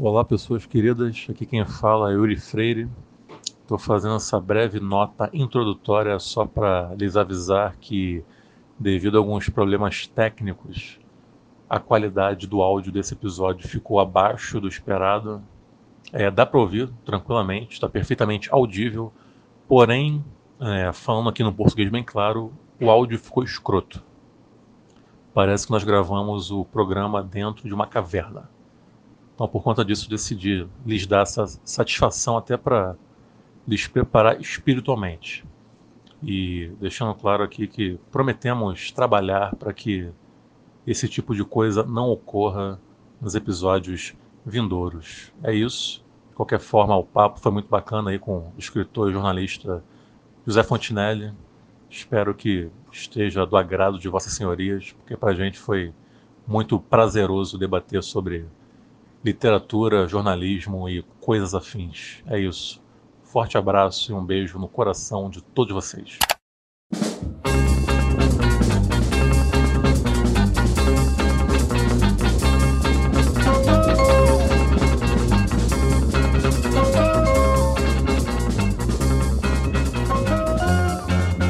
Olá, pessoas queridas. Aqui quem fala é Yuri Freire. Estou fazendo essa breve nota introdutória só para lhes avisar que, devido a alguns problemas técnicos, a qualidade do áudio desse episódio ficou abaixo do esperado. É, dá para ouvir tranquilamente, está perfeitamente audível, porém, é, falando aqui no português bem claro, o áudio ficou escroto. Parece que nós gravamos o programa dentro de uma caverna. Então, por conta disso, decidi lhes dar essa satisfação até para lhes preparar espiritualmente. E deixando claro aqui que prometemos trabalhar para que esse tipo de coisa não ocorra nos episódios vindouros. É isso. De qualquer forma, o papo foi muito bacana aí com o escritor e jornalista José Fontinelli. Espero que esteja do agrado de Vossas Senhorias, porque para a gente foi muito prazeroso debater sobre literatura, jornalismo e coisas afins. É isso. Forte abraço e um beijo no coração de todos vocês.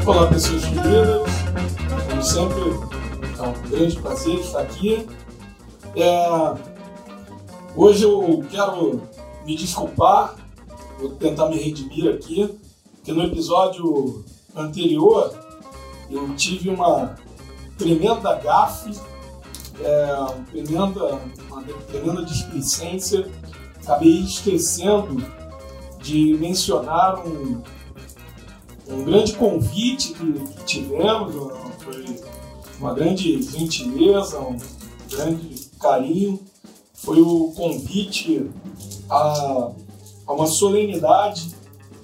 Olá, pessoas queridas. Como sempre, é um grande prazer estar aqui. É, Hoje eu quero me desculpar, vou tentar me redimir aqui, porque no episódio anterior eu tive uma tremenda gafe, é, uma, tremenda, tremenda displicência, acabei esquecendo de mencionar um, um grande convite que, que tivemos, foi uma grande gentileza, um grande carinho foi o convite a, a uma solenidade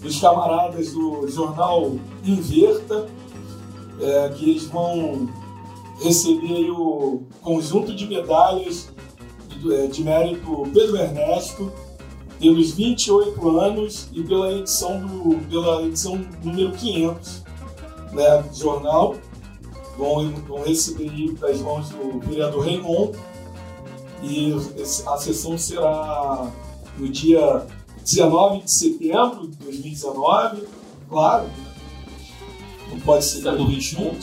dos camaradas do jornal Inverta, é, que eles vão receber o conjunto de medalhas de, é, de mérito Pedro Ernesto pelos 28 anos e pela edição, do, pela edição número 500 né, do jornal. Vão, vão receber das mãos do vereador Raymond e a sessão será no dia 19 de setembro de 2019, claro. Não pode ser do 21,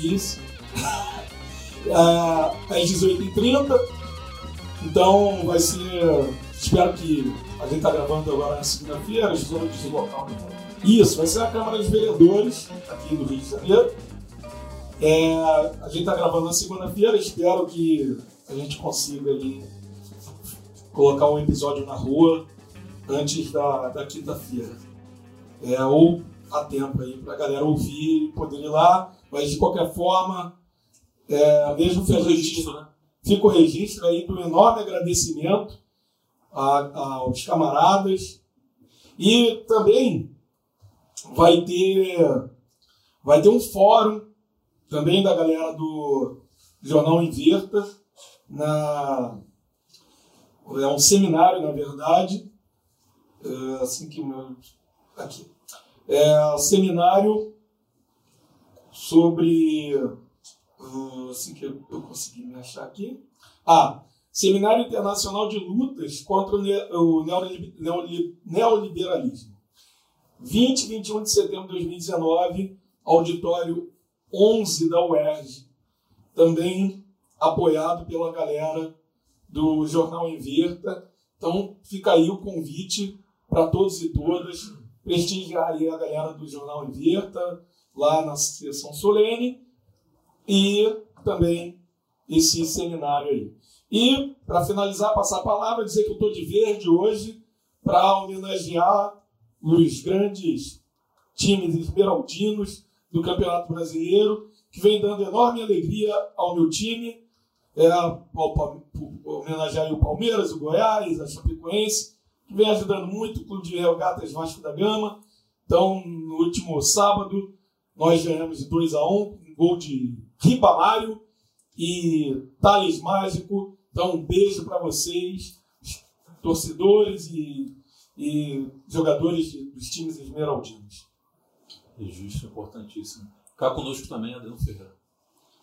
isso. às 18h30. Então vai ser. Espero que. A gente está gravando agora na segunda-feira, às 18 local. Isso, vai ser a Câmara dos Vereadores, aqui do Rio de Janeiro. É, a gente está gravando na segunda-feira, espero que a gente consiga ali colocar um episódio na rua antes da, da quinta-feira. É, ou a tempo aí para a galera ouvir e poder ir lá, mas de qualquer forma, é, mesmo fica o registro, né? Fica o registro aí do enorme agradecimento a, a, aos camaradas e também vai ter vai ter um fórum também da galera do Jornal Inverta na é um seminário, na verdade, é, assim que meu aqui é um seminário sobre uh, assim que eu, eu consegui me achar aqui. Ah, Seminário Internacional de Lutas contra o Neoliberalismo. 20 e 21 de setembro de 2019, auditório 11 da UERJ. Também apoiado pela galera do Jornal Inverta. Então fica aí o convite para todos e todas prestigiar a galera do Jornal Inverta lá na sessão solene e também esse seminário aí. E, para finalizar, passar a palavra, dizer que eu estou de verde hoje para homenagear os grandes times esmeraldinos do Campeonato Brasileiro, que vem dando enorme alegria ao meu time é, homenagear o Palmeiras, o Goiás, a Chapecoense, que vem ajudando muito o Clube de Regatas Vasco da Gama. Então, no último sábado, nós ganhamos de 2 a 1 um, gol de Ribamaro e Thales Mágico. Então, um beijo para vocês, torcedores e, e jogadores dos times esmeraldinos. Registro importantíssimo. Cá conosco também, Adriano Ferreira.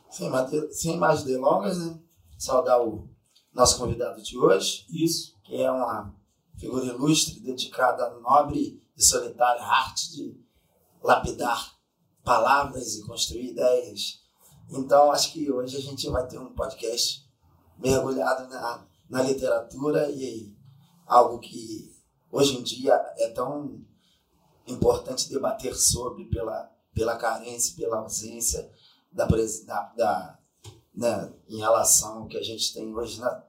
Sem, sem mais delongas, né? Saudar o nosso convidado de hoje. Isso. Que é uma figura ilustre dedicada à nobre e solitária arte de lapidar palavras e construir ideias. Então, acho que hoje a gente vai ter um podcast mergulhado na, na literatura e algo que hoje em dia é tão importante debater sobre pela, pela carência, pela ausência da, da, da né, em relação ao que a gente tem hoje na,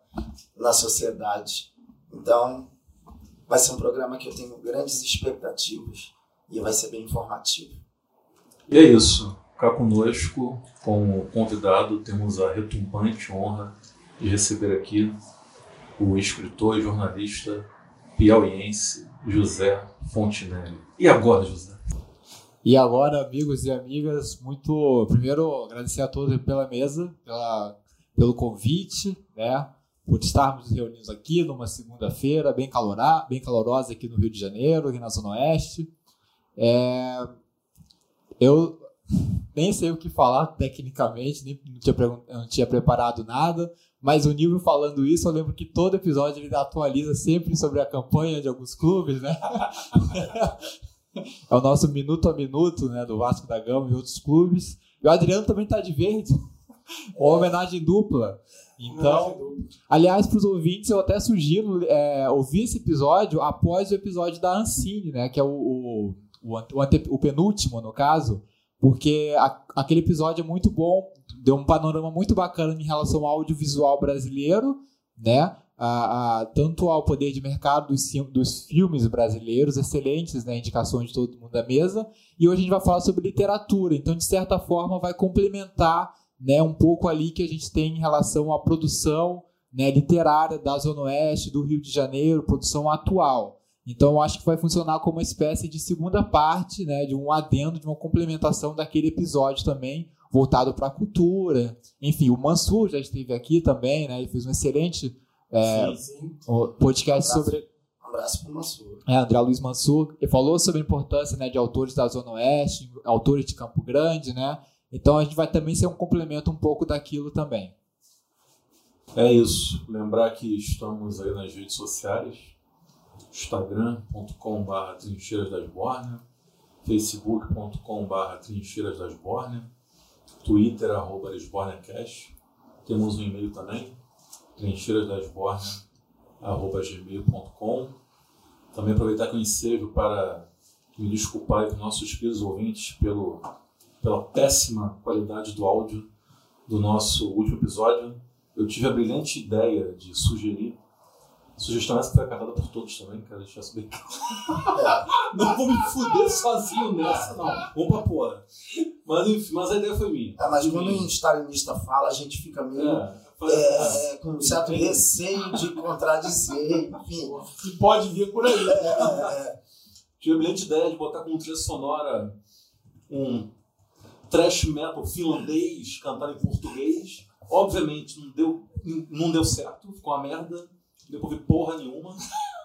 na sociedade. Então, vai ser um programa que eu tenho grandes expectativas e vai ser bem informativo. E é isso. Cá conosco, como convidado, temos a retumbante honra de receber aqui o escritor e jornalista piauiense José Fontinelli. E agora, José? E agora, amigos e amigas, muito primeiro agradecer a todos pela mesa, pela, pelo convite, né? Por estarmos reunidos aqui numa segunda-feira bem, calorá, bem calorosa aqui no Rio de Janeiro, aqui na Zona Oeste. É, eu nem sei o que falar tecnicamente, nem, não, tinha, não tinha preparado nada, mas o Nilvio falando isso, eu lembro que todo episódio ele atualiza sempre sobre a campanha de alguns clubes, né? é o nosso minuto a minuto, né, do Vasco da Gama e outros clubes. E o Adriano também tá de verde. Uma homenagem dupla. Então, aliás, para os ouvintes, eu até sugiro é, ouvir esse episódio após o episódio da Ancine, né? Que é o, o, o, ante, o penúltimo, no caso, porque a, aquele episódio é muito bom, deu um panorama muito bacana em relação ao audiovisual brasileiro, né? A, a, tanto ao poder de mercado dos, dos filmes brasileiros, excelentes, né? Indicações de todo mundo da mesa. E hoje a gente vai falar sobre literatura, então, de certa forma, vai complementar né, um pouco ali que a gente tem em relação à produção né, literária da Zona Oeste, do Rio de Janeiro, produção atual. Então, eu acho que vai funcionar como uma espécie de segunda parte, né, de um adendo, de uma complementação daquele episódio também, voltado para a cultura. Enfim, o Mansur já esteve aqui também, né, ele fez um excelente é, sim, sim. podcast um sobre. Um abraço para o Mansur. É, André Luiz Mansur. Ele falou sobre a importância né, de autores da Zona Oeste, autores de Campo Grande, né? Então a gente vai também ser um complemento um pouco daquilo também. É isso. Lembrar que estamos aí nas redes sociais instagram.com.br trincheiras das Borne, facebook.com.br trincheiras das Borne, twitter arroba lisbornecast, temos um e-mail também, trincheirasdasborne.gmail.com Também aproveitar que eu ensejo para me desculpar com nossos queridos ouvintes pelo, pela péssima qualidade do áudio do nosso último episódio. Eu tive a brilhante ideia de sugerir Sugestão essa que foi acatada por todos também, quero deixar isso bem claro. não vou me fuder sozinho nessa, não. Vamos pra porra. Mas enfim, mas a ideia foi minha. É, mas quando um stalinista fala, a gente fica meio. É, é, com um certo receio de contradizer, enfim. Que pode vir por aí. É, é, Tive a brilhante ideia de botar como trilha sonora um trash metal finlandês cantado em português. Obviamente não deu, não deu certo, ficou uma merda deu pra ouvir porra nenhuma.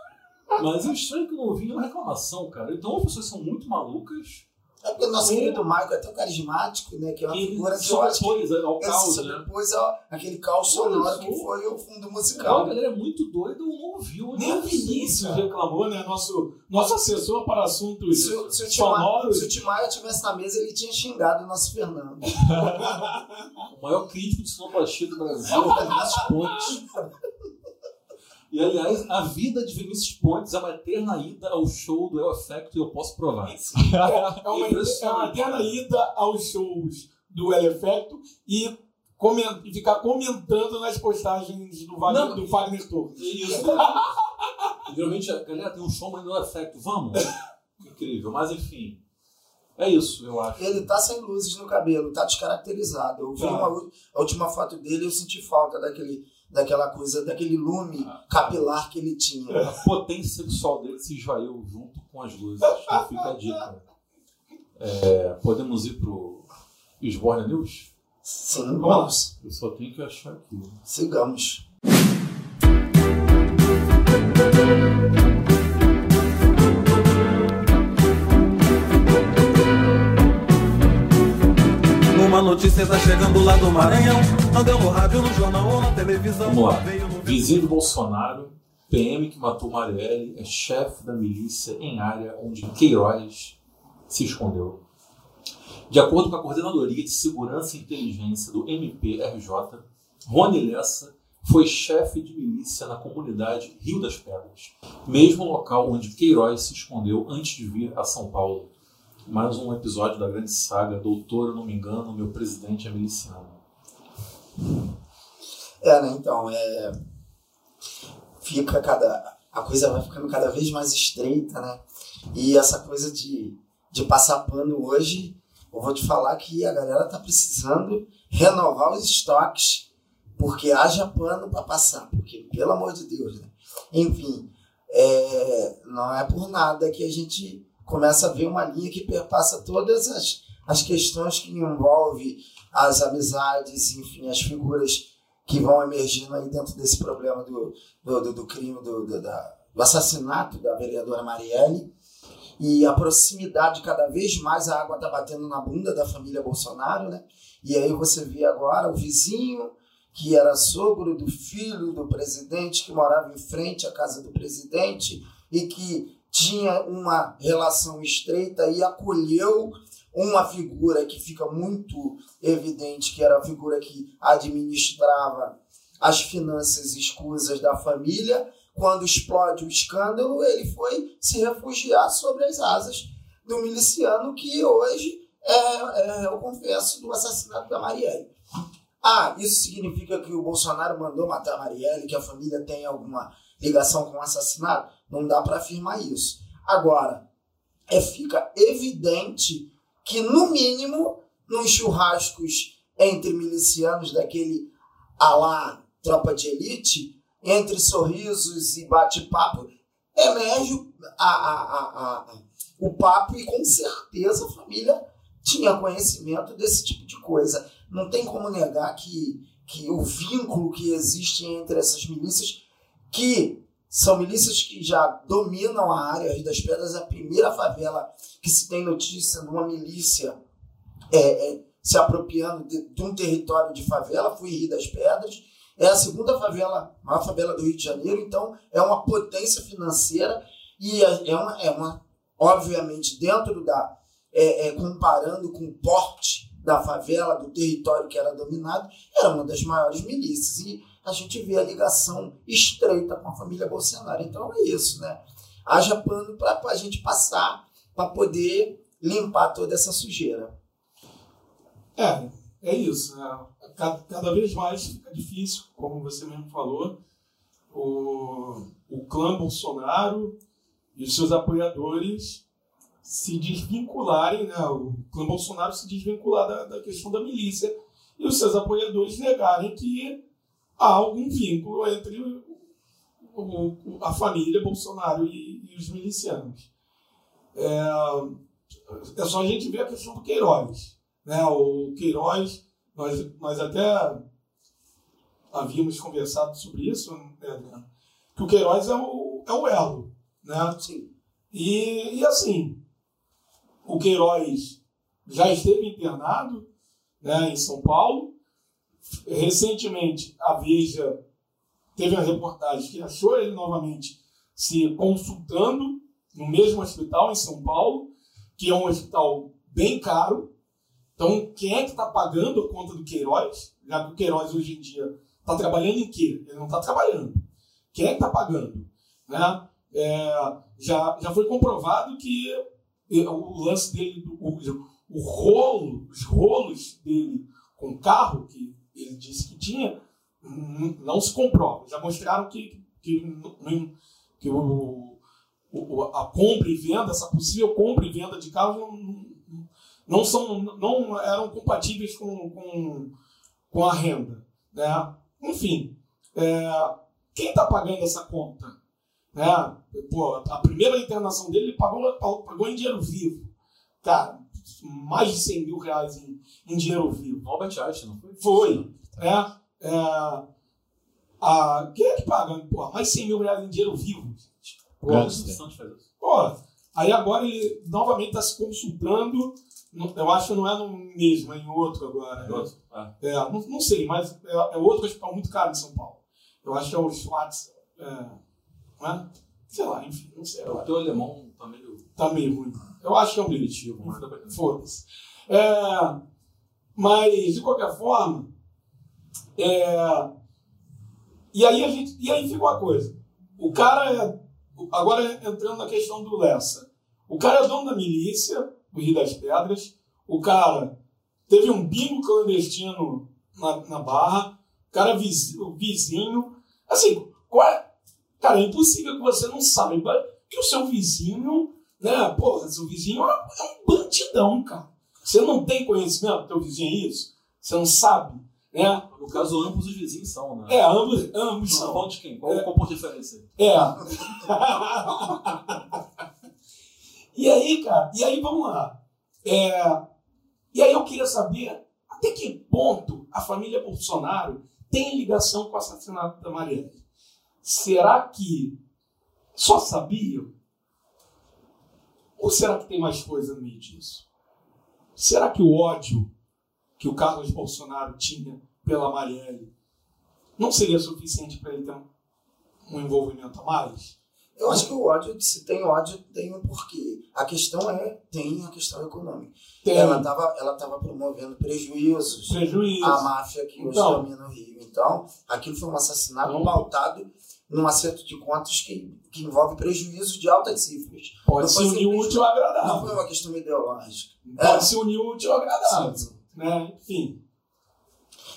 Mas é estranho que eu não ouvi nenhuma reclamação, cara. Então as pessoas são muito malucas. É porque o nosso querido Michael é tão carismático, né? Que é uma e figura que eu acho que ao caos, né? depois ó, aquele caos sonoro que foi o fundo musical. a galera é muito doida, não ouviu. Nem o Vinícius reclamou, né? Nosso, nosso assessor para assuntos se, o, se o sonoros. Se o Timaya estivesse na mesa, ele tinha xingado o nosso Fernando. o maior crítico de sonoplastia do Brasil é o Vinícius Pontes. E, aliás, a vida de Vinícius Pontes é uma eterna ida ao show do El Effecto e eu posso provar. É, é, uma, é uma eterna ida aos shows do El Effecto e, coment, e ficar comentando nas postagens do Wagner, do Wagner Torres. Isso. Geralmente a galera tem um show, mas no El Effecto. Vamos? Incrível. Mas, enfim... É isso, eu acho. Ele tá sem luzes no cabelo, tá descaracterizado. Eu vi tá. uma, a última foto dele e eu senti falta daquele daquela coisa, daquele lume capilar que ele tinha. A potência sexual dele se esvaiu junto com as luzes. Então fica a dica. É, podemos ir pro Sborne News? Sim, vamos. Eu só tenho que achar aqui. Sigamos. Notícia tá chegando lá do Maranhão. Não deu no rádio, no jornal ou na televisão. Vamos lá. Vizinho do Bolsonaro, PM que matou Marielle, é chefe da milícia em área onde Queiroz se escondeu. De acordo com a Coordenadoria de Segurança e Inteligência do MPRJ, Rony Lessa foi chefe de milícia na comunidade Rio das Pedras, mesmo local onde Queiroz se escondeu antes de vir a São Paulo. Mais um episódio da grande saga Doutor, não me engano, meu presidente é miliciano. É, né? Então, é... fica cada... a coisa vai ficando cada vez mais estreita, né? E essa coisa de, de passar pano hoje, eu vou te falar que a galera tá precisando renovar os estoques, porque haja pano para passar, porque, pelo amor de Deus, né? Enfim, é... não é por nada que a gente começa a ver uma linha que perpassa todas as, as questões que envolvem as amizades, enfim, as figuras que vão emergindo aí dentro desse problema do, do, do, do crime, do, do, da, do assassinato da vereadora Marielle. E a proximidade, cada vez mais a água está batendo na bunda da família Bolsonaro, né? E aí você vê agora o vizinho, que era sogro do filho do presidente, que morava em frente à casa do presidente e que tinha uma relação estreita e acolheu uma figura que fica muito evidente que era a figura que administrava as finanças escusas da família. Quando explode o escândalo, ele foi se refugiar sobre as asas do miliciano que hoje é, é eu confesso, do assassinato da Marielle. Ah, isso significa que o Bolsonaro mandou matar a Marielle, que a família tem alguma ligação com o assassinato? Não dá para afirmar isso. Agora, é, fica evidente que, no mínimo, nos churrascos entre milicianos daquele alá tropa de elite, entre sorrisos e bate-papo, emerge a, a, a, o papo e com certeza a família tinha conhecimento desse tipo de coisa. Não tem como negar que, que o vínculo que existe entre essas milícias, que são milícias que já dominam a área. Rio das Pedras é a primeira favela que se tem notícia de uma milícia é, é, se apropriando de, de, um território de favela, foi Rio das Pedras. É a segunda favela, maior favela do Rio de Janeiro, então é uma potência financeira e é, é uma, é uma obviamente, dentro da. É, é, comparando com o porte da favela, do território que era dominado, era uma das maiores milícias. E a gente vê a ligação estreita com a família Bolsonaro. Então é isso, né? Haja pano para a gente passar, para poder limpar toda essa sujeira. É, é isso. Né? Cada, cada vez mais fica difícil, como você mesmo falou, o, o clã Bolsonaro e os seus apoiadores se desvincularem, né? o clã Bolsonaro se desvincular da, da questão da milícia e os seus apoiadores negarem que há algum vínculo entre o, o, a família Bolsonaro e, e os milicianos. É, é, só a gente ver a questão do Queiroz. Né? O Queiroz, nós, nós até havíamos conversado sobre isso, né? que o Queiroz é o, é o elo. Né? Sim. E, e assim, o Queiroz já esteve internado né, em São Paulo, Recentemente, a Veja teve uma reportagem que achou ele novamente se consultando no mesmo hospital em São Paulo, que é um hospital bem caro. Então, quem é que está pagando a conta do Queiroz? Já que o Queiroz hoje em dia está trabalhando em quê? Ele não está trabalhando. Quem é que está pagando? Né? É, já, já foi comprovado que o lance dele, o, o rolo, os rolos dele com carro, que ele disse que tinha, não se comprova. Já mostraram que, que, que o, o, a compra e venda, essa possível compra e venda de carros não, não, são, não eram compatíveis com, com, com a renda. Né? Enfim, é, quem está pagando essa conta? Né? Pô, a primeira internação dele ele pagou, pagou em dinheiro vivo. Cara, mais de 100 mil reais em, em dinheiro vivo. Albert Einstein, não foi? Foi. É, é, a, quem é que paga pô, mais de 100 mil reais em dinheiro vivo? Pô, pô, aí agora ele novamente está se consultando. Eu acho que não é no mesmo, é em outro agora. É, outro? É, é não, não, sei, mas é, é outro hospital muito caro em São Paulo. Eu acho que é o Schwartz. É, né? Sei lá, enfim, não sei. O teu alemão tá meio. Tá meio ruim. Eu acho que é um mas foda-se. É, mas, de qualquer forma, é, e, aí a gente, e aí fica uma coisa. O cara é. Agora entrando na questão do Lessa. O cara é dono da milícia do Rio das Pedras. O cara teve um bingo clandestino na, na Barra. O cara vizinho, vizinho. Assim, qual é? Cara, é impossível que você não saiba que o seu vizinho, né? Porra, seu vizinho é, é um bandidão, cara. Você não tem conhecimento do teu vizinho é isso? Você não sabe? Né? No caso, ambos os vizinhos são, né? É, ambos, ambos são. Qual de quem? Qual é. o composto de diferença? É. e aí, cara, e aí vamos lá. É, e aí eu queria saber até que ponto a família Bolsonaro tem ligação com o assassinato da Marielle. Será que só sabiam? Ou será que tem mais coisa no meio disso? Será que o ódio que o Carlos Bolsonaro tinha pela Marielle não seria suficiente para ele ter um envolvimento a mais? Eu acho que o ódio, se tem ódio, tem um porquê. A questão é, tem a questão econômica. Tem. Ela estava ela tava promovendo prejuízos Prejuízo. à máfia que hoje então, domina o Rio. Então, aquilo foi um assassinato então, pautado num acerto de contas que, que envolve prejuízos de altas cifras. Pode se unir o útil ao agradável. Não foi uma questão ideológica. Pode é. se unir o útil ao agradável. Né? Enfim.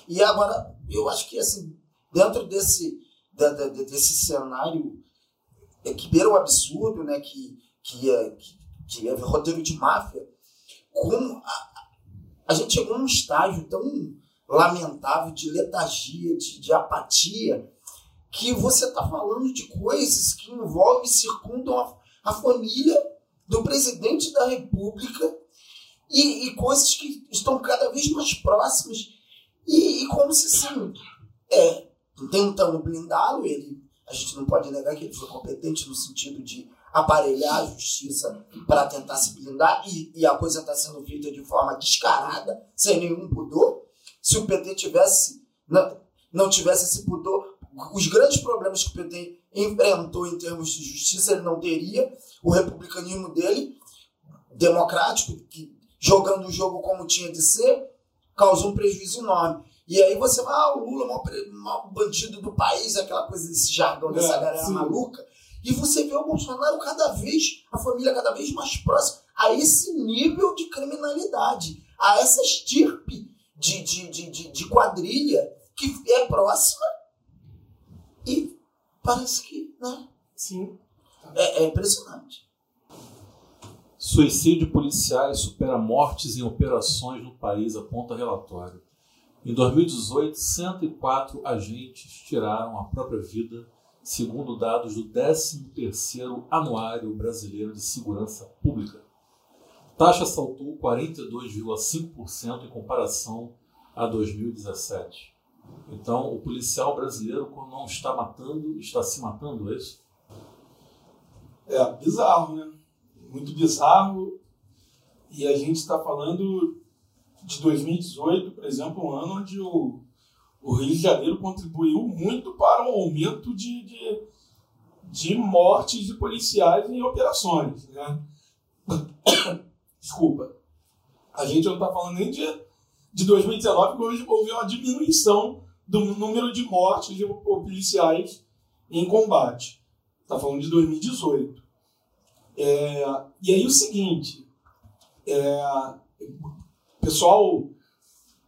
E agora, eu acho que assim, dentro desse, desse cenário é, que beira o absurdo, né, que, que, é, que, que é roteiro de máfia, como a, a gente chegou num estágio tão lamentável de letargia, de, de apatia, que você está falando de coisas que envolvem e circundam a, a família do presidente da República e, e, coisas que estão cada vez mais próximas e, e como se sim, é, tentando blindá-lo, ele a gente não pode negar que ele foi competente no sentido de aparelhar a justiça para tentar se blindar e, e a coisa está sendo feita de forma descarada, sem nenhum pudor. Se o PT tivesse não, não tivesse esse pudor, os grandes problemas que o PT enfrentou em termos de justiça ele não teria. O republicanismo dele, democrático, que jogando o jogo como tinha de ser, causou um prejuízo enorme. E aí você vai, ah, o Lula, o maior, bandido do país, aquela coisa desse jargão é, dessa galera sim. maluca. E você vê o Bolsonaro cada vez, a família cada vez mais próxima a esse nível de criminalidade, a essa estirpe de, de, de, de, de quadrilha que é próxima e parece que, né? Sim. É, é impressionante. Suicídio policiais supera mortes em operações no país, aponta relatório. Em 2018, 104 agentes tiraram a própria vida, segundo dados do 13º Anuário Brasileiro de Segurança Pública. Taxa saltou 42,5% em comparação a 2017. Então, o policial brasileiro, quando não está matando, está se matando, é isso? É bizarro, né? Muito bizarro. E a gente está falando de 2018, por exemplo, um ano onde o, o Rio de Janeiro contribuiu muito para o aumento de, de, de mortes de policiais em operações. Né? Desculpa. A gente não está falando nem de, de 2019, que houve uma diminuição do número de mortes de policiais em combate. Está falando de 2018. É, e aí o seguinte, é, pessoal,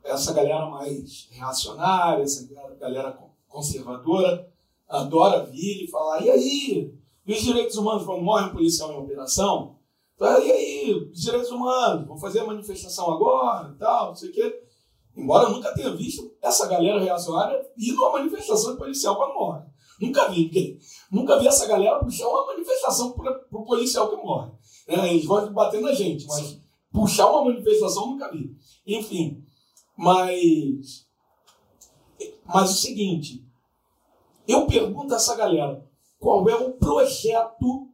essa galera mais reacionária, essa galera conservadora, adora vir e falar: e aí, e os direitos humanos vão morrer um policial em operação? E aí, os direitos humanos, vão fazer a manifestação agora e tal, não sei o quê. Embora eu nunca tenha visto essa galera reacionária ir numa manifestação de policial quando morre. Nunca vi, porque nunca vi essa galera puxar uma manifestação para o policial que morre. É, eles vão bater na gente, mas puxar uma manifestação nunca vi. Enfim, mas. Mas o seguinte, eu pergunto a essa galera qual é o projeto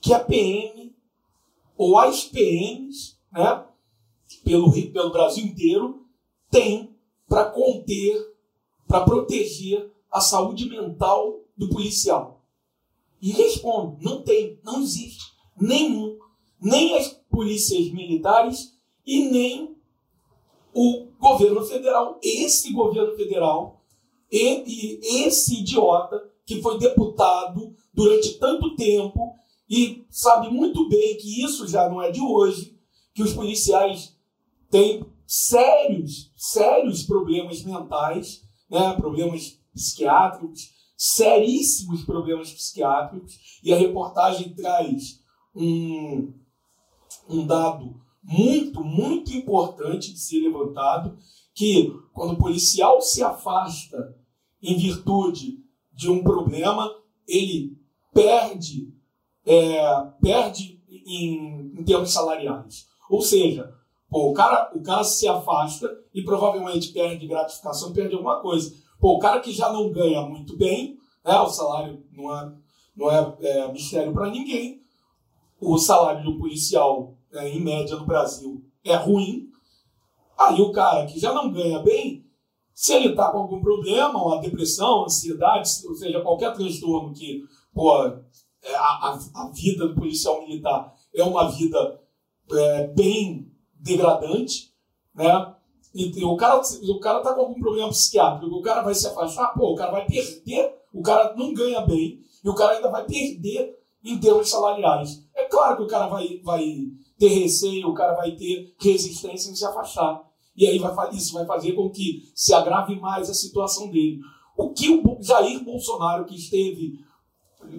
que a PM ou as PMs, né, pelo, pelo Brasil inteiro, tem para conter, para proteger a saúde mental do policial? E respondo: não tem, não existe nenhum, nem as polícias militares e nem o governo federal. Esse governo federal e, e esse idiota que foi deputado durante tanto tempo e sabe muito bem que isso já não é de hoje, que os policiais têm sérios, sérios problemas mentais, né, problemas psiquiátricos, seríssimos problemas psiquiátricos, e a reportagem traz um, um dado muito, muito importante de ser levantado, que quando o policial se afasta em virtude de um problema, ele perde, é, perde em, em termos salariais. Ou seja, pô, o, cara, o cara se afasta e provavelmente perde gratificação, perde alguma coisa. Pô, o cara que já não ganha muito bem, né, o salário não é, não é, é mistério para ninguém, o salário de um policial, é, em média no Brasil, é ruim. Aí o cara que já não ganha bem, se ele está com algum problema, uma depressão, ansiedade, ou seja, qualquer transtorno que, pô, é, a, a, vida do policial militar é uma vida é, bem degradante, né? O cara, o cara tá com algum problema psiquiátrico, o cara vai se afastar, pô, o cara vai perder, o cara não ganha bem, e o cara ainda vai perder em termos salariais. É claro que o cara vai, vai ter receio, o cara vai ter resistência em se afastar. E aí vai, isso vai fazer com que se agrave mais a situação dele. O que o Jair Bolsonaro, que esteve,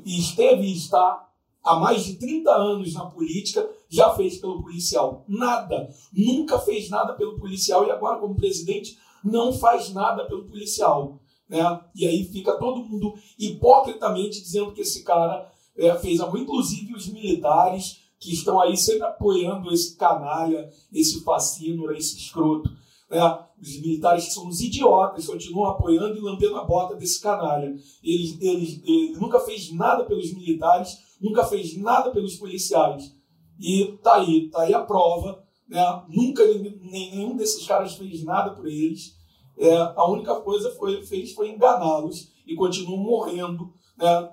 esteve e está há mais de 30 anos na política, já fez pelo policial? Nada. Nunca fez nada pelo policial e agora, como presidente, não faz nada pelo policial. Né? E aí fica todo mundo hipocritamente dizendo que esse cara é, fez algo. Inclusive os militares que estão aí sempre apoiando esse canalha, esse fascínora, esse escroto. Né? Os militares que são os idiotas continuam apoiando e lambendo a bota desse canalha. Ele, ele, ele nunca fez nada pelos militares, nunca fez nada pelos policiais. E tá aí, tá aí a prova. Né? Nunca nenhum desses caras fez nada por eles. É, a única coisa foi fez foi enganá-los e continuam morrendo, né?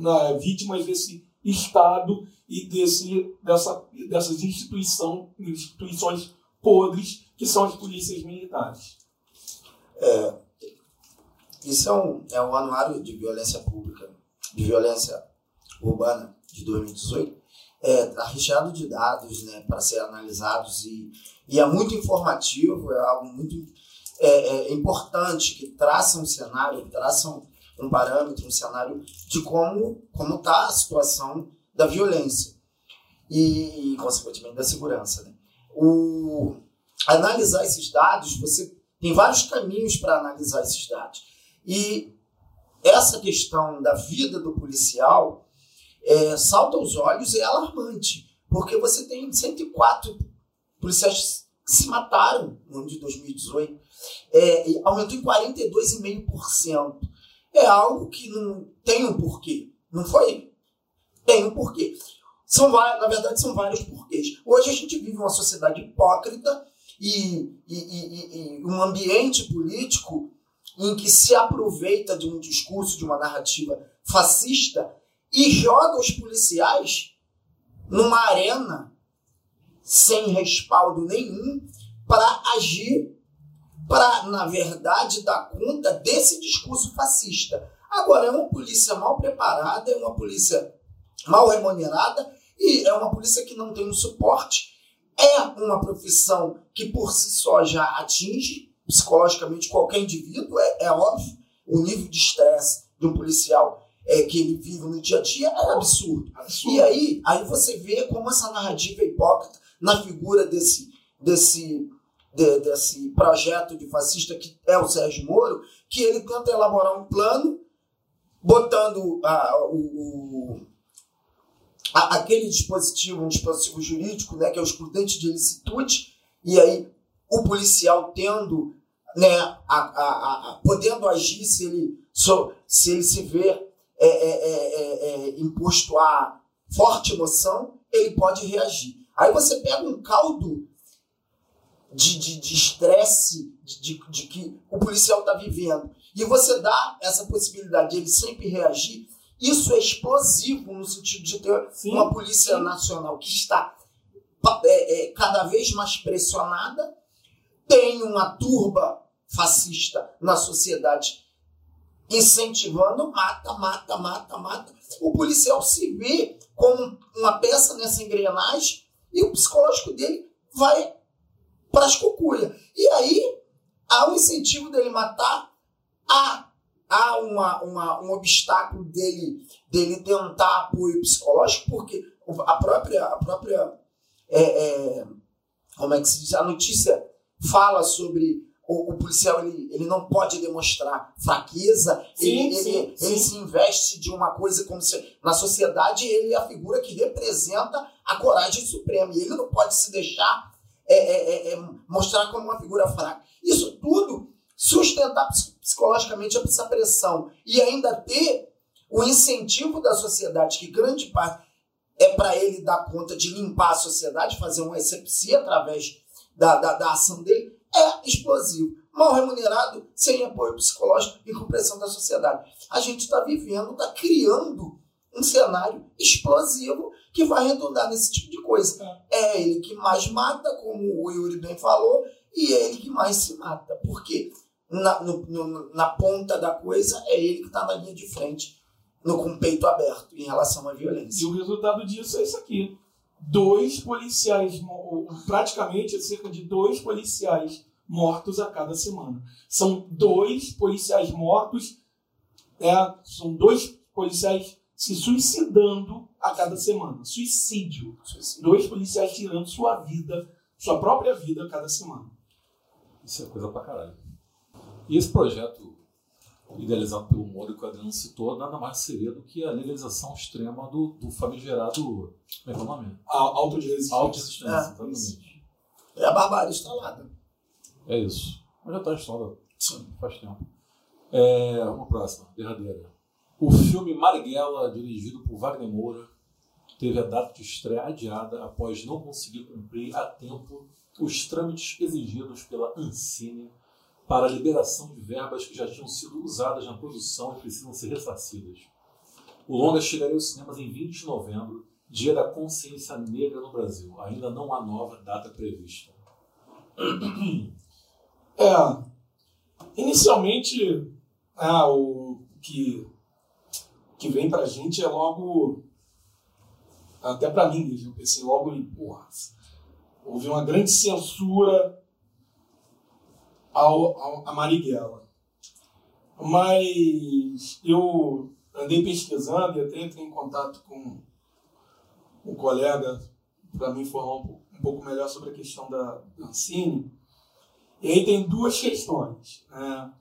Na, vítimas desse Estado e desse, dessa, dessas instituição, instituições podres que são as polícias militares. É, isso é um, é um anuário de violência pública, de violência urbana de 2018. É, tá recheado de dados né, para ser analisados e, e é muito informativo, é algo muito é, é, importante que traça um cenário, traça um parâmetro, um cenário de como como está a situação da violência e, consequentemente, da segurança. Né? O, analisar esses dados, você tem vários caminhos para analisar esses dados. E essa questão da vida do policial é, salta aos olhos e é alarmante, porque você tem 104 policiais que se mataram no ano de 2018, é, aumentou em 42,5%. É algo que não tem um porquê. Não foi? Tem um porquê. São, na verdade, são vários porquês. Hoje a gente vive uma sociedade hipócrita e, e, e, e, um ambiente político em que se aproveita de um discurso, de uma narrativa fascista e joga os policiais numa arena sem respaldo nenhum para agir, para, na verdade, dar conta desse discurso fascista. Agora, é uma polícia mal preparada, é uma polícia mal remunerada e é uma polícia que não tem um suporte. É uma profissão que por si só já atinge psicologicamente qualquer indivíduo, é, é óbvio. O nível de estresse de um policial é, que ele vive no dia a dia é absurdo. absurdo. E aí, aí você vê como essa narrativa é hipócrita na figura desse, desse, de, desse projeto de fascista que é o Sérgio Moro, que ele tenta elaborar um plano botando a, o, a, aquele dispositivo, um dispositivo jurídico, né, que é o excludente de ilicitude, e aí o policial tendo, né, a, a, a podendo agir se ele, so, se, ele se vê é, é, é, é, é imposto a forte emoção, ele pode reagir. Aí você pega um caldo de estresse de, de, de, de, que o policial está vivendo e você dá essa possibilidade de ele sempre reagir, isso é explosivo no sentido de ter Sim. uma polícia nacional que está é, é, cada vez mais pressionada, tem uma turba fascista na sociedade incentivando, mata, mata, mata, mata. O policial se vê como uma peça nessa engrenagem e o psicológico dele vai para as cucuias. E aí há um incentivo dele matar, há, há uma, uma, um obstáculo dele, dele tentar apoio psicológico, porque a própria, a própria é, é, como é que se diz? A notícia fala sobre o, o, policial ele, ele não pode demonstrar fraqueza, sim, ele, sim, ele, sim. ele se investe de uma coisa como se na sociedade ele é a figura que representa a coragem suprema e ele não pode se deixar é, é, é, é mostrar como uma figura fraca. Isso tudo sustentar psicologicamente essa pressão e ainda ter o incentivo da sociedade, que grande parte é para ele dar conta de limpar a sociedade, fazer uma asepsia através da, da, da ação dele, é explosivo. Mal remunerado, sem apoio psicológico e com pressão da sociedade. A gente está vivendo, está criando um cenário explosivo que vai redundar nesse tipo de coisa. É. é ele que mais mata, como o Yuri bem falou, e é ele que mais se mata. Porque na, no, no, na ponta da coisa é ele que está na linha de frente, no, com o peito aberto em relação à violência. E o resultado disso é isso aqui. Dois policiais, praticamente cerca de dois policiais mortos a cada semana. São dois policiais mortos, é, são dois policiais se suicidando a cada semana. Suicídio. Suicídio. Dois policiais tirando sua vida, sua própria vida a cada semana. Isso é coisa pra caralho. E esse projeto, idealizado pelo Moro que o Adriano citou, nada mais seria do que a legalização extrema do, do famigerado. Como é que é o nome? Auto de resistência. Auto de resistência, é, exatamente. É a barbárie instalada. É isso. Mas já está instalada faz tempo. É, uma próxima, derradeira. O filme Marighella, dirigido por Wagner Moura, teve a data de estreia adiada após não conseguir cumprir a tempo os trâmites exigidos pela Ancine para a liberação de verbas que já tinham sido usadas na produção e precisam ser ressarcidas. O longa chegaria aos cinemas em 20 de novembro, dia da consciência negra no Brasil. Ainda não há nova data prevista. É, inicialmente, é, o que que vem pra gente é logo. Até pra mim eu pensei logo em, porra, houve uma grande censura ao, ao, a Marighella. Mas eu andei pesquisando e até entrei em contato com um colega para me informar um pouco, um pouco, melhor sobre a questão da, Ancine. E aí tem duas questões. Né?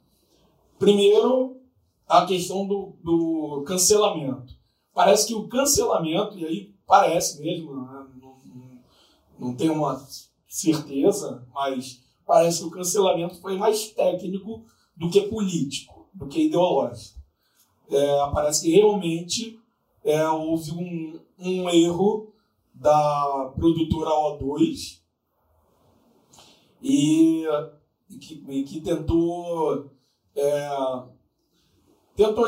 Primeiro, a questão do, do cancelamento. Parece que o cancelamento, e aí parece mesmo, né? não, não, não tenho uma certeza, mas parece que o cancelamento foi mais técnico do que político, do que ideológico. É, parece que realmente é, houve um, um erro da produtora O2 e, e, que, e que tentou é, tentou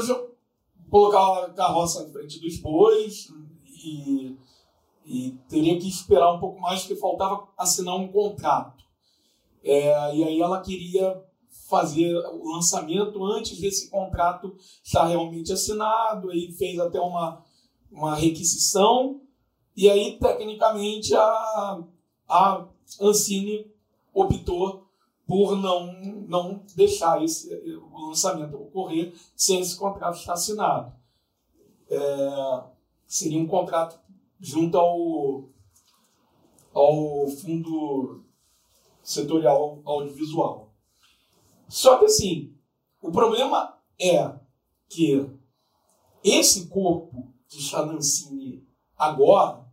colocar a carroça na frente dos bois e, e teria que esperar um pouco mais porque faltava assinar um contrato. É, e aí ela queria fazer o lançamento antes desse contrato estar realmente assinado, aí fez até uma, uma requisição, e aí, tecnicamente, a, a Ancine optou por não, não deixar esse, o lançamento ocorrer sem esse contrato estar assinado. É, seria um contrato junto ao, ao Fundo Setorial Audiovisual. Só que assim, o problema é que esse corpo de Chanancini agora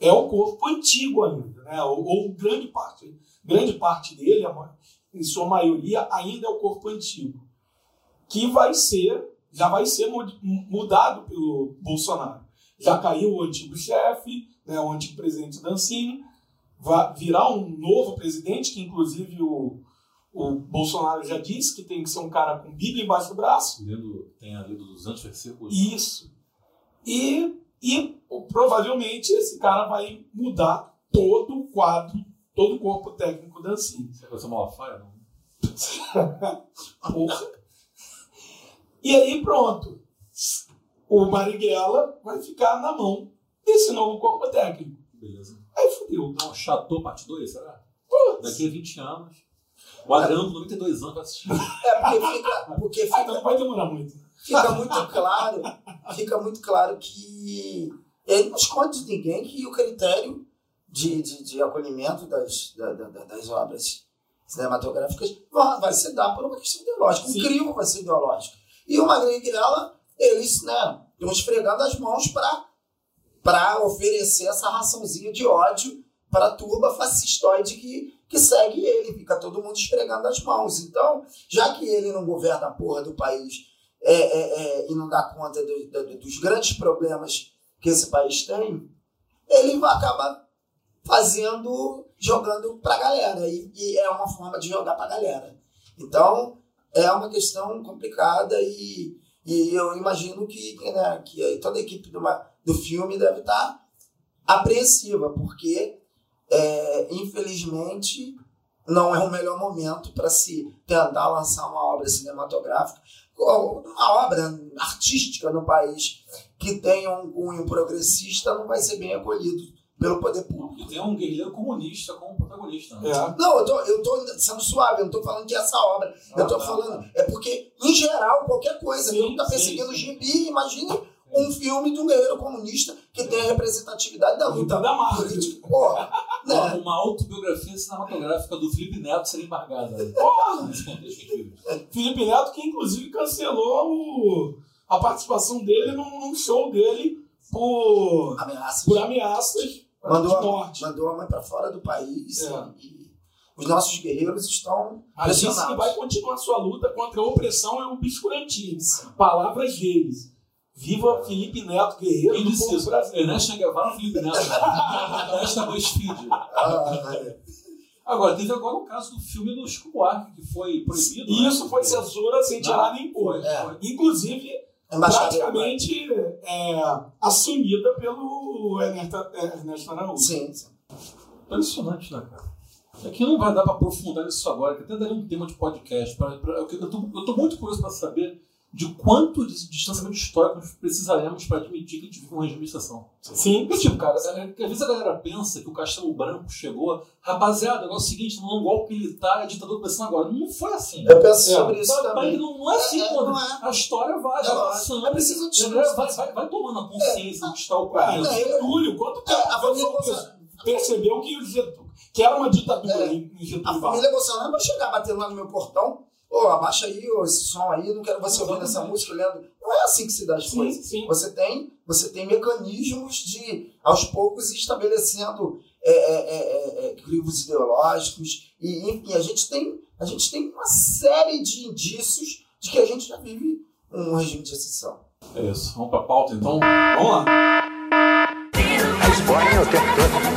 é o corpo antigo ainda, né? ou, ou grande parte grande parte dele, em sua maioria, ainda é o corpo antigo, que vai ser, já vai ser mudado pelo Bolsonaro. Já caiu o antigo chefe, né, o antigo presidente Dancini, virar um novo presidente, que inclusive o, o Bolsonaro já disse que tem que ser um cara com Bíblia embaixo do braço. Lido, tem a lido 200 versículos. Isso. E, e provavelmente esse cara vai mudar todo o quadro, todo o corpo técnico da ANSI. Você vai ser Malafaia, não? Porra. E aí pronto. O Marighella vai ficar na mão desse novo corpo técnico. Beleza. Aí fudeu. Não, Chateau parte 2, será? Putz. Daqui a 20 anos. O Adriano com 92 anos vai assistir. É porque fica, porque Ah, fica, então não vai demorar muito. fica muito claro, fica muito claro que ele não esconde de ninguém que o critério de, de, de acolhimento das, da- da- da- das obras cinematográficas vai, vai se dar por uma questão ideológica. Sim. O crivo vai ser ideológico. E o Magrinho Grela, eles né, estão esfregando as mãos para oferecer essa raçãozinha de ódio para a turba fascistoide que, que segue ele. Fica todo mundo esfregando as mãos. Então, já que ele não governa a porra do país é, é, é, e não dá conta do- do- dos grandes problemas que esse país tem, ele vai acabar fazendo, jogando pra galera. E, e é uma forma de jogar pra galera. Então, é uma questão complicada e, e eu imagino que, né, que toda a equipe do, ma- do filme deve estar apreensiva, porque, é, infelizmente, não é o melhor momento para se tentar lançar uma obra cinematográfica, ou uma obra artística no país que tenha um cunho progressista não vai ser bem acolhido pelo poder público. E tem um guerrilheiro comunista como protagonista. Né? É. Não, eu tô, eu tô sendo suave, eu não tô falando que é essa obra. eu tô Ah, tá. falando, é porque, em geral, qualquer coisa, Sim, que tá sim, perseguindo sim. gibi, imagine um filme de um guerreiro comunista que tem a representatividade da luta Da marca. política. Porra, Uma, né? uma autobiografia cinematográfica do Felipe Neto seria embargada. Porra! Felipe Neto, que inclusive cancelou o- a participação dele num, show dele por, Ameaças. por ameaças Mandou de a, morte. mandou a mãe pra fora do país. É. E os nossos guerreiros estão Mas disse que pressionados. vai continuar sua luta contra a opressão e o obscurantismo. Palavras deles. Viva Felipe Neto, guerreiro Quem disse isso? Ernesto Che Guevara ou Felipe Neto? Ernesto da BuzzFeed. Ah, é. Agora, teve agora o caso do filme do Chico Buarque, que foi proibido. E né? isso foi censura sem tirar nem pôr. É. Inclusive, Embaixador. praticamente é, assumida pelo Ernesto, Ernesto Araújo. Sim, sim. Impressionante, né, cara? Aqui não vai dar pra aprofundar nisso agora, que até daria um tema de podcast. Pra, pra- eu, tô muito curioso pra saber de quanto de distanciamento histórico nós precisaremos pra admitir que a gente vive uma regime de exceção. Sim. Porque, tipo, cara, é, que às vezes a galera pensa que o Castelo Branco chegou, rapaziada, o negócio é o seguinte, não é um golpe militar, é ditador começando agora. Não foi assim. Eu penso É. sobre isso também. Não, não é assim, É, é, quando não é. a história vai, É vai lógico. passando. É preciso a vai, vai, vai tomando a consciência do que está ocorrendo. quanto É, a família a pessoa Bolsonaro- percebeu que, que era uma ditadura É. em em A Getúlio Vargas? família Bolsonaro vai chegar batendo lá no meu portão. Ô, abaixa aí ô, esse som aí, não quero você ouvindo essa música, olhando. Não é assim que se dá as Sim, coisas. sim. Você tem, você tem mecanismos de, aos poucos, ir estabelecendo é, é, é, é, é, crivos ideológicos. E, enfim, a gente, tem, a gente tem uma série de indícios de que a gente já vive um regime de exceção. É isso. Vamos pra pauta, então. Vamos lá. A Espanha é o tempo todo.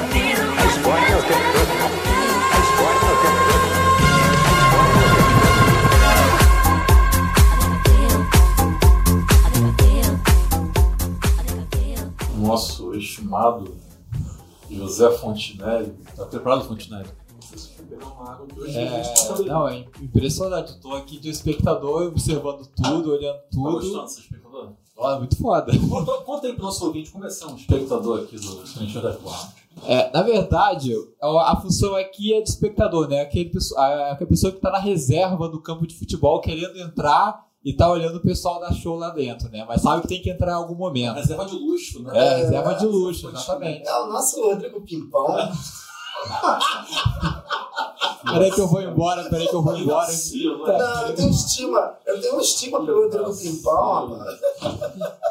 Nosso estimado José Fontinelli. Tá preparado, Fontinelli? É, a tá não, é impressionante. Eu tô aqui de espectador, observando tudo, olhando Tá tudo. gostando desse espectador? Ó, muito foda. Conta, conta aí pro nosso ouvinte como é ser um espectador aqui do Cinemático da Forma. É, na verdade, a, a função aqui é de espectador, né? Aquele, a, aquela pessoa que tá na reserva do campo de futebol querendo entrar e tá olhando o pessoal da show lá dentro, né? Mas sabe que tem que entrar em algum momento. Reserva de luxo, né? É, reserva de luxo, exatamente. É o nosso Rodrigo Pimpão. Peraí que eu vou embora, peraí que eu vou embora. Vacilo, né? Não, eu tenho estima. Eu tenho estima pelo Rodrigo Pimpão, rapaz.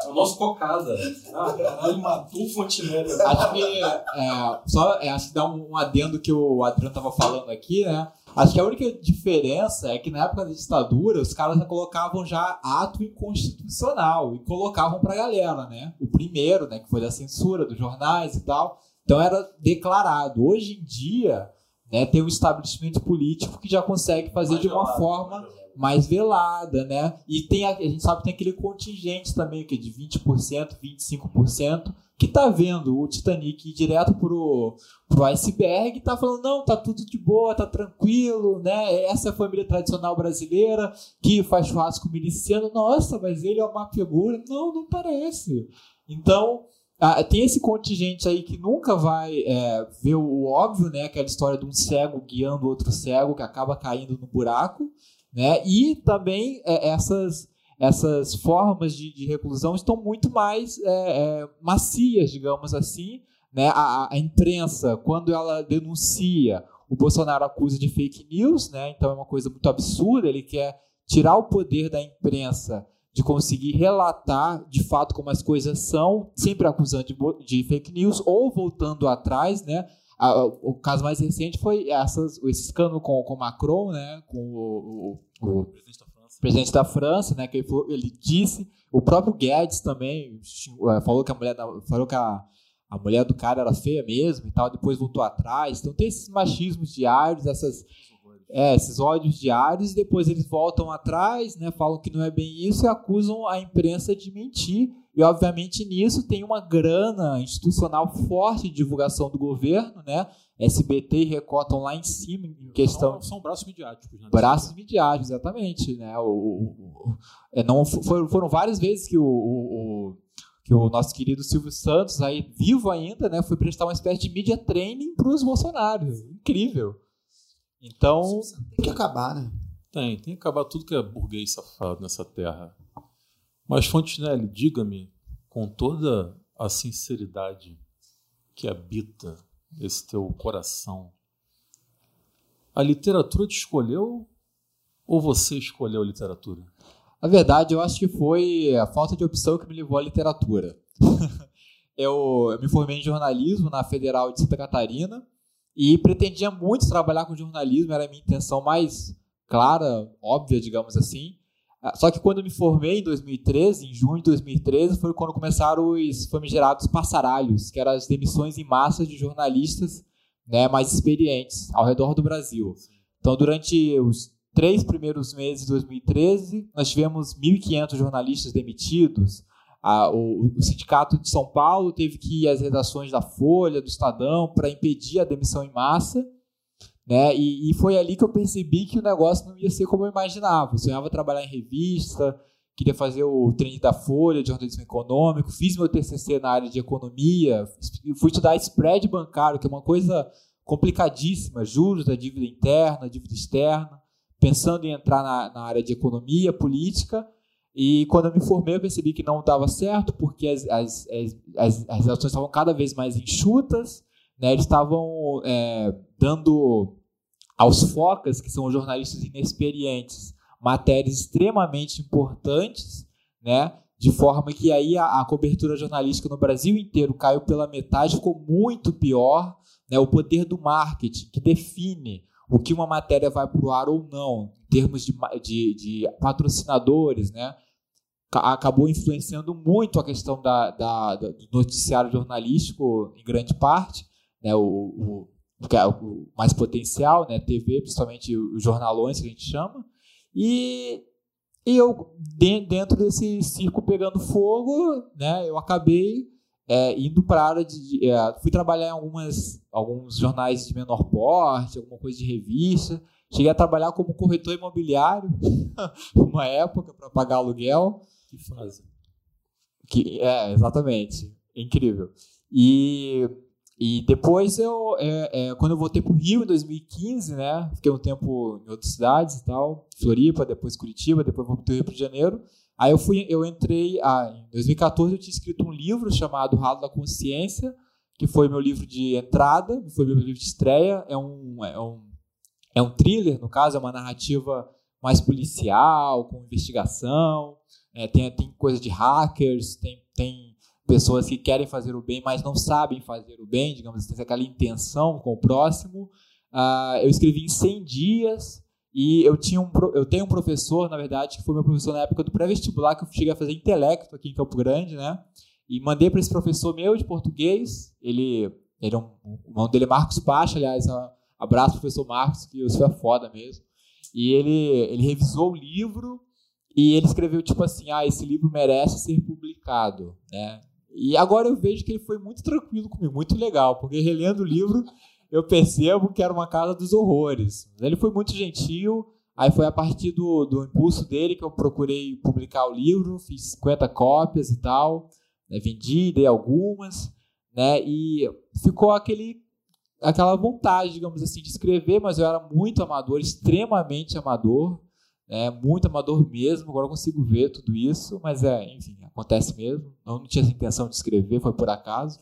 É o nosso cocada. Ah, Caralho, matou o Fontenelle. Acho que é, só é, acho que dá um, um adendo que o Adriano tava falando aqui, né? Acho que a única diferença é que na época da ditadura os caras já colocavam já ato inconstitucional e colocavam pra galera, né? O primeiro, né, que foi da censura dos jornais e tal. Então era declarado. Hoje em dia né, tem um estabelecimento político que já consegue fazer de uma forma mais velada, né? E tem a, a gente sabe que tem aquele contingente também que é de 20%, 25%, que tá vendo o Titanic ir direto pro, pro iceberg e tá falando, não, tá tudo de boa, tá tranquilo, né? Essa é a família tradicional brasileira que faz churrasco miliciano. Nossa, mas ele é uma figura. Não, não parece. Então, ah, tem esse contingente aí que nunca vai é, ver o óbvio, né? Aquela história de um cego guiando outro cego que acaba caindo no buraco, né? E também é, essas essas formas de, de, reclusão estão muito mais é, é, macias, digamos assim. Né? A, a, imprensa, quando ela denuncia, o Bolsonaro acusa de fake news, né? então é uma coisa muito absurda. Ele quer tirar o poder da imprensa de conseguir relatar de fato como as coisas são, sempre acusando de, de fake news ou voltando atrás, né? O caso mais recente foi essas, esse escândalo com, com Macron, né? Com o, o, o presidente, da presidente da França, né? Que ele, falou, ele, disse, o próprio Guedes também é, falou que a mulher, falou que a, a mulher do cara era feia mesmo e tal, depois voltou atrás. Então tem esses machismos diários, essas é, esses ódios diários, e depois eles voltam atrás, né, falam que não é bem isso e acusam a imprensa de mentir. E, obviamente, nisso tem uma grana institucional forte de divulgação do governo, né? SBT e Record estão lá em cima em questão. São, são braços midiáticos, né? Braços midiáticos, exatamente. Né? O, o, o, é, não, foram, foram várias vezes que o, que o nosso querido Silvio Santos, aí vivo ainda, né, foi prestar uma espécie de media training para os Bolsonaro. Incrível. Então. Tem que acabar, né? Tem, tem que acabar tudo que é burguês safado nessa terra. Mas, Fontenelle, diga-me, com toda a sinceridade que habita esse teu coração, a literatura te escolheu ou você escolheu a literatura? A verdade, eu acho que foi a falta de opção que me levou à literatura. eu, eu me formei em jornalismo na Federal de Santa Catarina e pretendia muito trabalhar com jornalismo, era a minha intenção mais clara, óbvia, digamos assim. Ah, só que quando eu me formei em 2013, em junho de 2013, foi quando começaram os famigerados passaralhos, que eram as demissões em massa de jornalistas né, mais experientes ao redor do Brasil. Então, durante os três primeiros meses de 2013, nós tivemos 1.500 jornalistas demitidos, a, o, o, Sindicato de São Paulo teve que ir às redações da Folha, do Estadão, para impedir a demissão em massa. Né? E, e, foi ali que eu percebi que o negócio não ia ser como eu imaginava. Eu sonhava trabalhar em revista, queria fazer o treino da Folha de jornalismo econômico, fiz meu TCC na área de economia, fui estudar spread bancário, que é uma coisa complicadíssima, juros da dívida interna, dívida externa, pensando em entrar na, na área de economia, política, e quando eu me formei, eu percebi que não dava certo, porque as, as, as, as relações estavam cada vez mais enxutas, né? eles estavam é, dando aos focas, que são jornalistas inexperientes, matérias extremamente importantes, né? de forma que aí a, a, cobertura jornalística no Brasil inteiro caiu pela metade, ficou muito pior. Né? O poder do marketing, que define o que uma matéria vai para o ar ou não, em termos de, de, de patrocinadores, né? Acabou influenciando muito a questão da, da, do noticiário jornalístico, em grande parte, né? o, o, é o mais potencial, né? TV, principalmente os jornalões que a gente chama, e, e eu, dentro desse circo pegando fogo, né? eu acabei é, indo para a área de. É, fui trabalhar em algumas, alguns jornais de menor porte, alguma coisa de revista. Cheguei a trabalhar como corretor imobiliário, uma época, para pagar aluguel. Que fase. Que, é, exatamente. Incrível. E, e depois eu, é, é, quando eu voltei para o Rio em 2015, né? Fiquei um tempo em outras cidades e tal, Floripa, depois Curitiba, depois vou para o Rio de Janeiro. Aí eu fui, eu entrei, ah, em 2014 eu tinha escrito um livro chamado Ralo da Consciência, que foi meu livro de entrada, foi meu livro de estreia. É um, é um, é um thriller, no caso, é uma narrativa mais policial, com investigação. É, tem, tem coisa de hackers, tem, tem pessoas que querem fazer o bem, mas não sabem fazer o bem, digamos assim, aquela intenção com o próximo. Ah, eu escrevi em 100 dias, e eu, tinha um, eu tenho um professor, na verdade, que foi meu professor na época do pré-vestibular, que eu cheguei a fazer intelecto aqui em Campo Grande, né? E mandei para esse professor meu de português. Ele, ele é um, o nome dele é Marcos Pacha, aliás, Abraço, professor Marcos, que você é foda mesmo. E ele, ele revisou o livro e ele escreveu tipo assim, ah, esse livro merece ser publicado, né? E agora eu vejo que ele foi muito tranquilo comigo, muito legal, porque relendo o livro eu percebo que era uma casa dos horrores. Ele foi muito gentil, aí foi a partir do, do impulso dele que eu procurei publicar o livro, fiz 50 cópias e tal, né? vendi, dei algumas, né? E ficou aquele aquela vontade, digamos assim, de escrever, mas eu era muito amador, extremamente amador, né, muito amador mesmo. Agora eu consigo ver tudo isso, mas é, enfim, acontece mesmo. Eu não tinha essa intenção de escrever, foi por acaso.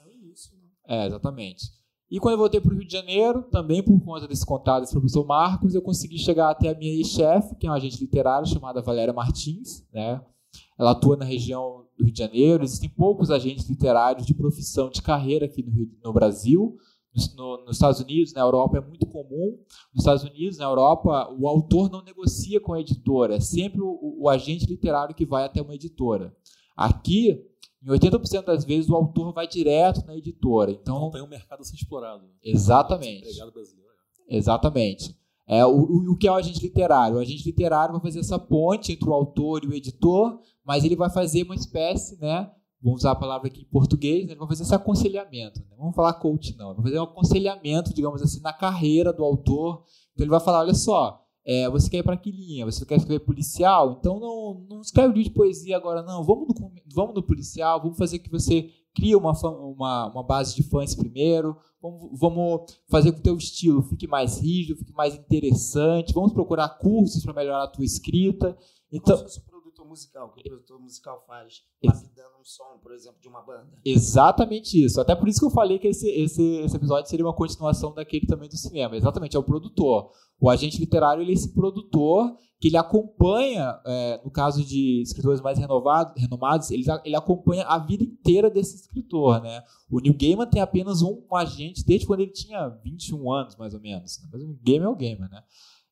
É, é exatamente. E quando eu voltei para o Rio de Janeiro, também por conta desse contato desse professor Marcos, eu consegui chegar até a minha ex-chefe, que é uma agente literária chamada Valéria Martins, né? Ela atua na região do Rio de Janeiro. Existem poucos agentes literários de profissão, de carreira aqui no, Rio, no Brasil no, nos Estados Unidos, na Europa é muito comum. Nos Estados Unidos, na Europa, o autor não negocia com a editora, é sempre o, o agente literário que vai até uma editora. Aqui, em 80% das vezes, o autor vai direto na editora. Então, não tem um mercado a ser explorado. Exatamente. Exatamente. É, o, o, o, que é o agente literário? O agente literário vai fazer essa ponte entre o autor e o editor, mas ele vai fazer uma espécie né, vamos usar a palavra aqui em português, né? ele vai fazer esse aconselhamento. Né? Vamos falar coach, não. Ele vai fazer um aconselhamento, digamos assim, na carreira do autor. Então ele vai falar: olha só, é, você quer ir para que linha? Você quer escrever policial? Então não, não escreve livro de poesia agora, não. Vamos no, vamos no policial, vamos fazer que você crie uma, uma, uma base de fãs primeiro. Vamos, vamos fazer com que o teu estilo fique mais rígido, fique mais interessante. Vamos procurar cursos para melhorar a tua escrita. Então, musical, que o produtor musical faz, lapidando um som, por exemplo, de uma banda. Exatamente isso. Até por isso que eu falei que esse, esse, esse episódio seria uma continuação daquele também do cinema. Exatamente, é o produtor. O agente literário ele é esse produtor que ele acompanha, é, no caso de escritores mais renovados, renomados, ele, ele acompanha a vida inteira desse escritor. Né? O Neil Gaiman tem apenas um, um agente desde quando ele tinha 21 anos, mais ou menos. Mas o Gaiman é o Gaiman, né?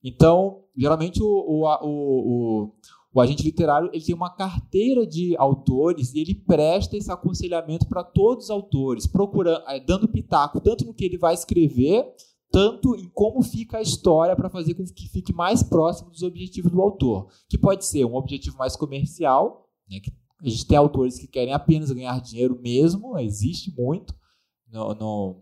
Então, geralmente o, o, o, o agente literário ele tem uma carteira de autores e ele presta esse aconselhamento para todos os autores, procurando, eh, dando pitaco tanto no que ele vai escrever, tanto em como fica a história para fazer com que fique mais próximo dos objetivos do autor, que pode ser um objetivo mais comercial, né, a gente tem autores que querem apenas ganhar dinheiro mesmo, existe muito, não, não,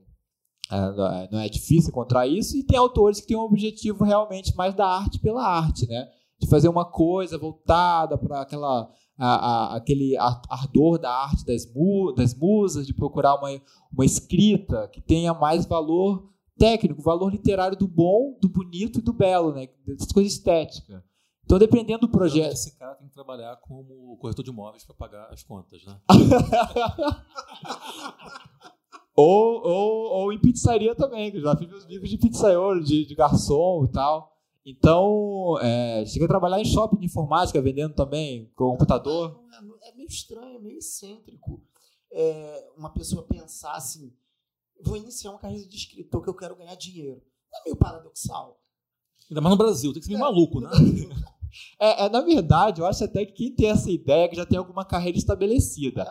é, não é difícil encontrar isso, e tem autores que têm um objetivo realmente mais da arte pela arte, né? De fazer uma coisa voltada para aquela a, a, aquele ardor da arte das, mu, das musas, de procurar uma, uma escrita que tenha mais valor técnico, valor literário do bom, do bonito e do belo, né? dessas coisas estéticas. Então, dependendo do projeto. Esse cara tem que trabalhar como corretor de imóveis para pagar as contas, né? ou, ou, ou em pizzaria também, que eu já fiz meus livros de pizzaiolo, de, de garçom e tal. Então, é, cheguei a trabalhar em shopping de informática, vendendo também computador. É, é meio estranho, é meio excêntrico. É, uma pessoa pensar assim, vou iniciar uma carreira de escritor que eu quero ganhar dinheiro. Não é meio paradoxal? Ainda mais no Brasil, tem que ser meio é, maluco, né? É, é, na verdade, eu acho até que quem tem essa ideia que já tem alguma carreira estabelecida.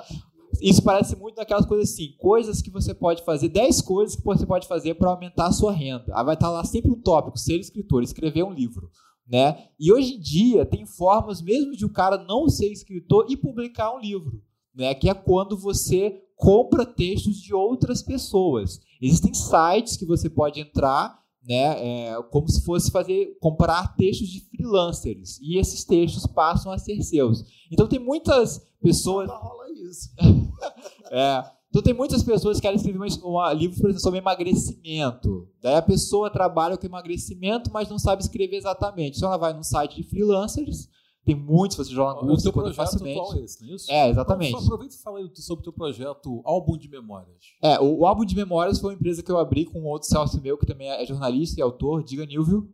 Isso parece muito daquelas coisas assim, coisas que você pode fazer, 10 coisas que você pode fazer para aumentar a sua renda. Aí vai estar lá sempre um tópico, ser escritor, escrever um livro. Né? E hoje em dia tem formas mesmo de o cara não ser escritor e publicar um livro, né? Que é quando você compra textos de outras pessoas. Existem sites que você pode entrar, né? É, como se fosse fazer comprar textos de freelancers e esses textos passam a ser seus. Então tem muitas pessoas. Não rola isso. é. Então tem muitas pessoas que querem escrever um, um livro, por exemplo, sobre emagrecimento. Daí a pessoa trabalha com emagrecimento, mas não sabe escrever exatamente. Então ela vai num site de freelancers, tem muitos, você joga no Google, o projeto facilmente. atual é esse, não é isso? É, exatamente. Então, aproveita e fala sobre o teu projeto Álbum de Memórias. É, o, o, Álbum de Memórias foi uma empresa que eu abri com outro sócio meu, que também é jornalista e autor. Diga, Nilvio.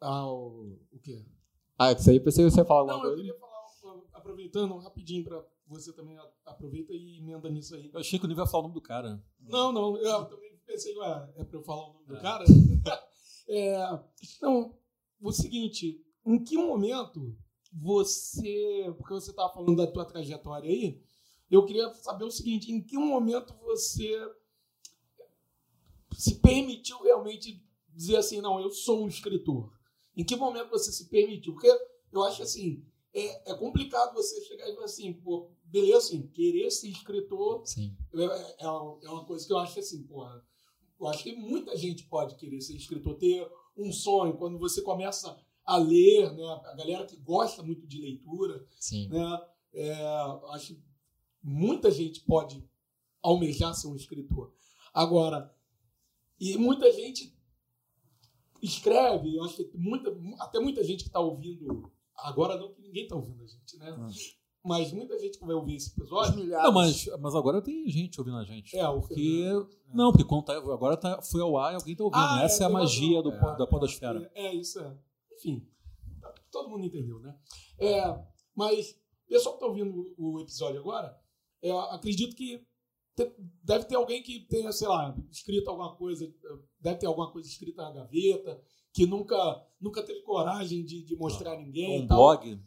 Ah, o, o quê? Ah, isso aí pensei que você ia falar alguma não, coisa. eu queria falar, aproveitando rapidinho para você também aproveita e emenda nisso aí. Eu achei que o nível ia falar o nome do cara. Não, não, eu também pensei, ué, é para eu falar o nome é. do cara? é, não, o seguinte, em que momento você, porque você estava falando da tua trajetória aí, eu queria saber o seguinte, em que momento você se permitiu realmente dizer assim, não, eu sou um escritor? Em que momento você se permitiu? Porque eu acho assim, é, é complicado você chegar e falar assim, pô, beleza, assim, querer ser escritor Sim. é, é, é uma coisa que eu acho assim, porra, eu acho que muita gente pode querer ser escritor, ter um sonho, quando você começa a ler, né, a galera que gosta muito de leitura, Sim. né, é, acho que muita gente pode almejar ser um escritor. Agora, e muita gente escreve, eu acho que muita, até muita gente que está ouvindo, agora não que ninguém está ouvindo a gente, né? Ah. Mas muita gente que vai ouvir esse episódio. milhares. Não, mas, mas agora tem gente ouvindo a gente. É, o Porque. Fernando. Não, porque quando tá- agora tá, foi ao ar e alguém tá ouvindo. Ah, Essa é, a tem magia do, É, da é, podosfera. É, é, isso é. Enfim, tá- todo mundo entendeu, né? É, mas, pessoal que está ouvindo o episódio agora, é, acredito que deve ter alguém que tenha, sei lá, escrito alguma coisa, deve ter alguma coisa escrita na gaveta, que nunca, nunca teve coragem de, de mostrar a ninguém. Um blog.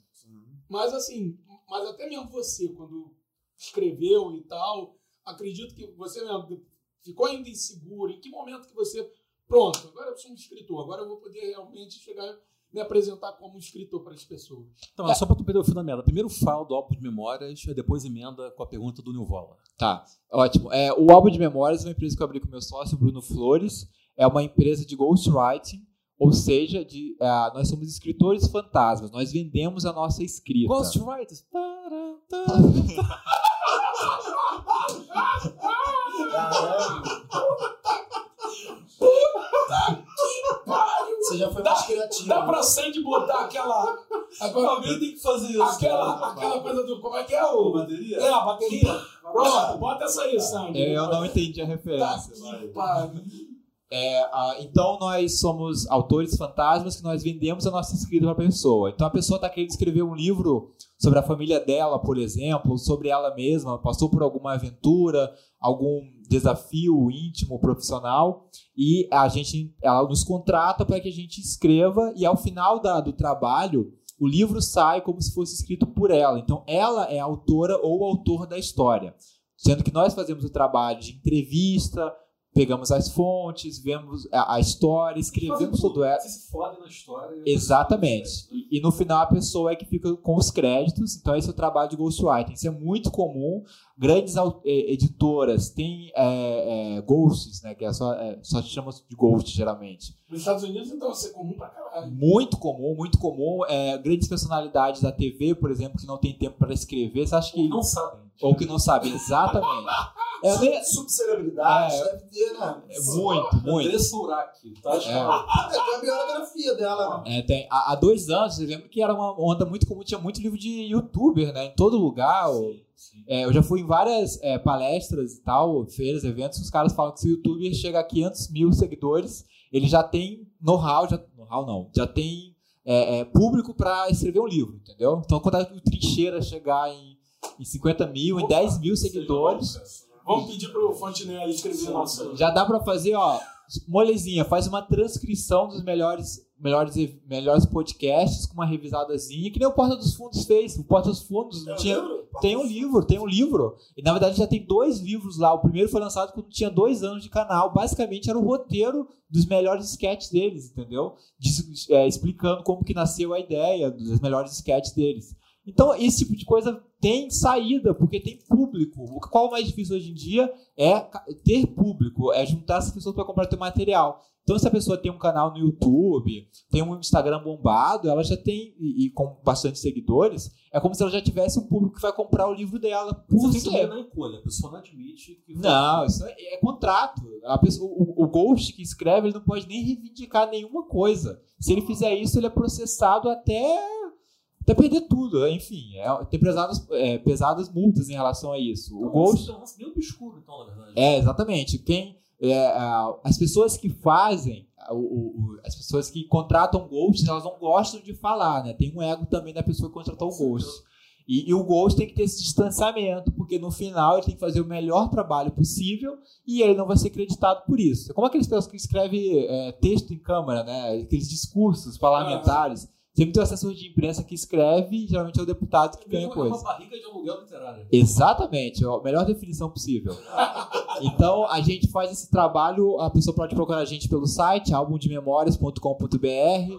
Mas assim, mas até mesmo você, quando escreveu e tal, acredito que você mesmo ficou ainda inseguro. Em que momento que você, pronto, agora eu sou um escritor, agora eu vou poder realmente chegar me apresentar como um escritor para as pessoas. Então, é só pra tu perder o fio da merda. Primeiro fala do álbum de memórias, e depois emenda com a pergunta do Nilvola. Tá, ótimo. É, o Álbum de Memórias é uma empresa que eu abri com meu sócio, Bruno Flores. É uma empresa de ghostwriting, ou seja, de, é, nós somos escritores fantasmas. Nós vendemos a nossa escrita. Ghostwriters. Caramba. Você já foi mais criativo. Dá pra Sandy botar aquela. Agora, tem que fazer aquela, aquela coisa do. Como é que é o. bateria? É, a bateria. Pronto, bota essa aí, Sandy. É, eu não entendi a Tá referência. que pariu. É, ah, então nós somos autores fantasmas que nós vendemos a nossa escrita para a pessoa. Então a pessoa está querendo escrever um livro sobre a família dela, por exemplo, sobre ela mesma, passou por alguma aventura, algum desafio íntimo, profissional, e a gente, ela nos contrata para que a gente escreva e ao final da- do trabalho o livro sai como se fosse escrito por ela. Então ela é a autora ou autor da história, sendo que nós fazemos o trabalho de entrevista pegamos as fontes, vemos a, a história, escrevemos tudo ela. Você se fode na história. Exatamente. E, e no final a pessoa é que fica com os créditos. Então esse é o trabalho de ghostwriting. Isso é muito comum. Grandes eh, editoras têm é, é, ghosts, né? Que é só, é, só chama de ghost geralmente. Nos Estados Unidos, então, isso é comum pra caralho. Muito comum, muito comum. É, grandes personalidades da TV, por exemplo, que não tem tempo para escrever. Você acha que Não sabem. ou que não sabem exatamente? É, nem- Subcelebridade, É. deve ter, né? é muito, muito. Andressa Urach, tá? É. É, tem a biografia dela, né? É, tem, há, há dois anos, você lembra que era uma onda muito comum, tinha muito livro de youtuber, né? Em todo lugar. ou- é, eu já fui em várias é, palestras e tal, feiras, eventos, os caras falam que se o youtuber chega a 500 mil seguidores, ele já tem know-how, já, know-how não, já tem é, é, público pra escrever um livro, entendeu? Então quando o Trincheira chegar em, em 50 mil, em 10 mil seguidores, Vamos pedir pro Fontenelle escrever nossa. já dá pra fazer, ó, molezinha, faz uma transcrição dos melhores, melhores, melhores podcasts com uma revisadazinha, que nem o Porta dos Fundos fez. O Porta dos Fundos não tinha, tem um livro, tem um livro. E na verdade já tem dois livros lá. O primeiro foi lançado quando tinha dois anos de canal. Basicamente era o roteiro dos melhores sketches deles, entendeu? Diz- é, explicando como que nasceu a ideia dos melhores sketches deles. Então, esse tipo de coisa tem saída, porque tem público. O qual é mais difícil hoje em dia é ter público, é juntar essas pessoas para comprar teu material. Então, se a pessoa tem um canal no YouTube, tem um Instagram bombado, ela já tem, e, e com bastante seguidores, é como se ela já tivesse um público que vai comprar o livro dela por Isso tempo. não é encolha, a pessoa não admite que. Não, isso é, é contrato. A pessoa, o, o Ghost que escreve, ele não pode nem reivindicar nenhuma coisa. Se ele fizer isso, ele é processado até, até perder tudo. Enfim, é, tem pesadas, é, pesadas multas em relação a isso. O Ghost. É um lance bem obscuro, então, na verdade. É, exatamente. Quem, é, a- as pessoas que fazem, o- o- as pessoas que contratam ghosts, elas não gostam de falar, né? Tem um ego também da pessoa que contratou o ghost. E, e o ghost tem que ter esse distanciamento, porque no final ele tem que fazer o melhor trabalho possível e ele não vai ser creditado por isso. É como aqueles pessoas que escrevem é, texto em câmara, né? Aqueles discursos parlamentares. Sempre tem o assessor de imprensa que escreve, geralmente é o deputado que ganha É coisa. uma barriga de aluguel literário. Exatamente, é a melhor definição possível. Então, a gente faz esse trabalho, a pessoa pode procurar a gente pelo site, álbumdememórias.com.br.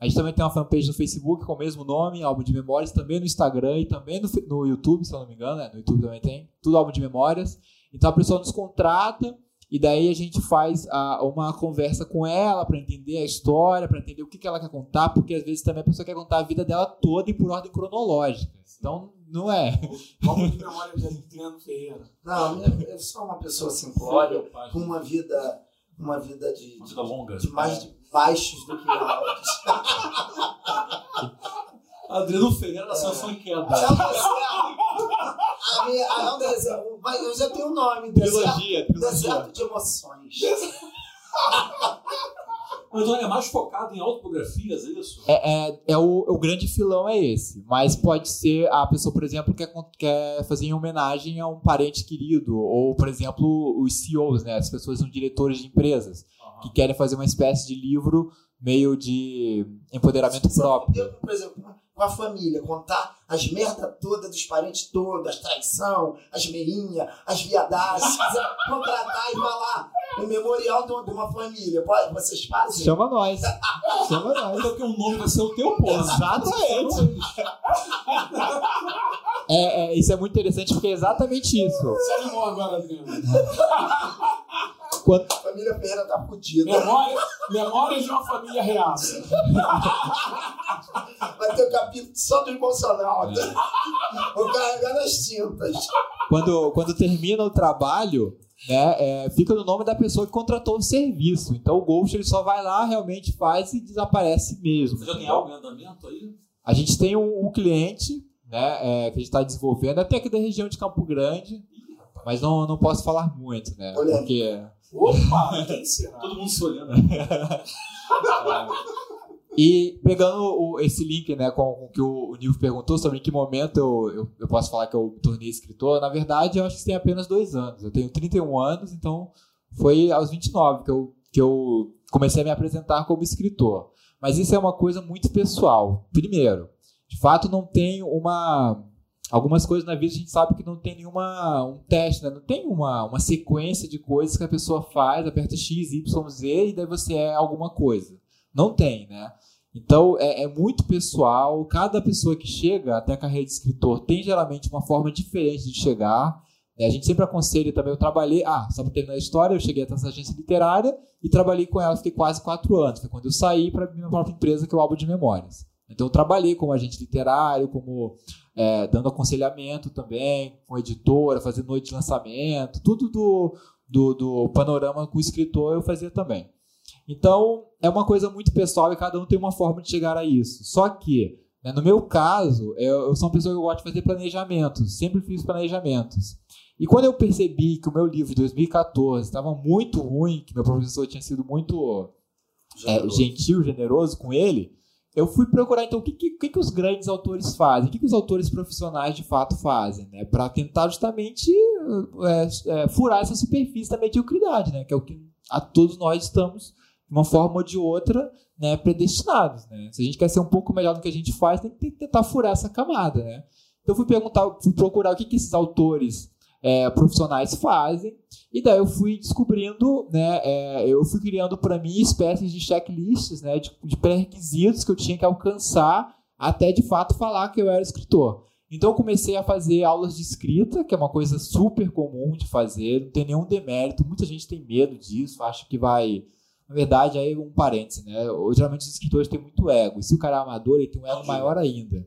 A gente também tem uma fanpage no Facebook com o mesmo nome, Álbum de Memórias, também no Instagram e também no, no YouTube, se eu não me engano, né? no YouTube também tem, tudo Álbum de Memórias. Então a pessoa nos contrata e daí a gente faz a- uma conversa com ela para entender a história, para entender o que, que ela quer contar, porque às vezes também a pessoa quer contar a vida dela toda e por ordem cronológica. Então, não é. Vamos de memória de Adriano Ferreira. Não, eu sou uma pessoa simplória, com uma vida, uma vida de, Uma vida longa. de mais de baixos do que altos. Adriano Ferreira da Sanção em Queda. É um deserto. A minha, um deserto. Mas eu já tenho um nome. Deserto, Trilogia, deserto de emoções. Mas é mais focado em autobiografias, é isso? É, é, é o, o grande filão é esse. Mas pode ser a pessoa, por exemplo, quer, con- quer fazer em homenagem a um parente querido. Ou, por exemplo, os CEOs, né? As pessoas são diretores de empresas. Que querem fazer uma espécie de livro meio de empoderamento próprio. Eu, por exemplo, com a família, contar as merda todas dos parentes todos, as traição, as meinhas, as viadagens. Se quiser contratar e falar o memorial de uma- família, pode, vocês fazem? Chama nós. Chama nós. Então que o nome vai ser o teu, pô. Exatamente. É, é, isso é muito interessante porque é exatamente isso. Você animou agora, Adriano. Quando, A família Ferreira tá fodida. Memória, memórias de uma família reaça. Vai ter um capítulo só do emocional. Vou carregar nas tintas. quando, quando termina o trabalho, né, é, fica no nome da pessoa que contratou o serviço. Então o Ghost ele só vai lá, realmente faz e desaparece mesmo. Você já tem algo em andamento aí? A gente tem um, um cliente né, é, que a gente está desenvolvendo, até aqui da região de Campo Grande, mas não, não posso falar muito, né? Olha. Porque Opa? Todo mundo se olhando. E pegando o- esse link né, com, com o que o, o perguntou sobre em que momento eu, eu, eu posso falar que eu me tornei escritor, na verdade eu acho que tem apenas dois anos. Eu tenho 31 anos, então foi aos 29 que eu, que eu comecei a me apresentar como escritor. Mas isso é uma coisa muito pessoal. Primeiro, de fato não tem uma. Algumas coisas na vida a gente sabe que não tem nenhuma um teste, né? não tem uma, uma sequência de coisas que a pessoa faz, aperta X, Y, Z e daí você é alguma coisa. Não tem, né? Então é, é muito pessoal. Cada pessoa que chega até a carreira de escritor tem geralmente uma forma diferente de chegar. né? A gente sempre aconselha também. Eu trabalhei, ah, só para terminar a história, eu cheguei até essa agência literária e trabalhei com ela, fiquei quase quatro anos. Foi quando eu saí para minha própria empresa, que é o Álbum de Memórias. Então eu trabalhei como agente literário, como é, dando aconselhamento também, com editora, fazendo noite de lançamento, tudo do, do, do panorama com o escritor eu fazia também. Então, é uma coisa muito pessoal e cada um tem uma forma de chegar a isso. Só que, né, no meu caso, eu, sou uma pessoa que gosta de fazer planejamentos, sempre fiz planejamentos. E quando eu percebi que o meu livro de 2014 estava muito ruim, que meu professor tinha sido muito é, gentil, generoso com ele, eu fui procurar então o que, que, que os grandes autores fazem, o que, que os autores profissionais de fato fazem, né? Para tentar justamente é, é, furar essa superfície da mediocridade, né? Que é o que a todos nós estamos, de uma forma ou de outra, né, predestinados. Né? Se a gente quer ser um pouco melhor no que a gente faz, tem que tentar furar essa camada. Né? Então fui perguntar, fui procurar o que, que esses autores é, profissionais fazem, e daí eu fui descobrindo, né, é, eu fui criando para mim espécies de checklists, né, de, de pré-requisitos que eu tinha que alcançar até de fato falar que eu era escritor. Então eu comecei a fazer aulas de escrita, que é uma coisa super comum de fazer, não tem nenhum demérito, muita gente tem medo disso, acha que vai. Na verdade, aí um parêntese, né? Geralmente os escritores têm muito ego, e se o cara é amador, ele tem um ego maior ainda.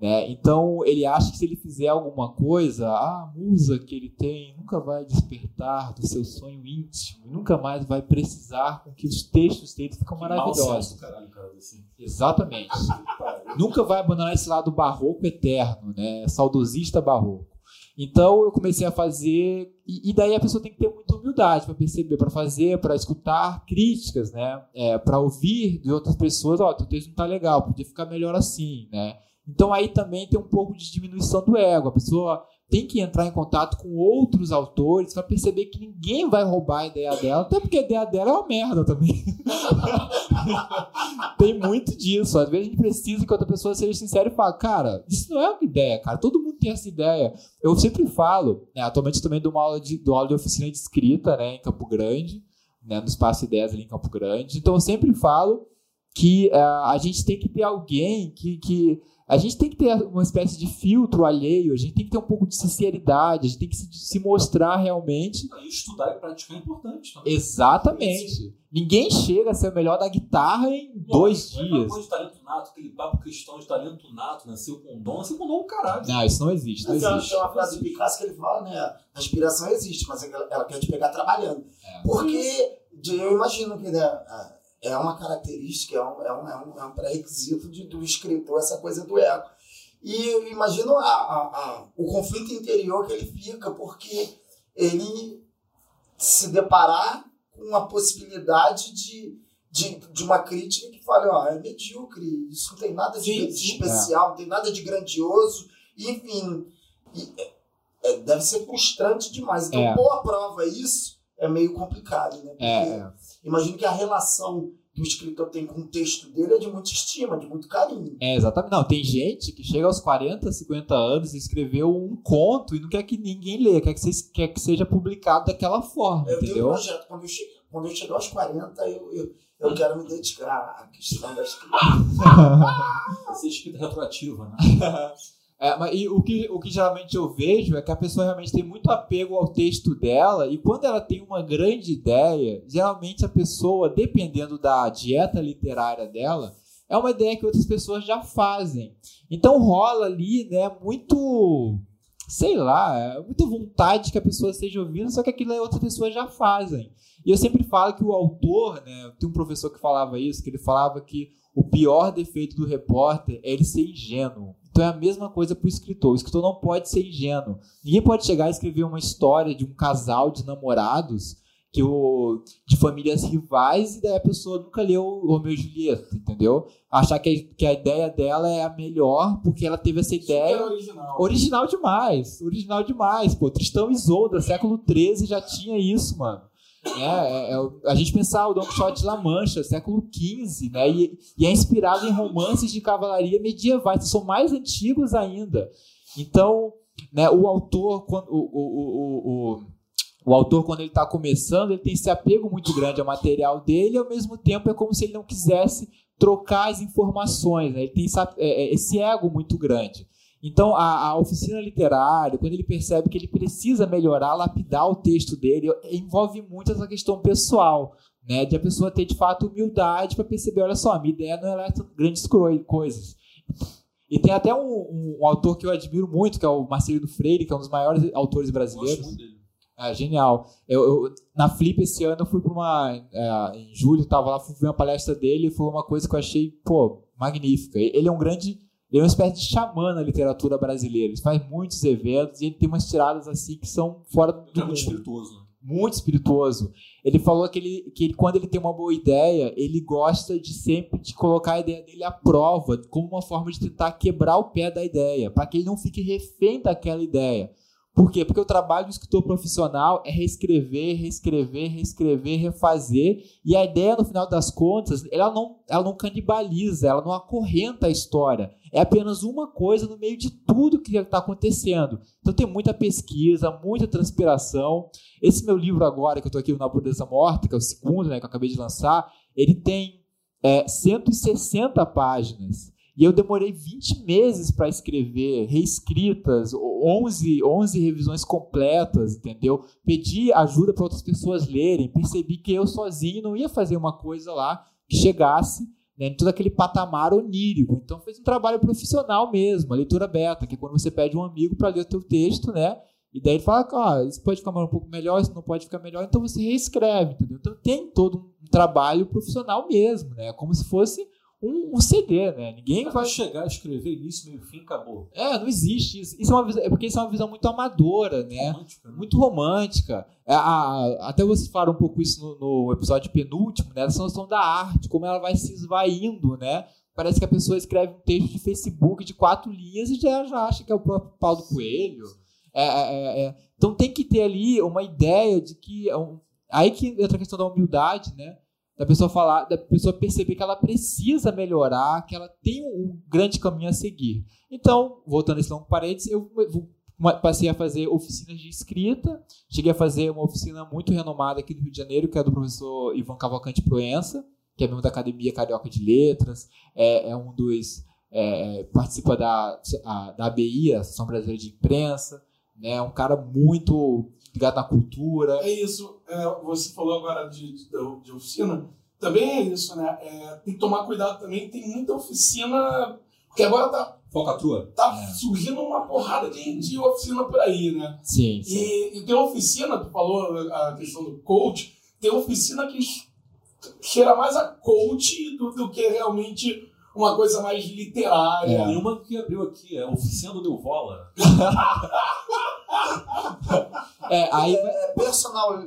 Né? Então ele acha que se ele fizer alguma coisa, a musa que ele tem nunca vai despertar do seu sonho íntimo, nunca mais vai precisar com que os textos dele ficam maravilhosos. Caralho, cara, assim. Exatamente. Nunca vai abandonar esse lado barroco eterno, né? Saudosista barroco. Então eu comecei a fazer e, e daí a pessoa tem que ter muita humildade para perceber, para fazer, para escutar críticas, né? É, para ouvir de outras pessoas, ó, oh, teu texto não tá legal, podia ficar melhor assim, né? Então aí também tem um pouco de diminuição do ego. A pessoa tem que entrar em contato com outros autores para perceber que ninguém vai roubar a ideia dela, até porque a ideia dela é uma merda também. tem muito disso. Às vezes a gente precisa que outra pessoa seja sincera e fale, cara, isso não é uma ideia, cara. Todo mundo tem essa ideia. Eu sempre falo, né, atualmente também dou uma aula de, dou aula de oficina de escrita né, em Campo Grande, né, no Espaço Ideias ali em Campo Grande. Então eu sempre falo que uh, a gente tem que ter alguém que, que a gente tem que ter uma espécie de filtro alheio, a gente tem que ter um pouco de sinceridade, a gente tem que se, se mostrar realmente. estudar e praticar é importante também. Exatamente. Ninguém chega a ser o melhor da guitarra em Pô, dois dias. Não é coisa de talento nato, aquele papo cristão de talento nato, nasceu com dom, nasceu com dom caralho. Não, isso não existe. Não existe. Tem uma frase do Picasso que ele fala, né? A inspiração existe, mas ela quer te pegar trabalhando. É. Porque eu imagino que né, é uma característica, é um, é um, é um, é um pré-requisito do escritor, essa coisa do ego. E imagino a, a, a, o conflito interior que ele fica, porque ele se deparar com a possibilidade de, de, de uma crítica que fale, ó, é medíocre, isso não tem nada de, sim, especial, é. não tem nada de grandioso, enfim, e, é, é, deve ser frustrante demais. Então, é. pôr à prova isso é meio complicado, né? Porque é. Imagino que a relação que o escritor tem com o texto dele é de muita estima, de muito carinho. É, exatamente. Não, tem gente que chega aos 40, 50 anos e escreveu um conto e não quer que ninguém leia, quer que, você, quer que seja publicado daquela forma, eu entendeu? tenho um projeto, quando eu, chego, quando eu chegar aos 40, eu, eu, eu quero me dedicar à questão da escrita. Vai ser escrita retroativa, né? É, mas, e o que, o que geralmente eu vejo é que a pessoa realmente tem muito apego ao texto dela, e quando ela tem uma grande ideia, geralmente a pessoa, dependendo da dieta literária dela, é uma ideia que outras pessoas já fazem. Então rola ali, né, muito, sei lá, é muita vontade que a pessoa esteja ouvindo, só que aquilo é outras pessoas já fazem. E eu sempre falo que o autor, né, tem um professor que falava isso, que ele falava que o pior defeito do repórter é ele ser ingênuo. Então é a mesma coisa para o escritor. O escritor não pode ser ingênuo. Ninguém pode chegar e escrever uma história de um casal de namorados que o, de famílias rivais e daí a pessoa nunca leu Romeu e Julieta, entendeu? Achar que a, que a ideia dela é a melhor porque ela teve essa ideia. original. Original demais. Original demais. Pô, Tristão e Isolda, século XIII já tinha isso, mano. É, é, é, a gente pensar o Don Quixote de La Mancha, século XV, né? E, e, é inspirado em romances de cavalaria medievais, que são mais antigos ainda. Então, né, o autor, quando, o, o, o, o, autor, quando ele está começando, ele tem esse apego muito grande ao material dele, e ao mesmo tempo é como se ele não quisesse trocar as informações, né? ele tem é, é, esse ego muito grande. Então, a, a, oficina literária, quando ele percebe que ele precisa melhorar, lapidar o texto dele, envolve muito essa questão pessoal, né? De a pessoa ter, de fato, humildade para perceber, olha só, a minha ideia não é grandes coisas. E tem até um, um, um, autor que eu admiro muito, que é o Marcelino Freire, que é um dos maiores autores brasileiros. É, genial. Eu, eu, na Flip esse ano eu fui para uma. É, em julho, estava lá, fui ver uma palestra dele e foi uma coisa que eu achei, pô, magnífica. Ele é um grande ele é uma espécie de xamã na literatura brasileira. Ele faz muitos eventos e ele tem umas tiradas assim que são fora do é muito espirituoso. Né? Muito espirituoso. Ele falou que, ele, que ele, quando ele tem uma boa ideia, ele gosta de sempre de colocar a ideia dele à prova, como uma forma de tentar quebrar o pé da ideia, para que ele não fique refém daquela ideia. Por quê? Porque o trabalho do escritor profissional é reescrever, reescrever, reescrever, refazer. E a ideia, no final das contas, ela não, ela não canibaliza, ela não acorrenta a história. É apenas uma coisa no meio de tudo que está acontecendo. Então tem muita pesquisa, muita transpiração. Esse meu livro agora, que eu estou aqui, o Natureza Morta, que é o segundo né, que eu acabei de lançar, ele tem é, 160 páginas. E eu demorei 20 meses para escrever, reescritas, 11, 11 revisões completas, entendeu? Pedi ajuda para outras pessoas lerem, percebi que eu sozinho não ia fazer uma coisa lá que chegasse né, todo aquele patamar onírico. Então fez um trabalho profissional mesmo, a leitura beta, que é quando você pede um amigo para ler o teu texto, né? E daí ele fala, ah, isso pode ficar um pouco melhor, isso não pode ficar melhor, então você reescreve, entendeu? Então tem todo um trabalho profissional mesmo, né? Como se fosse um, um CD, né? Ninguém vai... vai chegar a escrever início, meio fim, acabou. É, não existe isso. Isso é uma visão, é porque isso é uma visão muito amadora, né? Romântica, né? Muito romântica. É, a, até você fala um pouco isso no, no, episódio penúltimo, né? Essa noção da arte, como ela vai se esvaindo, né? Parece que a pessoa escreve um texto de Facebook de quatro linhas e já, já acha que é o próprio Paulo Coelho. É, é, é, então tem que ter ali uma ideia de que. Aí que entra a questão da humildade, né? Da pessoa falar, da pessoa perceber que ela precisa melhorar, que ela tem um grande caminho a seguir. Então, voltando a esse longo parênteses, eu passei a fazer oficinas de escrita. Cheguei a fazer uma oficina muito renomada aqui no Rio de Janeiro, que é do professor Ivan Cavalcante Proença, que é membro da Academia Carioca de Letras, é, é um dos. É, participa da, a, da ABI, a Associação Brasileira de Imprensa, né? É um cara muito ligado na cultura. É isso. É, você falou agora de, de, de, oficina. Também é isso, né? É, tem que tomar cuidado também. Tem muita oficina. Porque agora tá. Focatua. Tá é. surgindo uma porrada de, de oficina por aí, né? Sim. sim. E, e tem oficina, tu falou a questão do coach, tem oficina que cheira mais a coach do, do que realmente uma coisa mais literária. É. Tem uma que abriu aqui, é Oficina do Neuvola. é, aí... É, personal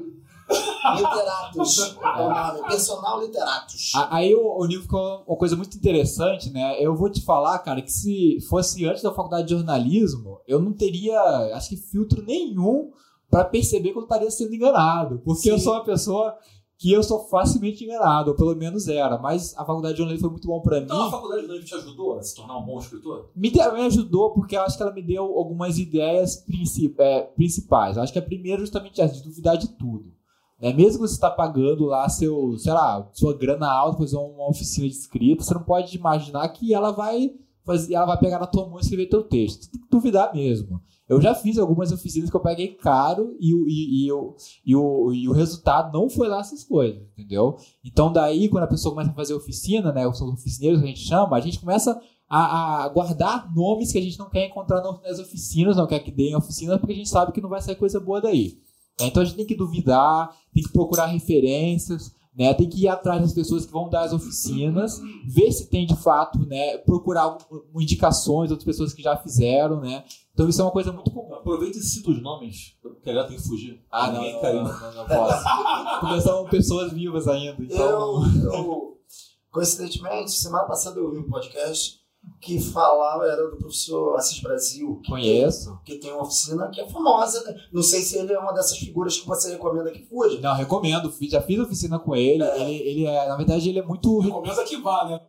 literatos. É o nome, personal literatos. Aí o, o livro ficou uma coisa muito interessante, né? Eu vou te falar, cara, que se fosse antes da faculdade de jornalismo, eu não teria, acho que, filtro nenhum para perceber que eu estaria sendo enganado. Porque Sim. eu sou uma pessoa que eu sou facilmente enganado, ou pelo menos era. Mas a faculdade de jornalismo foi muito bom para então, mim. Então a faculdade de jornalismo te ajudou a se tornar um bom escritor? Me, me ajudou porque eu acho que ela me deu algumas ideias princip, é, principais. Eu acho que a primeira é justamente essa, de duvidar de tudo. Né? Mesmo que você está pagando lá seu, sei lá, sua grana alta para fazer uma oficina de escrita, você não pode imaginar que ela vai fazer, ela vai pegar na tua mão e escrever teu texto. Você tem que duvidar mesmo. Eu já fiz algumas oficinas que eu paguei caro e, e, e, o, e, o, e o resultado não foi lá essas coisas, entendeu? Então, daí, quando a pessoa começa a fazer oficina, né? Os oficineiros que a gente chama, a gente começa a, a, guardar nomes que a gente não quer encontrar nas oficinas, não quer que deem oficina, porque a gente sabe que não vai sair coisa boa daí. Então a gente tem que duvidar, tem que procurar referências, né? Tem que ir atrás das pessoas que vão dar as oficinas, ver se tem de fato, né? Procurar indicações de outras pessoas que já fizeram, né? Então isso é uma coisa muito comum. Aproveita e cita os nomes, porque agora tem que fugir. Ah, não, não, não, não, não, posso. porque são pessoas vivas ainda. Então... Eu, eu, coincidentemente, semana passada eu ouvi um podcast que falava, era do professor Assis Brasil. Que Conheço. Tem, que tem uma oficina que é famosa. Né? Não sei se ele é uma dessas figuras que você recomenda que fuja. Não, recomendo. Já fiz oficina com ele. É. Ele, ele é, na verdade, ele é muito. Recomenda que vá, né?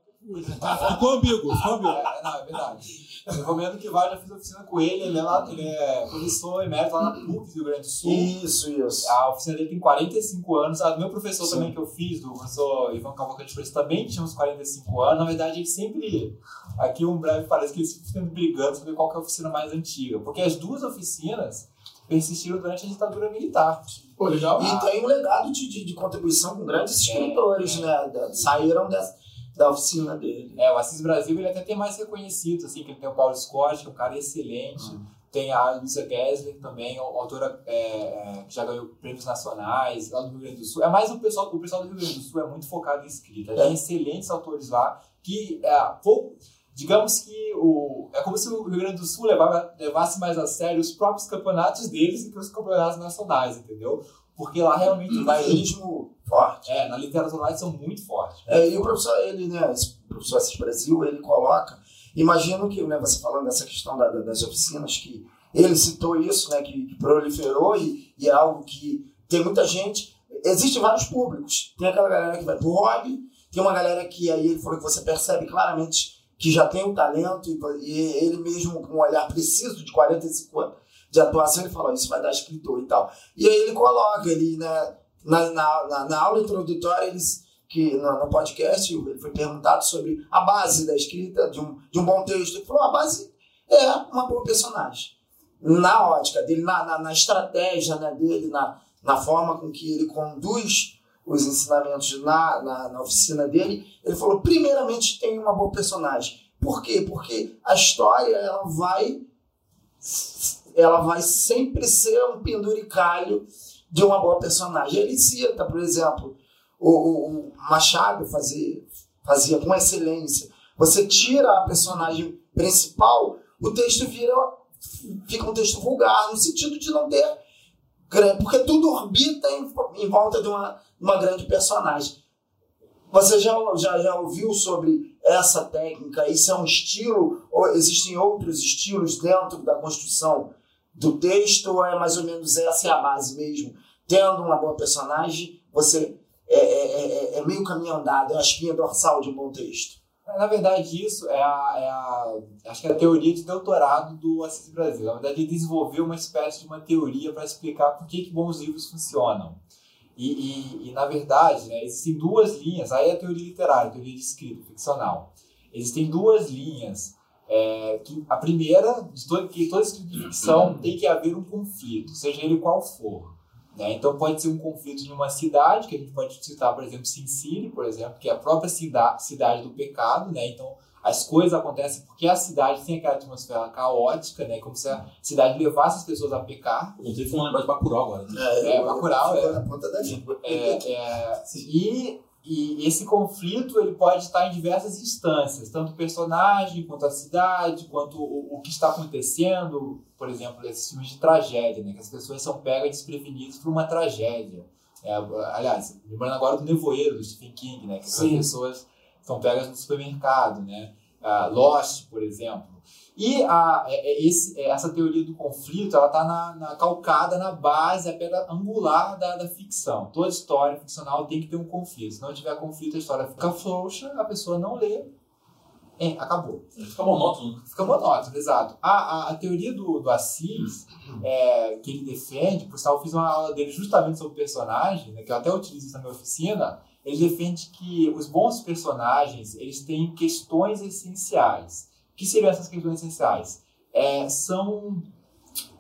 Ficou amigo, ficou amigo. É, não, é verdade. Eu recomendo que vá, já fiz oficina com ele. Ele é, lá, ele é professor emérito lá na PUC do Rio Grande do Sul. Isso, isso. A oficina dele tem 45 anos. A do meu professor Sim. também que eu fiz, do professor Ivan Cavalcante Freitas, também tinha uns 45 anos. Na verdade, ele sempre. Aqui um breve parece que eles ficam brigando sobre qual é a oficina mais antiga. Porque as duas oficinas persistiram durante a ditadura militar. Pô, legal. E ah. tem um legado de, de, de contribuição com grandes escritores, é. né? Saíram dessa da oficina dele. É, o Assis Brasil ele até tem mais reconhecido, assim, que ele tem o Paulo Scott, que é um cara excelente. Uhum. Tem a Luísa Gessler também, autora é, que já ganhou prêmios nacionais lá do Rio Grande do Sul. É mais o pessoal, o pessoal do Rio Grande do Sul é muito focado em escrita. Tem é. excelentes autores lá que, é, pouco, digamos que o, é como se o Rio Grande do Sul levava, levasse mais a sério os próprios campeonatos deles do que os campeonatos nacionais, entendeu? Porque lá realmente o bairrismo forte. É, na literatura eles são muito fortes. É, e o professor, ele, né, o professor Assis Brasil, ele coloca, imagino que, né, você falando dessa questão da, das oficinas, que ele citou isso, né, que, que proliferou e, e, é algo que tem muita gente, existem vários públicos, tem aquela galera que vai pro hobby, tem uma galera que aí ele falou que você percebe claramente que já tem um talento e, e ele mesmo com um olhar preciso de 45 anos de atuação, ele fala, isso vai dar escritor e tal. E aí ele coloca, ele, né, na, na, na aula introdutória, eles, que no, no, podcast, ele foi perguntado sobre a base da escrita de um, de um bom texto. Ele falou, a base é uma boa personagem. Na ótica dele, na, na, na estratégia né, dele, na, na forma com que ele conduz os ensinamentos na, na, na, oficina dele, ele falou, primeiramente tem uma boa personagem. Por quê? Porque a história ela vai ela vai sempre ser um penduricalho de uma boa personagem. Ele cita, por exemplo, o, o Machado fazia, fazia com excelência. Você tira a personagem principal, o texto vira fica um texto vulgar, no sentido de não ter. Porque tudo orbita em, em volta de uma, uma grande personagem. Você já, já, já ouviu sobre essa técnica? Isso é um estilo? Ou existem outros estilos dentro da construção do texto ou é mais ou menos essa é a base mesmo? Tendo uma boa personagem, você é, é, é, é meio caminho andado, é a espinha dorsal de um bom texto. Na verdade, isso é a, é a, acho que é a teoria de doutorado do Assis Brasil. Na verdade, ele desenvolveu uma espécie de uma teoria para explicar por que, que bons livros funcionam. E, e, e na verdade, né, existem duas linhas. Aí é a teoria literária, a teoria de escrita, ficcional. Existem duas linhas. É, que a primeira, de todo, que toda de ficção tem que haver um conflito, seja ele qual for. Né? Então pode ser um conflito em uma cidade, que a gente pode citar, por exemplo, Sin City, por exemplo, que é a própria cida cidade do pecado, né? Então as coisas acontecem porque a cidade tem aquela atmosfera caótica, né? Como se a cidade levasse as pessoas a pecar. Inclusive foi um negócio de Bacurau agora. Né? É, é Bacurau, é. Na ponta da língua. É, é, e, e esse conflito ele pode estar em diversas instâncias, tanto o personagem, quanto a cidade, quanto o, o que está acontecendo, por exemplo, esses filmes de tragédia, né? Que as pessoas são pegas desprevenidas por uma tragédia. É, aliás, lembrando agora do Nevoeiro, do Stephen King, né? Que as pessoas são pegas no supermercado, né? Uh, Lost, por exemplo. E a, é, é, esse, é, essa teoria do conflito, ela está na, na, calcada na base, a pedra angular da, da ficção. Toda história ficcional tem que ter um conflito. Se não tiver conflito, a história fica frouxa, a pessoa não lê, é, acabou. Fica monótono. Fica monótono, exato. A, a, a teoria do, do Assis, é, que ele defende, por sinal, eu fiz uma aula dele justamente sobre personagem, né, que eu até utilizo na minha oficina, ele defende que os bons personagens, eles têm questões essenciais. Que seriam essas questões essenciais? É, são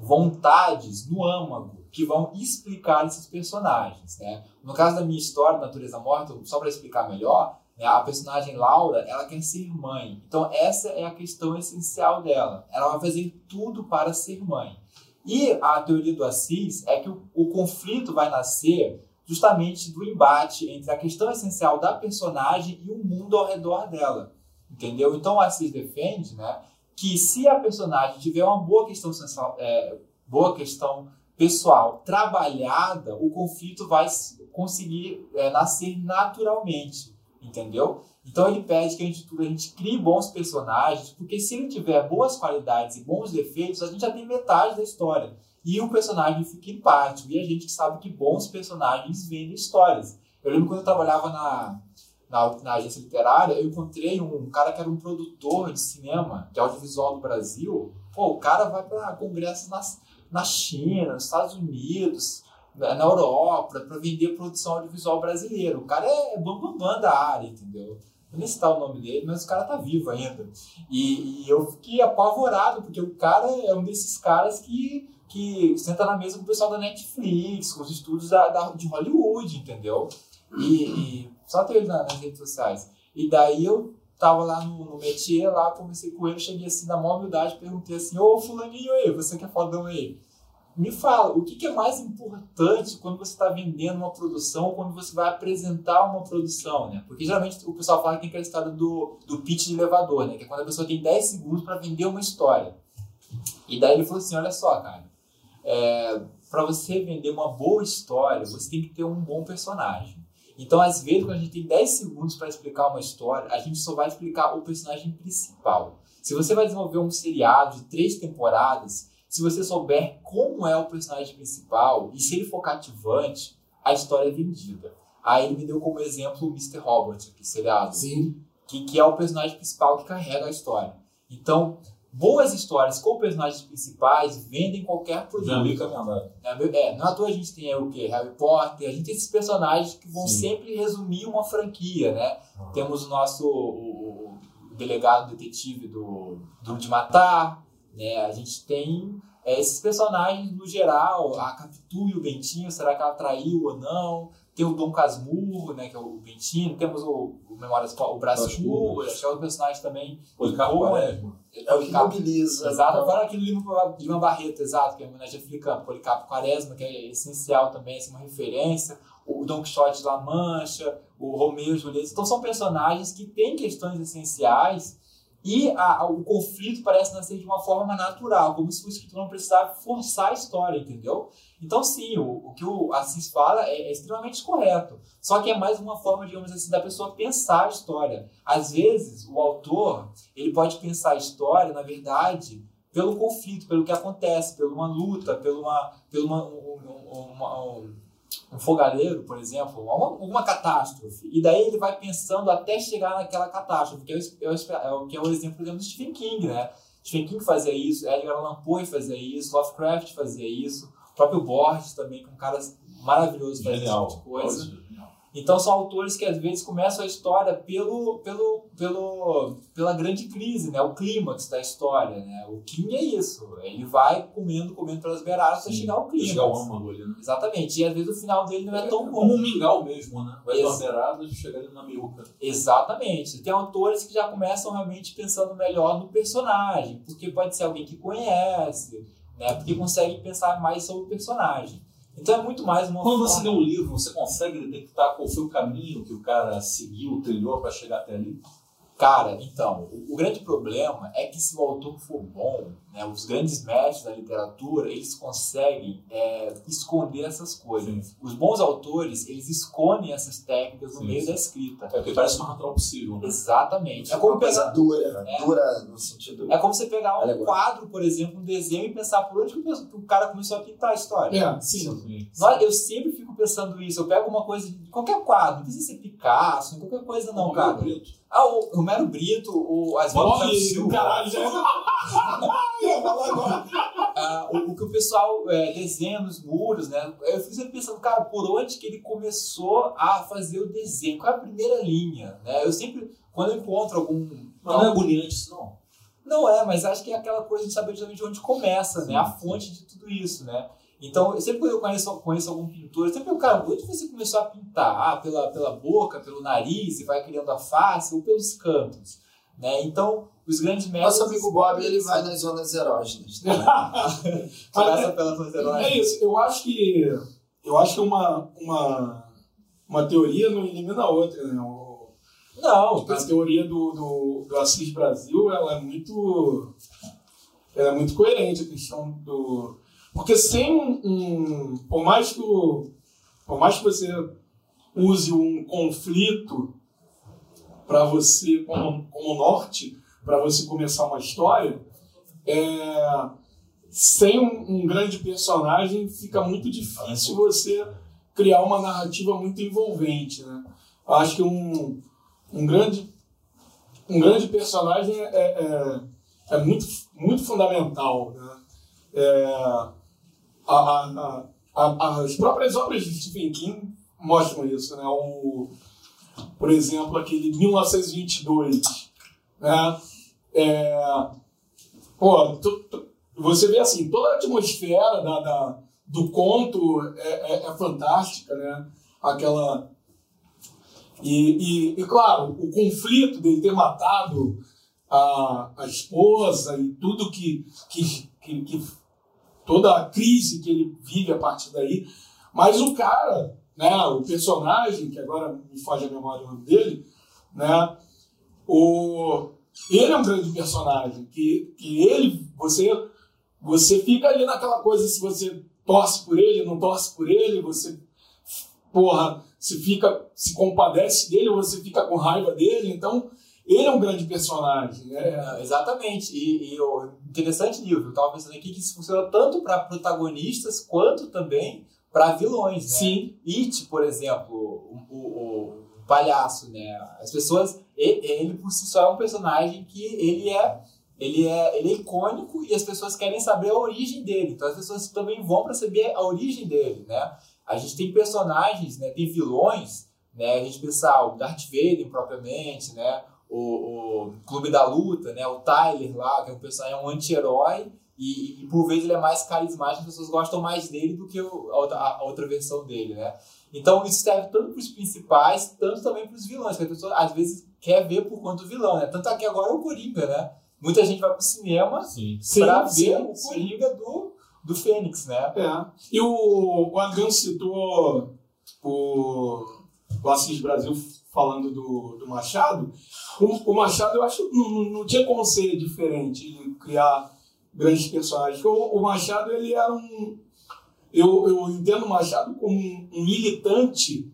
vontades no âmago que vão explicar esses personagens. Né? No caso da minha história, Natureza Morta, só para explicar melhor, né, a personagem Laura, ela quer ser mãe. Então essa é a questão essencial dela. Ela vai fazer tudo para ser mãe. E a teoria do Assis é que o, o conflito vai nascer justamente do embate entre a questão essencial da personagem e o mundo ao redor dela. Entendeu? Então o Assis defende né, que se a personagem tiver uma boa questão, sensual, é, boa questão pessoal trabalhada, o conflito vai conseguir é, nascer naturalmente entendeu? Então ele pede que a gente, a gente crie bons personagens, porque se ele tiver boas qualidades e bons defeitos, a gente já tem metade da história. E o personagem fica empático. E a gente sabe que bons personagens vendem histórias. Eu lembro quando eu trabalhava na, na, na, agência literária, eu encontrei um cara que era um produtor de cinema, de audiovisual do Brasil. Pô, o cara vai para congressos na, na China, nos Estados Unidos, na Europa para vender produção audiovisual brasileira. O cara é bambambam bam, bam da área, entendeu? Eu nem citar o nome dele, mas o cara tá vivo ainda. E, e, eu fiquei apavorado, porque o cara é um desses caras que, que senta na mesa com o pessoal da Netflix, com os estudos da, da de Hollywood, entendeu? E, e só tem ele nas redes sociais. E daí eu tava lá no, no métier, lá, comecei com ele, cheguei assim na maior humildade, perguntei assim, ô fulaninho aí, você que é fodão aí, me fala, o que, é mais importante quando você está vendendo uma produção, quando você vai apresentar uma produção, né? Porque geralmente o pessoal fala que tem aquela história do, do pitch de elevador, né? Que é quando a pessoa tem 10 segundos para vender uma história. E daí ele falou assim, olha só, cara, é, para você vender uma boa história, você tem que ter um bom personagem. Então, às vezes, quando a gente tem 10 segundos para explicar uma história, a gente só vai explicar o personagem principal. Se você vai desenvolver um seriado de três temporadas, se você souber como é o personagem principal e se ele for cativante, a história é vendida. Aí ele me deu como exemplo o Mr. Robot, aqui, seriado. Sim. Que, que é o personagem principal que carrega a história. Então, boas histórias com personagens principais vendem qualquer produto. Já vi caminhado. É, é, não à toa a gente tem o que? Harry Potter, a gente tem esses personagens que vão Sim. sempre resumir uma franquia, né? Uhum. Temos o nosso o, o delegado detetive do Duro de Matar, né? A gente tem é, esses personagens no geral, a Capitu e o Bentinho, será que ela traiu ou não? Tem o Dom Casmurro, né, que é o Bentinho, temos o, o Memórias, o Braço acho que é outro personagem também. Policarpo Quaresma. É o que mobiliza. Exato, agora aquele livro de Lima Barreto, exato, que é a homenagem africana, Policarpo Quaresma, que é essencial também, assim, uma referência. O Dom Quixote de La Mancha, o Romeu e Julieta. Então são personagens que têm questões essenciais e a, o conflito parece nascer de uma forma natural, como se o escritor não precisasse forçar a história, entendeu? Então, sim, o, o que o Assis fala é, é, extremamente correto. Só que é mais uma forma, digamos assim, da pessoa pensar a história. Às vezes, o autor ele pode pensar a história, na verdade, pelo conflito, pelo que acontece, pela uma luta, pelo uma, pelo uma, um, um, uma- um, um fogareiro, por exemplo, uma, uma catástrofe. E daí ele vai pensando até chegar naquela catástrofe, que é o, é o, é o- que é o exemplo, por exemplo, do Stephen King, né? Stephen King fazia isso, Edgar Allan Poe fazia isso, Lovecraft fazia isso, o próprio Borges também, que é um cara maravilhoso faz esse tipo de coisa. Então são autores que às vezes começam a história pelo, pelo, pelo, pela grande crise, né? O clímax da história, né? O King é isso. Ele vai comendo, comendo pelas beiradas até chegar ao clímax. Chegar ao âmago ali, né? Exatamente. E às vezes o final dele não é tão Como bom. um mingau mesmo, né? Vai das beiradas e chega ali na miúca. Exatamente. Tem autores que já começam realmente pensando melhor no personagem, porque pode ser alguém que conhece, né? Porque consegue pensar mais sobre o personagem. Então é muito mais uma Quando você forma- lê um livro, você consegue detectar qual foi o caminho que o cara seguiu, trilhou para chegar até ali? Cara, então, o, o grande problema é que se o autor for bom, né, os grandes mestres da literatura, eles conseguem é, esconder essas coisas. Os bons autores, eles escondem essas técnicas no Sim, meio sim. da escrita. É porque parece mais natural possível, né? Exatamente. É como, pegar, dura, É. dura no sentido. é como você pegar um Alegórico. quadro, por exemplo, um desenho e pensar por onde que o cara começou a pintar a história. É, sim. Sim. Nós- Eu sempre fico pensando isso. Eu pego uma coisa qualquer quadro, não precisa ser Picasso, qualquer coisa não, Romero cara. Brito. Ah, o Romero Brito, o, as Silva. caralho, já ia falar agora. Ah, o, o que o pessoal é, desenha nos muros, né? Eu fico sempre pensando, cara, por onde que ele começou a fazer o desenho? Qual é a primeira linha? Né? Eu sempre, quando eu encontro algum. Mas não é agoniante isso, não. Não é, mas acho que é aquela coisa de saber justamente de onde começa, né? A fonte de tudo isso, né? Então, sempre quando eu conheço, conheço algum pintor, eu sempre pergunto, cara, onde você começou a pintar? Ah, pela, pela boca, pelo nariz, e vai criando a face, ou pelos cantos, né? Então, os grandes mestres... Nosso amigo Bob, ele vai nas zonas erógenas. Né? Começa pela fronteira. É isso, eu acho que eu acho que uma, uma, uma teoria não elimina a outra, né? O- Não, a teoria do, do, do Assis Brasil ela é muito ela é muito coerente a questão do porque sem um, por mais que por mais que você use um conflito para você como, como norte para você começar uma história é, sem um, um grande personagem fica muito difícil você criar uma narrativa muito envolvente né Eu acho que um um grande um grande personagem é, é, é muito muito fundamental né? É, a- a- a- as próprias obras de Stephen King mostram isso né? O por exemplo aquele 1922 né? É, pô, tu- tu- você vê assim toda a atmosfera da, da- do conto é, é- é fantástica né? Aquela e, e, e, claro, o conflito dele ter matado a, a esposa e tudo que, que, que, que- toda a crise que ele vive a partir daí. Mas o cara, né, o personagem, que agora me foge a memória o nome dele, né, o, ele é um grande personagem, que, que ele, você, você fica ali naquela coisa, se você torce por ele, não torce por ele, você, porra, se fica, se compadece dele, você fica com raiva dele, então ele é um grande personagem, né? É, exatamente. E, e o interessante, Nilvio, eu estava pensando aqui que isso funciona tanto para protagonistas quanto também para vilões, né? Sim, It, por exemplo, o, o- o palhaço, né? As pessoas, ele, ele por si só é um personagem que ele é, ele é, ele é icônico e as pessoas querem saber a origem dele. Então as pessoas também vão para saber a origem dele, né? A gente tem personagens, né? Tem vilões, né? A gente pensa ah, o Darth Vader propriamente, né? O, o Clube da Luta, né? O Tyler lá, que é um personagem é um anti-herói e, e por vezes ele é mais carismático, as pessoas gostam mais dele do que o- a, outra, a outra versão dele, né? Então isso serve tanto para os principais, tanto também para os vilões, que a pessoa às vezes quer ver por conta do vilão, né? Tanto aqui agora é o Coringa, né? Muita gente vai pro cinema Sim. sim, para sim, ver o sim. Coringa do, do Fênix, né? É. E o, o Adriano citou o, o Assis Brasil falando do, do Machado. O, o Machado, eu acho não, não- tinha como ser diferente de criar grandes personagens. O, o Machado, ele era um. Eu, eu entendo o Machado como um, um militante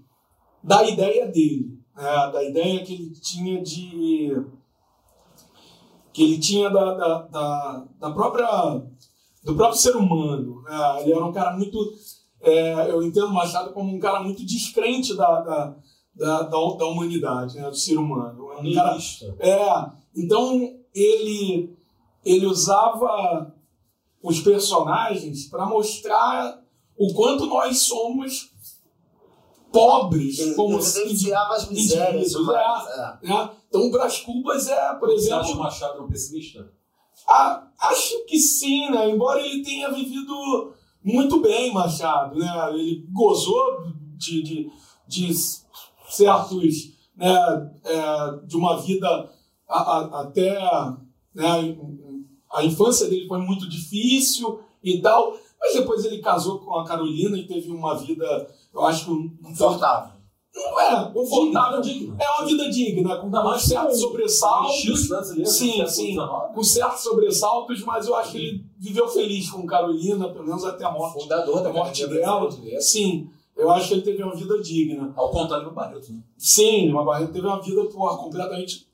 da ideia dele, né? da ideia que ele tinha de. que ele tinha da, da, da, da própria do próprio ser humano. né? ele era um cara muito, é, eu entendo Machado como um cara muito descrente da, da, da, da, da humanidade, né? do ser humano. É um cara, é, então ele ele usava os personagens para mostrar o quanto nós somos pobres Ele como evidenciava as misérias humanas. É. né? Então, Brás Cubas é, por Você acha o exemplo, Machado um pessimista? ah, acho que sim, né? Embora ele tenha vivido muito bem, Machado, né? Ele gozou de, de, de certos, né? é, de uma vida a- a- até, né? A infância dele foi muito difícil e tal, mas depois ele casou com a Carolina e teve uma vida, eu acho, um Confortável. não é confortável, Digno. é uma vida digna, com com- sobressaltos, Estilo brasileiro, Sim, sim. Com certos sobressaltos, mas eu acho que ele viveu feliz com Carolina, pelo menos até a morte. Fundador da A morte dela. Sim, eu acho que ele teve uma vida digna. Ao contrário do Barreto, né? Sim, uma Barreto teve uma vida porra, completamente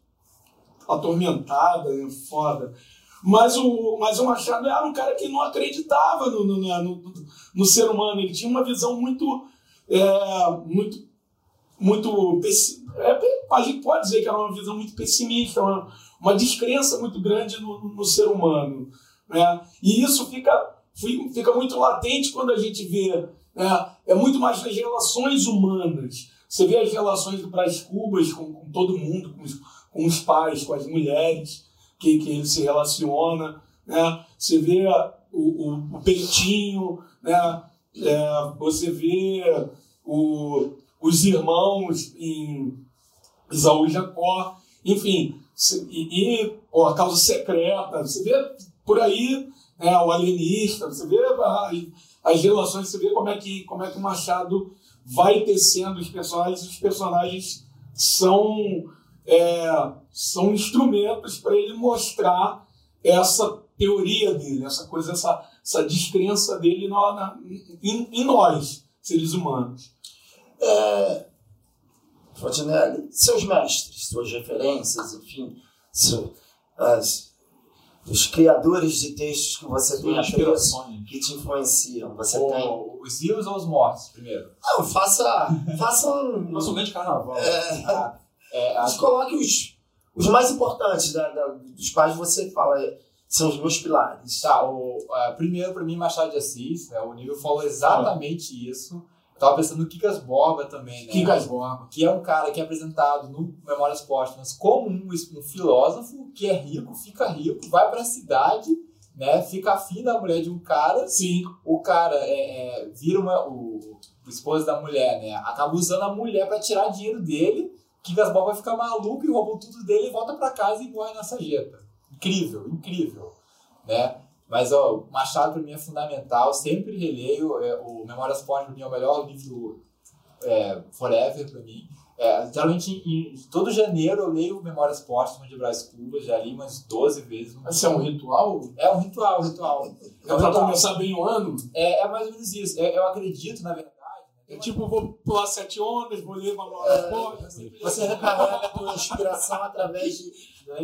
atormentada, né? foda. Mas o, mas o Machado era um cara que não acreditava no, no, no, no ser humano. Ele tinha uma visão muito. É, muito. muito é, a gente pode dizer que era uma visão muito pessimista, uma, uma descrença muito grande no, no ser humano. Né? E isso fica, fi- fica muito latente quando a gente vê. Né? É muito mais nas relações humanas. Você vê as relações do Brás Cubas com, com todo mundo, com os, com os pais, com as mulheres que, que ele se relaciona. Né? Você vê o, o, o peitinho, né? É, você vê o, os irmãos em Isaú e Jacó, enfim, e, e ó, a causa secreta, você vê por aí né, o alienista, você vê as relações, você vê como é que, como é que o Machado vai tecendo os personagens, os personagens são, é, são instrumentos para ele mostrar essa teoria dele, essa coisa, essa, essa descrença dele na- na- em, em nós, seres humanos. Fontenelle, seus mestres, suas referências, enfim, seu- as- os criadores de textos que você tem inspirações. que te influenciam. Você tem. Os vivos ou os mortos, primeiro? Não, faça, faça um. Nosso grande carnaval. É, É, a- mas coloque os, os mais importantes da- da- dos quais você fala, é, são os meus pilares. Tá, o, é, primeiro, pra mim, Machado de Assis, né, o Nível falou exatamente isso. Tava pensando no Kikas Borba também, né? Quincas Borba. que é um cara que é apresentado no Memórias Póstumas como um, um filósofo que é rico, fica rico, vai pra cidade, né? Fica afim da mulher de um cara, Sim, o cara é, é, vira uma, o, o esposo da mulher, né? Acaba usando a mulher pra tirar dinheiro dele, que Gasbal vai ficar maluco e rouba tudo dele e volta pra casa e morre na sarjeta. Incrível, incrível, né? Mas ó, o Machado pra mim é fundamental, sempre releio, é, o Memórias Póstumas pra mim é o melhor livro é, forever pra mim. É, geralmente em, em todo janeiro eu leio Memórias Póstumas de Brás Cubas, já li umas 12 vezes. esse é um ritual. É um ritual, um ritual. É um para ritual. começar bem o ano. É, é mais ou menos isso. Eu, eu acredito, na verdade. É tipo, vou pular sete ondas, vou ler uma nova porta. Você recarrega a tua inspiração através de,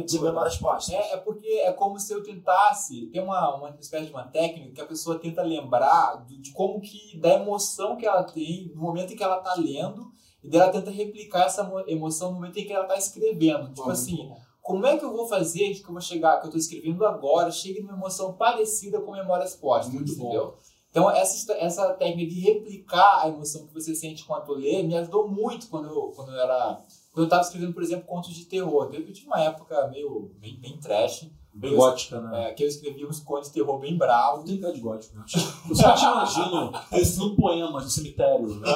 de memórias postas. É, é porque é como se eu tentasse. Tem uma, uma espécie de uma técnica que a pessoa tenta lembrar do- de como que. da emoção que ela tem no momento em que ela tá lendo, e daí ela tenta replicar essa mo- emoção no momento em que ela tá escrevendo. Tipo assim, como é que eu vou fazer que eu vou chegar, que eu tô escrevendo agora, chegue numa emoção parecida com memórias póstumas, Muito bom. entendeu? Então, essa, essa técnica de replicar a emoção que você sente enquanto lê me ajudou muito quando eu, quando eu era. Quando eu estava escrevendo, por exemplo, contos de terror. Eu tive uma época meio bem, bem trash, Bem gótica, né? é, que eu escrevia uns contos de terror bem bravos. Não tem cara de gótico, né? Eu só te imagino recitando poemas no cemitério. Né?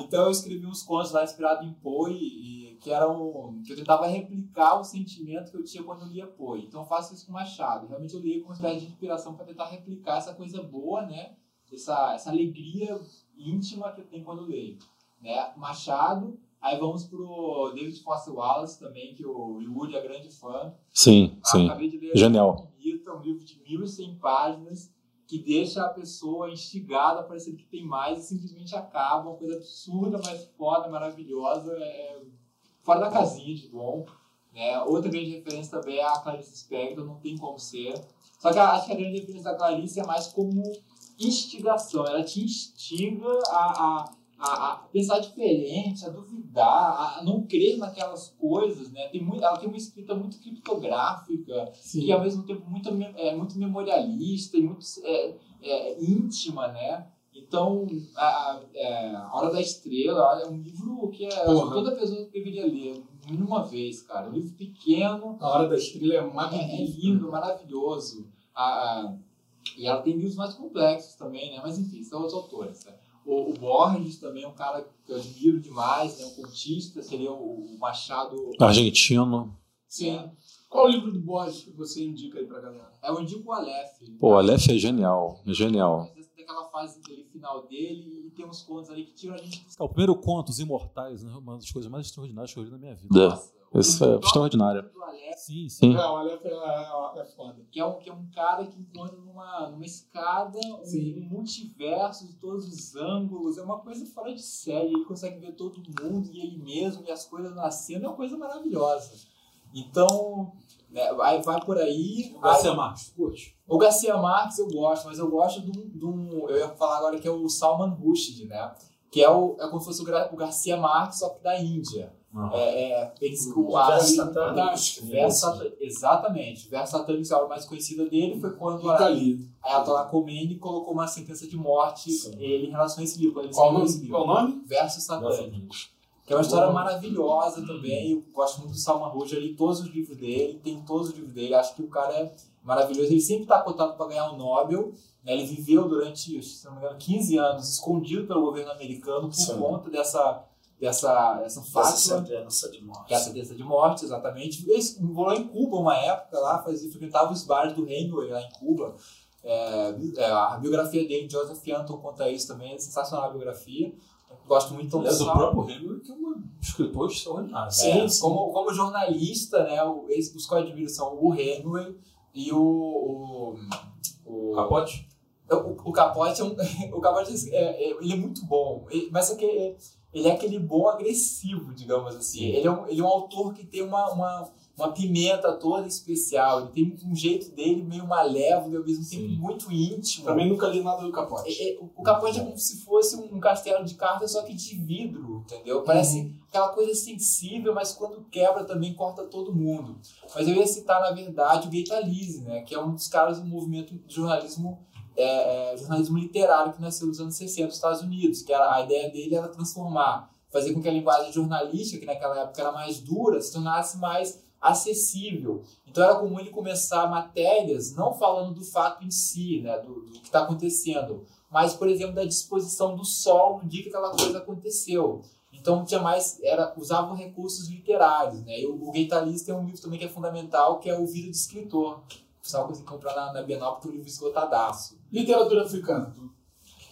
Então eu escrevi uns contos lá inspirados em Poe, e, que eram que eu tentava replicar o sentimento que eu tinha quando eu lia Poe. Então eu faço isso com Machado. Realmente eu leio com uma espécie de inspiração para tentar replicar essa coisa boa, né? Essa, essa alegria íntima que eu tenho quando eu leio. Né? Machado, aí vamos pro David Foster Wallace também, que o Yuri é grande fã. Sim, Ah, sim. Acabei de ler Genial. Bonita, um livro de 1.100 páginas que deixa a pessoa instigada, parecendo que tem mais, e simplesmente acaba. Uma coisa absurda, mas foda, maravilhosa. É, é fora da casinha de bom. Né? Outra grande referência também é a Clarice Spector, não tem como ser. Só que acho que a grande referência da Clarice é mais como instigação. Ela te instiga a, a, a, a pensar diferente, a duvidar, a não crer naquelas coisas. Né? Tem muito, ela tem uma escrita muito criptográfica e ao mesmo tempo muito, é, muito memorialista e muito é, é, íntima, né? Então, a, é, a Hora da Estrela é um livro que é, toda pessoa deveria ler, mínimo uma vez, cara. Um livro pequeno. A Hora da Estrela é magnífico. É, é lindo, maravilhoso. A, e ela tem livros mais complexos também, né? Mas enfim, são outros autores. Né? O, o, Borges também é um cara que eu admiro demais, né? um contista, seria o, o Machado. Argentino. Sim. É. Qual o livro do Borges que você indica aí pra galera? É o indico o Aleph. Pô, o Aleph é genial, é genial. Daquela fase dele, final dele e tem uns contos ali que tiram a gente. É, o primeiro conto, Os Imortais, né? uma das coisas mais extraordinárias que eu li na minha vida. Nossa, Isso é extraordinário. Sim, sim. É, o Aleph é, é, é foda. Que é, um, que é um cara que encontra numa, numa escada um, um, multiverso de todos os ângulos. É uma coisa fora de série. Ele consegue ver todo mundo e ele mesmo e as coisas nascendo. É uma coisa maravilhosa. Então, né, vai, vai por aí. O Garcia Marques, curte? O Garcia Marques eu gosto, mas eu gosto de um, de um, Eu ia falar agora que é o Salman Rushdie, né? Que é, o, é como se fosse o, o Garcia Marques, só que da Índia. Uhum. É, é, eles, o, satânico. Verso, exatamente. Satânico, a obra mais conhecida dele foi quando a, a Ayatollah Khomeini colocou uma sentença de morte ele, em relação a esse livro. Qual, nome? Qual nome? Verso satânico. Que é uma história maravilhosa também. Eu gosto muito do Salman Rushdie, ali todos os livros dele, tem todos os livros dele. Acho que o cara é maravilhoso. Ele sempre está cotado para ganhar o Nobel. Né? Ele viveu durante, se não me engano, 15 anos escondido pelo governo americano por Sim. conta dessa dessa essa fácil sentença de morte. Essa sentença de morte, exatamente. Ele morou em Cuba uma época lá, fazia, frequentava os bares do Hemingway lá em Cuba. É, é, a biografia dele, Joseph Anton, conta isso também, é sensacional a biografia. Gosto muito então, é do próprio Hemingway, que é um escritor extraordinário. Sim, é, como, como jornalista, né, os que eu admiro são o Hemingway e o. o, o Capote? O, o Capote é um. O Capote é, é, ele é muito bom, mas é que ele é aquele bom agressivo, digamos assim. Ele é um, ele é um autor que tem uma, uma uma pimenta toda especial. Ele tem um jeito dele meio malévolo e ao mesmo tempo Sim. muito íntimo. Também nunca li nada do Capote. É, é, o Capote é como se fosse um castelo de cartas, só que de vidro, entendeu? Parece uhum. aquela coisa sensível, mas quando quebra também corta todo mundo. Mas eu ia citar, na verdade, o Gaita Lise, né? Que é um dos caras do movimento de jornalismo é, é, jornalismo literário que nasceu nos anos 60 nos Estados Unidos, que era, a ideia dele era transformar, fazer com que a linguagem jornalística, que naquela época era mais dura, se tornasse mais acessível. Então era comum ele começar matérias não falando do fato em si, né, do, do que está acontecendo, mas, por exemplo, da disposição do sol no dia que aquela coisa aconteceu. Então tinha mais, era, usavam recursos literários. Né? E o, o Gaitalis tem um livro também que é fundamental, que é O Vida de Escritor. Você consegue comprar na, na Bienal porque um livro esgotadaço. Literatura africana.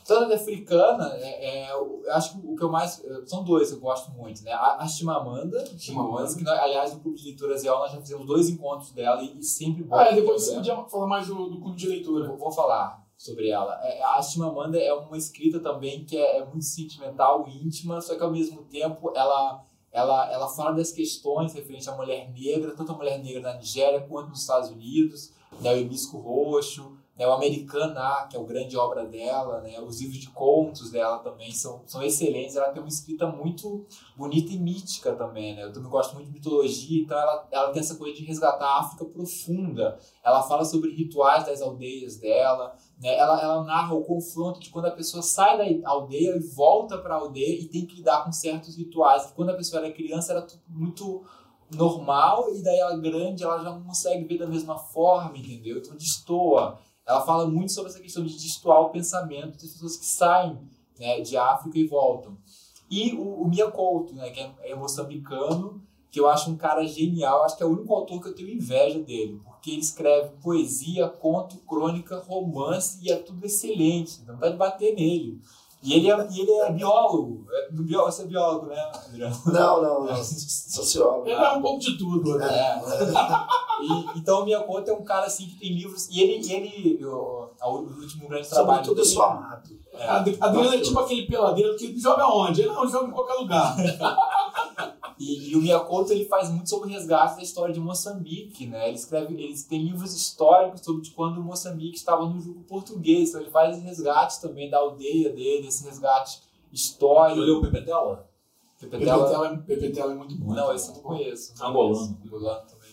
Literatura africana, é, é, eu acho que o que eu mais. São dois que eu gosto muito, né? A, a Chimamanda, Chimamanda, que nós, aliás, no Clube de Leitura Zé, nós já fizemos dois encontros dela e, e sempre bom. Ah, é, depois você podia falar mais do, do Clube de Leitura. Vou, vou falar sobre ela. É, a Chimamanda é uma escrita também que é, é, muito sentimental, íntima, só que ao mesmo tempo ela, ela, ela fala das questões referentes à mulher negra, tanto a mulher negra na Nigéria quanto nos Estados Unidos, né, o Hibisco Roxo, né, o Americana, que é a grande obra dela, né, os livros de contos dela também são, são excelentes. Ela tem uma escrita muito bonita e mítica também. Né? Eu também gosto muito de mitologia, então ela, ela tem essa coisa de resgatar a África profunda. Ela fala sobre rituais das aldeias dela. Né? Ela, ela narra o confronto de quando a pessoa sai da aldeia e volta para a aldeia e tem que lidar com certos rituais. Quando a pessoa era criança era muito normal e daí ela grande ela já não consegue ver da mesma forma, entendeu? Então destoa ela fala muito sobre essa questão de destoar o pensamento das pessoas que saem né, de África e voltam. E o, o Mia Couto, né, que é, é moçambicano, que eu acho um cara genial, acho que é o único autor que eu tenho inveja dele, porque ele escreve poesia, conto, crônica, romance e é tudo excelente, não de bater nele. E ele é, e ele é biólogo. É, biólogo. Você é biólogo, né, Adriano? Não, não, não. Sociólogo. Ele é um pouco de tudo. Né? É. e, então, o Miyakoto é um cara assim que tem livros. E ele, ele o, o último grande trabalho. Sobretudo eu sou amado. É, Adriano é tipo aquele peladeiro que joga onde? Ele não joga em qualquer lugar. E, e o Miyakoto ele faz muito sobre o resgate da história de Moçambique, né? Ele escreve, ele tem livros históricos sobre de quando Moçambique estava no jugo português. Então ele faz resgates também da aldeia dele, esse resgate histórico. Tu leu o Pepe Tela? Pepetela, Pepetela é muito bom. Não, esse eu não conheço. Não Angolano. Angolano também.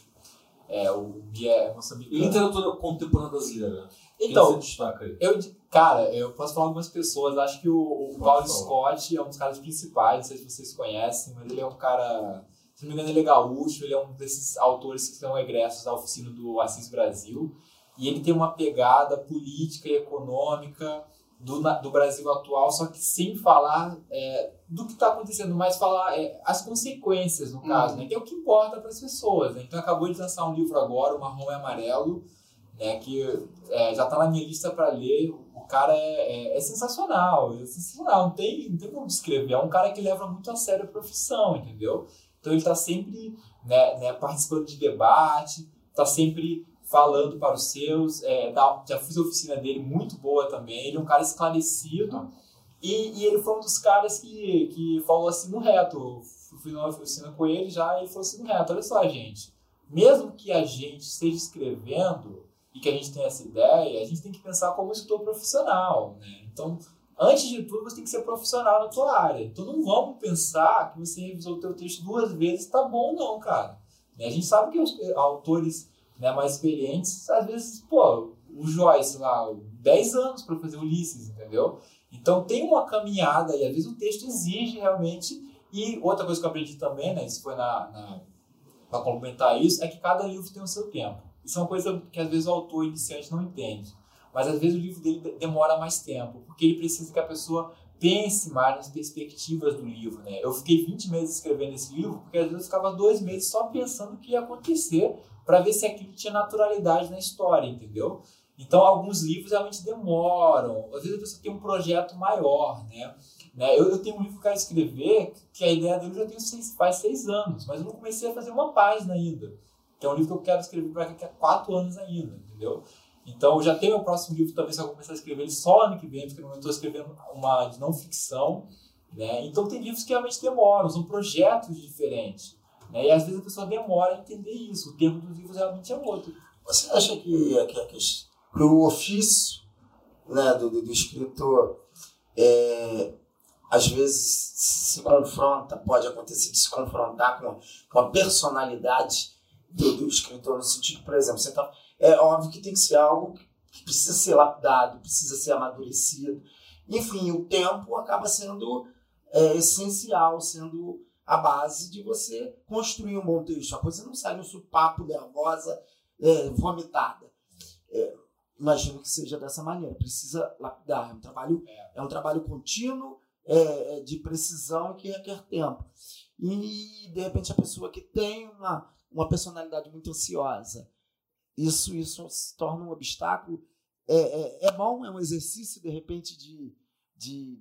É, o Bia é moçambicano. literatura contemporânea brasileira? Então, você destaca aí? eu, cara, eu posso falar algumas pessoas. Acho que o, o Paulo falar. Scott é um dos caras principais, não sei se vocês conhecem, mas ele é um cara. Se não me engano, ele é gaúcho, ele é um desses autores que são egressos da oficina do Assis Brasil. E ele tem uma pegada política e econômica do, do Brasil atual, só que sem falar é, do que está acontecendo, mas falar é, as consequências, no caso, né, que é o que importa para as pessoas. Né? Então, acabou de lançar um livro agora, O Marrom e Amarelo, né, que é, já está na minha lista para ler. Cara é, é- é sensacional, é sensacional, não tem, não tem como descrever. É um cara que leva muito a sério a profissão, entendeu? Então, ele está sempre né, né, participando de debate, está sempre falando para os seus. é, já fiz a oficina dele muito boa também. Ele é um cara esclarecido. E, e ele foi um dos caras que, que falou assim no reto. Eu fui numa oficina com ele já e ele falou assim no reto: olha só, gente. Mesmo que a gente esteja escrevendo e que a gente tenha essa ideia, a gente tem que pensar como escritor profissional. Né? Então, antes de tudo, você tem que ser profissional na tua área. Então, não vamos pensar que você revisou o teu texto duas vezes, tá bom, não, cara. Né? A gente sabe que os autores né, mais experientes, às vezes, pô, o Joyce lá, 10 anos para fazer Ulisses, entendeu? Então tem uma caminhada e às vezes o texto exige realmente. E outra coisa que eu aprendi também, né, isso foi na, na para complementar isso, é que cada livro tem o seu tempo. Isso é uma coisa que às vezes o autor iniciante não entende. Mas às vezes o livro dele de- demora mais tempo, porque ele precisa que a pessoa pense mais nas perspectivas do livro, né? Eu fiquei 20 meses escrevendo esse livro, porque às vezes eu ficava dois meses só pensando o que ia acontecer para ver se aquilo tinha naturalidade na história, entendeu? Então, alguns livros realmente demoram. Às vezes a pessoa tem um projeto maior, né? né? Eu, eu tenho um livro que eu quero escrever, que a ideia dele já tenho seis, faz seis anos, mas eu não comecei a fazer uma página ainda. Que é um livro que eu quero escrever para daqui a quatro anos ainda, entendeu? Então, eu já tenho o próximo livro, talvez eu vou começar a escrever ele só ano que vem, porque eu estou escrevendo uma de não ficção, né? Então, tem livros que realmente demoram, são projetos diferentes. Né? E às vezes a pessoa demora a entender isso. O tempo dos livros realmente é outro. Você acha que, que, que, o ofício né, do, do escritor é, às vezes se confronta, pode acontecer de se confrontar com, com a personalidade do, escritor, no sentido, por exemplo, você tá, é óbvio que tem que ser algo que precisa ser lapidado, precisa ser amadurecido. Enfim, o tempo acaba sendo é, essencial, sendo a base de você construir um bom texto. A coisa não sai no supapo nervosa, é, vomitada. É, imagino que seja dessa maneira. Precisa lapidar. É um trabalho, é um trabalho contínuo, é, de precisão que requer tempo. E, de repente, a pessoa que tem uma, uma personalidade muito ansiosa, isso, isso se torna um obstáculo. É, é, é bom, é um exercício, de repente, de, de,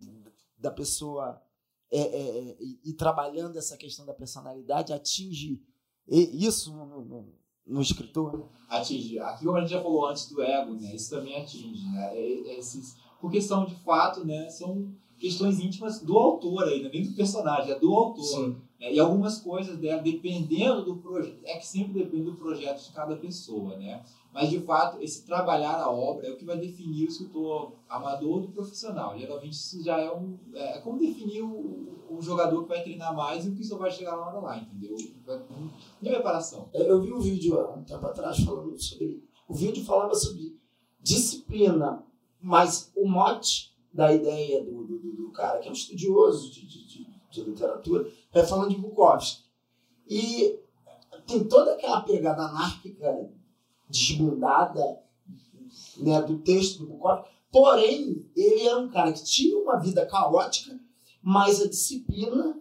da pessoa é, é, e, trabalhando essa questão da personalidade, atinge isso no, no, no escritor? Atinge. Aqui, como a gente já falou antes do ego, né? Isso também atinge, né? Esses, porque são, de fato, né? São questões íntimas do autor aí, nem do personagem, é do autor. Né? E algumas coisas dela, dependendo do projeto, é que sempre depende do projeto de cada pessoa, né? Mas, de fato, esse trabalhar a obra é o que vai definir o escritor amador do profissional. Geralmente, isso já é um... É como definir o, o jogador que vai treinar mais e o que só vai chegar lá, lá entendeu? Não tem preparação. Eu vi um vídeo há um tempo atrás falando sobre... O vídeo falava sobre disciplina, mas o mote da ideia do, do, do cara, que é um estudioso de, de, de, de literatura, é falando de Bukowski. E tem toda aquela pegada anárquica desbundada né, do texto do Bukowski. Porém, ele era um cara que tinha uma vida caótica, mas a disciplina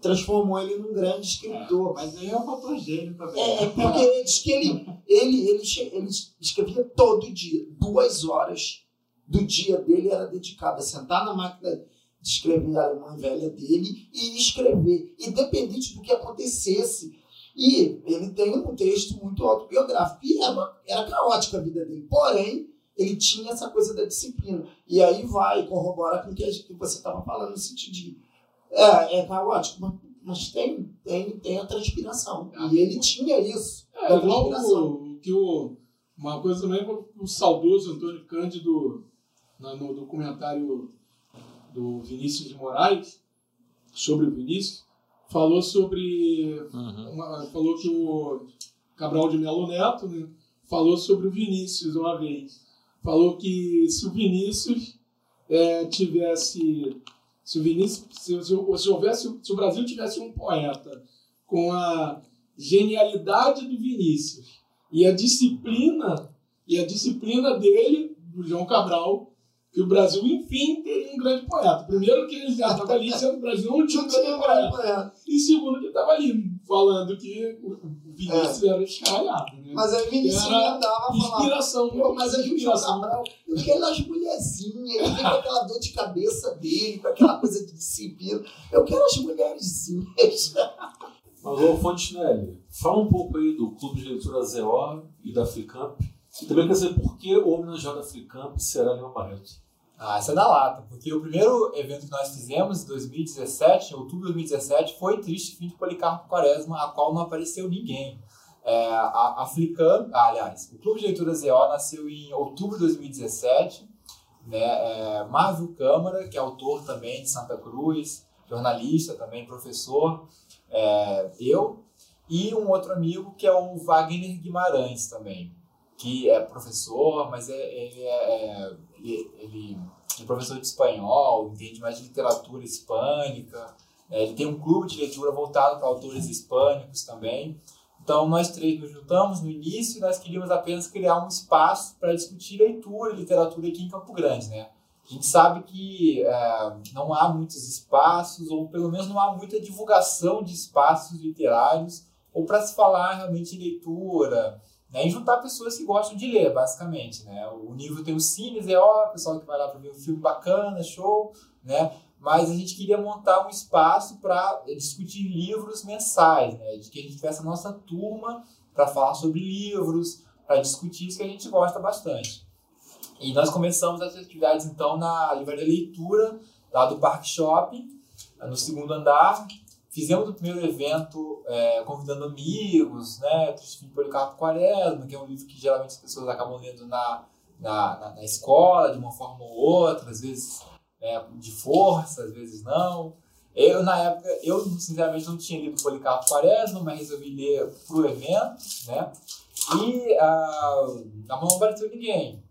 transformou ele num grande escritor. Mas aí é um fator gênio também. É, é porque ele diz que ele, ele, ele, ele escrevia todo dia, duas horas do dia dele era dedicado a sentar na máquina escrever a alemã velha dele e escrever, independente do que acontecesse. E ele tem um texto muito autobiográfico. E era, era caótica a vida dele. Porém, ele tinha essa coisa da disciplina. E aí vai, corrobora com o que, que você estava falando no sentido de. É, é caótico, mas mas tem, tem, tem a transpiração. E ele tinha isso. É, da igual transpiração. o, que o, uma coisa também, o, o saudoso Antônio Cândido, no documentário do Vinícius de Moraes, sobre o Vinícius, falou sobre. uma- falou que o Cabral de Melo Neto né, falou sobre o Vinícius uma vez. Falou que se o Vinícius eh, tivesse. Se o Vinícius. Se, se, se houvesse, se o Brasil tivesse um poeta com a genialidade do Vinícius e a disciplina e a disciplina dele, do João Cabral, que o Brasil, enfim, teria um grande poeta. Primeiro que ele já estava ali que o Brasil não tinha um grande tinha poeta. poeta. E segundo que estava ali falando que o Vinícius era escaralhado. Né? Mas aí o Vinícius Era andava falando. Inspiração, Pô, mas mais aí inspiração. Cabral, quero as mulherzinhas, ele aquela dor de cabeça dele, com aquela coisa de disciplina. Eu quero as mulherzinhas. Mas, ô Fontenelle, fala um pouco aí do Clube de Leitura ZO e da Flicamp. E também quer saber por que o homenageado da Flicamp será Leão Barreto. Ah, essa é da lata, porque o primeiro evento que nós fizemos em 2017, em outubro de 2017, foi Triste Fim de Policarpo Quaresma, a qual não apareceu ninguém. É, a, a Flicam, ah, aliás, o Clube de Leitura ZO nasceu em outubro de 2017. Né, é, Marvel Câmara, que é autor também de Santa Cruz, jornalista também, professor, é, eu, e um outro amigo que é o Wagner Guimarães também, que é professor, mas é, ele é, é ele, é professor de espanhol, entende mais de literatura hispânica. né? ele tem um clube de leitura voltado para autores hispânicos também. Então, nós três nos juntamos no início nós queríamos apenas criar um espaço para discutir leitura e literatura aqui em Campo Grande. Né? A gente sabe que é, não há muitos espaços, ou pelo menos não há muita divulgação de espaços literários, ou para se falar realmente em leitura, né, e juntar pessoas que gostam de ler, basicamente, né? O nível tem o cines, é ó, pessoal que vai lá para ver um filme bacana, show, né? Mas a gente queria montar um espaço para discutir livros mensais, né? De que a gente tivesse a nossa turma para falar sobre livros, para discutir isso que a gente gosta bastante. E nós começamos as atividades então na livraria leitura lá do Parque Shopping, no segundo andar, Fizemos o primeiro evento é, convidando amigos, né? Triste de Policarpo Quaresma, que é um livro que geralmente as pessoas acabam lendo na, na, na, na escola, de uma forma ou outra, às vezes né, de força, às vezes não. Eu, na época, eu sinceramente não tinha lido Policarpo Quaresma, mas resolvi ler pro evento, né? E ah, a mão não apareceu ninguém.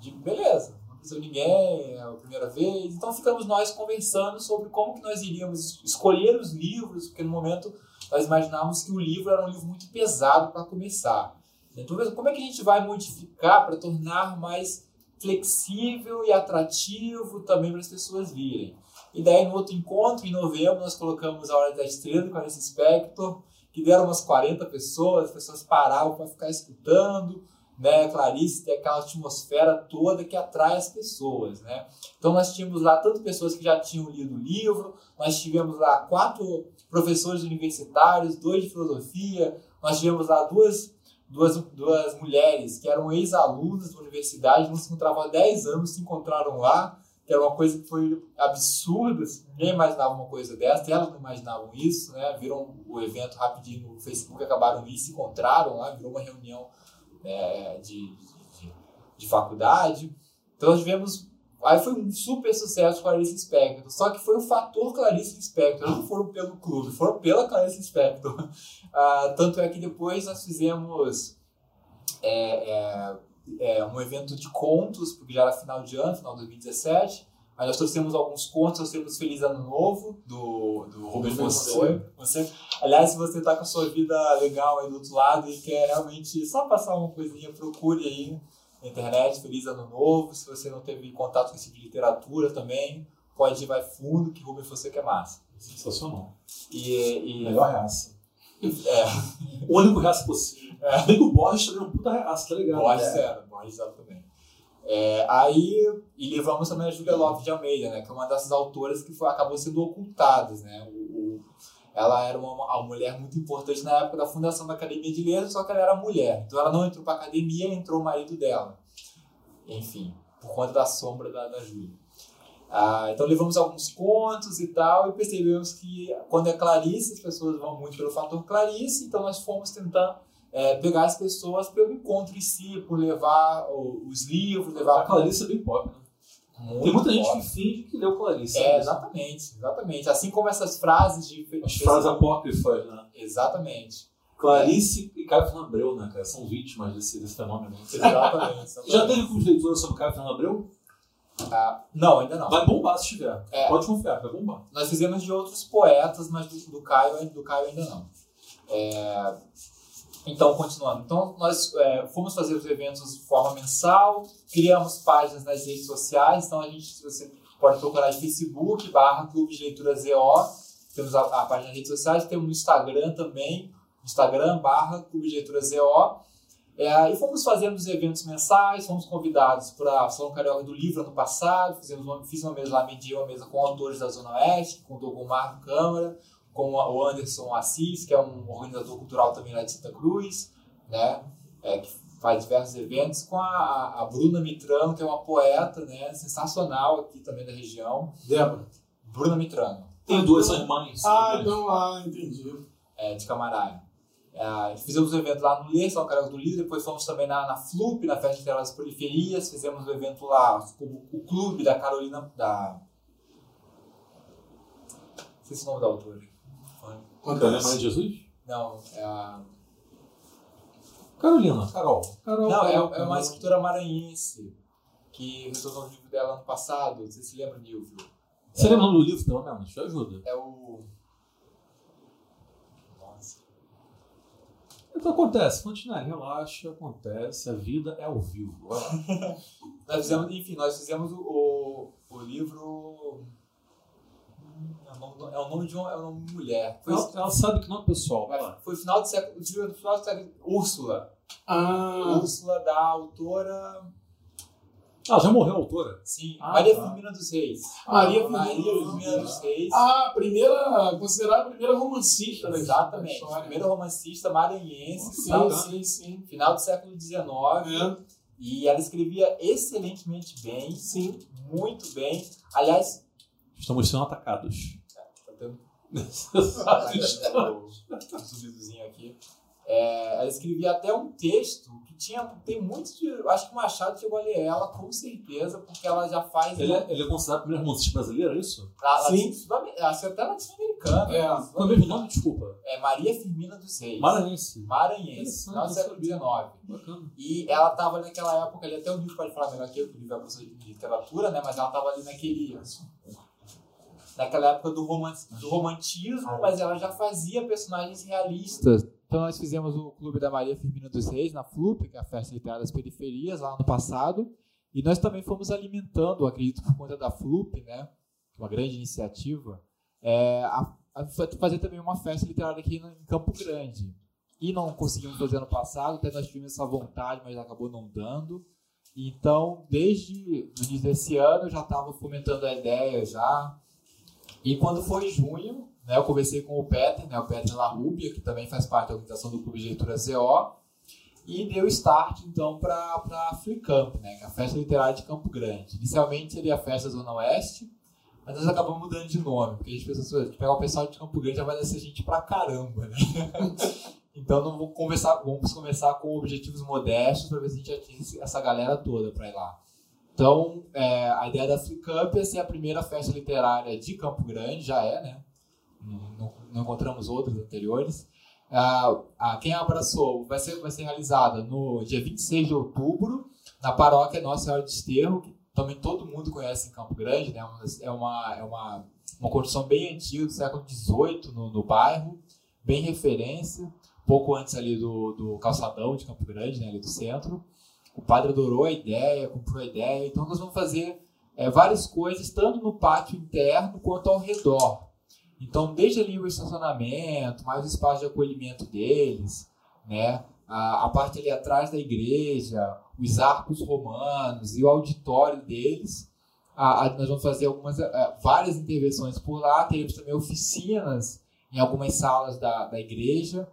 Digo, beleza, apareceu ninguém, é a primeira vez. Então ficamos nós conversando sobre como que nós iríamos escolher os livros, porque no momento nós imaginávamos que o livro era um livro muito pesado para começar. Então, como é que a gente vai modificar para tornar mais flexível e atrativo também para as pessoas virem? E daí, no outro encontro, em novembro, nós colocamos a Hora da Estrela com esse Spector, que deram umas 40 pessoas, as pessoas paravam para ficar escutando, né? Clarice tem aquela atmosfera toda que atrai as pessoas, né? Então, nós tínhamos lá tanto pessoas que já tinham lido o livro, nós tivemos lá quatro professores universitários, dois de filosofia, nós tivemos lá duas duas, duas mulheres que eram ex-alunas da universidade, não se encontravam há 10 anos, se encontraram lá, que era uma coisa que foi absurda, assim, ninguém imaginava uma coisa dessa, elas não imaginavam isso, né? Viram o evento rapidinho no Facebook, acabaram ir, se encontraram lá, virou uma reunião é, de, de, de faculdade. Então nós tivemos. Aí foi um super sucesso Clarice Spector. Só que foi o fator Clarice Spector. Não foram pelo clube, foram pela Clarice Spector. Ah, tanto é que depois nós fizemos é, é, é, um evento de contos, porque já era final de ano, final de 2017. Aí nós trouxemos alguns contos, trouxemos Feliz Ano Novo, do, do Rubens Fonseca. Você, aliás, se você está com a sua vida legal aí do outro lado e quer realmente só passar uma coisinha, procure aí na internet, Feliz Ano Novo. Se você não teve contato com esse tipo de literatura também, pode ir vai fundo, que Rubens Fonseca é massa. Sensacional. E, e Melhor raça. é, O único raça possível. É. O Borges também é uma puta raça, tá ligado? Borges É. era, Borges era também. É, aí, e levamos também a Júlia Lopes de Almeida, né, que é uma dessas autoras que foi, acabou sendo ocultadas, né, o, o- ela era uma, uma mulher muito importante na época da fundação da Academia de Letras, só que ela era mulher, então ela não entrou para a academia, entrou o marido dela, enfim, por conta da sombra da, da Júlia. Ah, então levamos alguns contos e tal, e percebemos que quando é Clarice, as pessoas vão muito pelo fator Clarice, então nós fomos tentando é, pegar as pessoas pelo encontro em si, por levar os livros, levar A Clarice é bem pop, né? Muito Tem muita gente que finge que leu Clarice. É, né? exatamente, exatamente. Assim como essas frases de. As frases apócrifas, né? Exatamente. Clarice e Caio Fernando Abreu, né, cara? São vítimas desse, desse fenômeno. Exatamente. Já teve curso de leitura sobre Caio Fernando Abreu? Ah, não, ainda não. Vai bombar se tiver. É. Pode confiar, vai bombar. Nós fizemos de outros poetas, mas do, do, Caio, do Caio ainda não. É, então, continuando. Então, nós é, fomos fazer os eventos de forma mensal, criamos páginas nas redes sociais. Então, a gente você pode procurar em Facebook, barra Clube de Leitura ZO. Temos a, a página nas redes sociais, temos no Instagram também, Instagram, barra Clube de Leitura ZO. É, e fomos fazendo os eventos mensais, fomos convidados para a Salão Carioca do Livro ano passado, fizemos uma, fiz uma mesa lá, medi uma mesa com autores da Zona Oeste, com o Marco Câmara, com o Anderson Assis, que é um organizador cultural também lá de Santa Cruz, né, é, que faz diversos eventos, com a, a Bruna Mitrano, que é uma poeta né, sensacional aqui também da região. Débora. Bruna Mitrano, Tem duas, são irmãs. Ah, então, ah, entendi. é, de Camarada. É, fizemos um evento lá no Ler, São Carioca do Livro, depois fomos também na, na FLUP, na Festa Literária das Periferias, fizemos um evento lá com o clube da Carolina, da... Não sei se é o nome da autora. Carolina Maria de Jesus? Não, é a... Carolina, Carol. Carol. Não, é, é uma escritora maranhense que retornou o livro dela ano passado, não sei se lembra, Nilvio. Você lembra o nome do livro, pelo menos? Te ajuda. É o... Nossa. Então acontece, Fontenelle, relaxa, acontece, a vida é ao vivo. Nós fizemos, enfim, nós fizemos o, o, o livro... É o, nome, é o nome de uma, é o nome de mulher. Foi, Ela, ela sabe que não é pessoal. Foi final do século... o livro do Final do século... Úrsula. Ah, Úrsula da autora... Ah, já morreu a autora? Sim, Ah, Maria tá. Firmina dos Reis. Maria Maria Firmina Firmina dos Reis. ah, primeira, considerada a primeira romancista da Exatamente. história. Primeiro romancista maranhense, Sim, final, sim, sim. final do século XIX. É, E ela escrevia excelentemente bem, sim. muito bem. Aliás, Estamos sendo atacados. Exato. um zumbidozinho aqui. É, ela escrevia até um texto que tinha, tem muito de. eu Acho que o Machado chegou a ler ela, com certeza, porque ela já faz. Ele é, ele é considerado a primeira romancista brasileira, é isso? a, Sim. Acho que até latino-americana. É. Qual é o mesmo nome? Desculpa. É Maria Firmina dos Reis. Maranhense. Maranhense, não século. XIX. Bacana. E ela estava naquela época ali, até o livro pode falar melhor que eu, porque o livro é professor de literatura, né? Mas ela estava ali naquele. Naquela época do, roman do romantismo, mas ela já fazia personagens realistas. Então nós fizemos o Clube da Maria Firmina dos Reis na FLUP, que é a Festa Literária das Periferias, lá no passado. E nós também fomos alimentando, acredito por conta da FLUP, né? Uma grande iniciativa, é, a, a fazer também uma festa literária aqui em Campo Grande e não conseguimos fazer ano passado, até nós tivemos essa vontade, mas acabou não dando. Então, desde o início desse ano, eu já estava fomentando a ideia já. E quando foi junho, né, eu conversei com o Peter, né, o Peter Larrubia, que também faz parte da organização do Clube de Leitura ZO, e deu start, então, para a FreeCamp, né, é a Festa Literária de Campo Grande. Inicialmente seria a Festa Zona Oeste, mas nós acabamos mudando de nome, porque a gente pensou assim, pegar o pessoal de Campo Grande já vai descer gente pra caramba, né? Então não vou conversar, vamos começar com objetivos modestos para ver se a gente atinge essa galera toda para ir lá. Então, é, a ideia da Camp é ser a primeira festa literária de Campo Grande, já é, né? Não, não- não encontramos outras anteriores. Ah, ah, quem abraçou vai ser, vai ser realizada no dia 26 de outubro, na paróquia Nossa Senhora de Esterro, que também todo mundo conhece em Campo Grande, né? É uma, é uma, uma construção bem antiga, do século XVIII no, no bairro, bem referência pouco antes ali do, do calçadão de Campo Grande, né, ali do centro. O padre adorou a ideia, comprou a ideia. Então nós vamos fazer é, várias coisas, tanto no pátio interno quanto ao redor. Então, desde ali o estacionamento, mais o espaço de acolhimento deles, né, a, a parte ali atrás da igreja, os arcos romanos e o auditório deles. A- a- nós vamos fazer algumas, eh, várias intervenções por lá. Teremos também oficinas em algumas salas da, da igreja.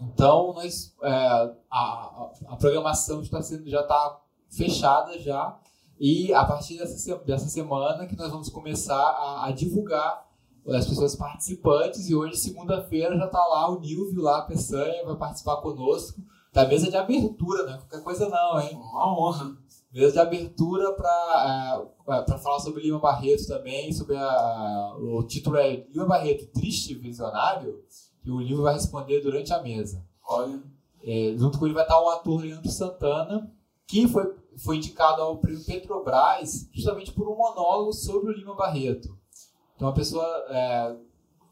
Então, nós, é, a, a, a programação está sendo, já está fechada já. E a partir dessa, dessa semana que nós vamos começar a, a divulgar as pessoas participantes. E hoje, segunda-feira, já está lá o Nilvio, lá, a Peçanha, vai participar conosco da mesa de abertura, né? Qualquer coisa não, hein? Uma honra. Mesa de abertura para uh, falar sobre Lima Barreto também, sobre a, o título é Lima Barreto, Triste Visionário, que o livro vai responder durante a mesa. Olha. É, junto com ele vai estar o ator Leandro Santana, que foi, foi indicado ao prêmio Petrobras justamente por um monólogo sobre o Lima Barreto. Então, uma pessoa é,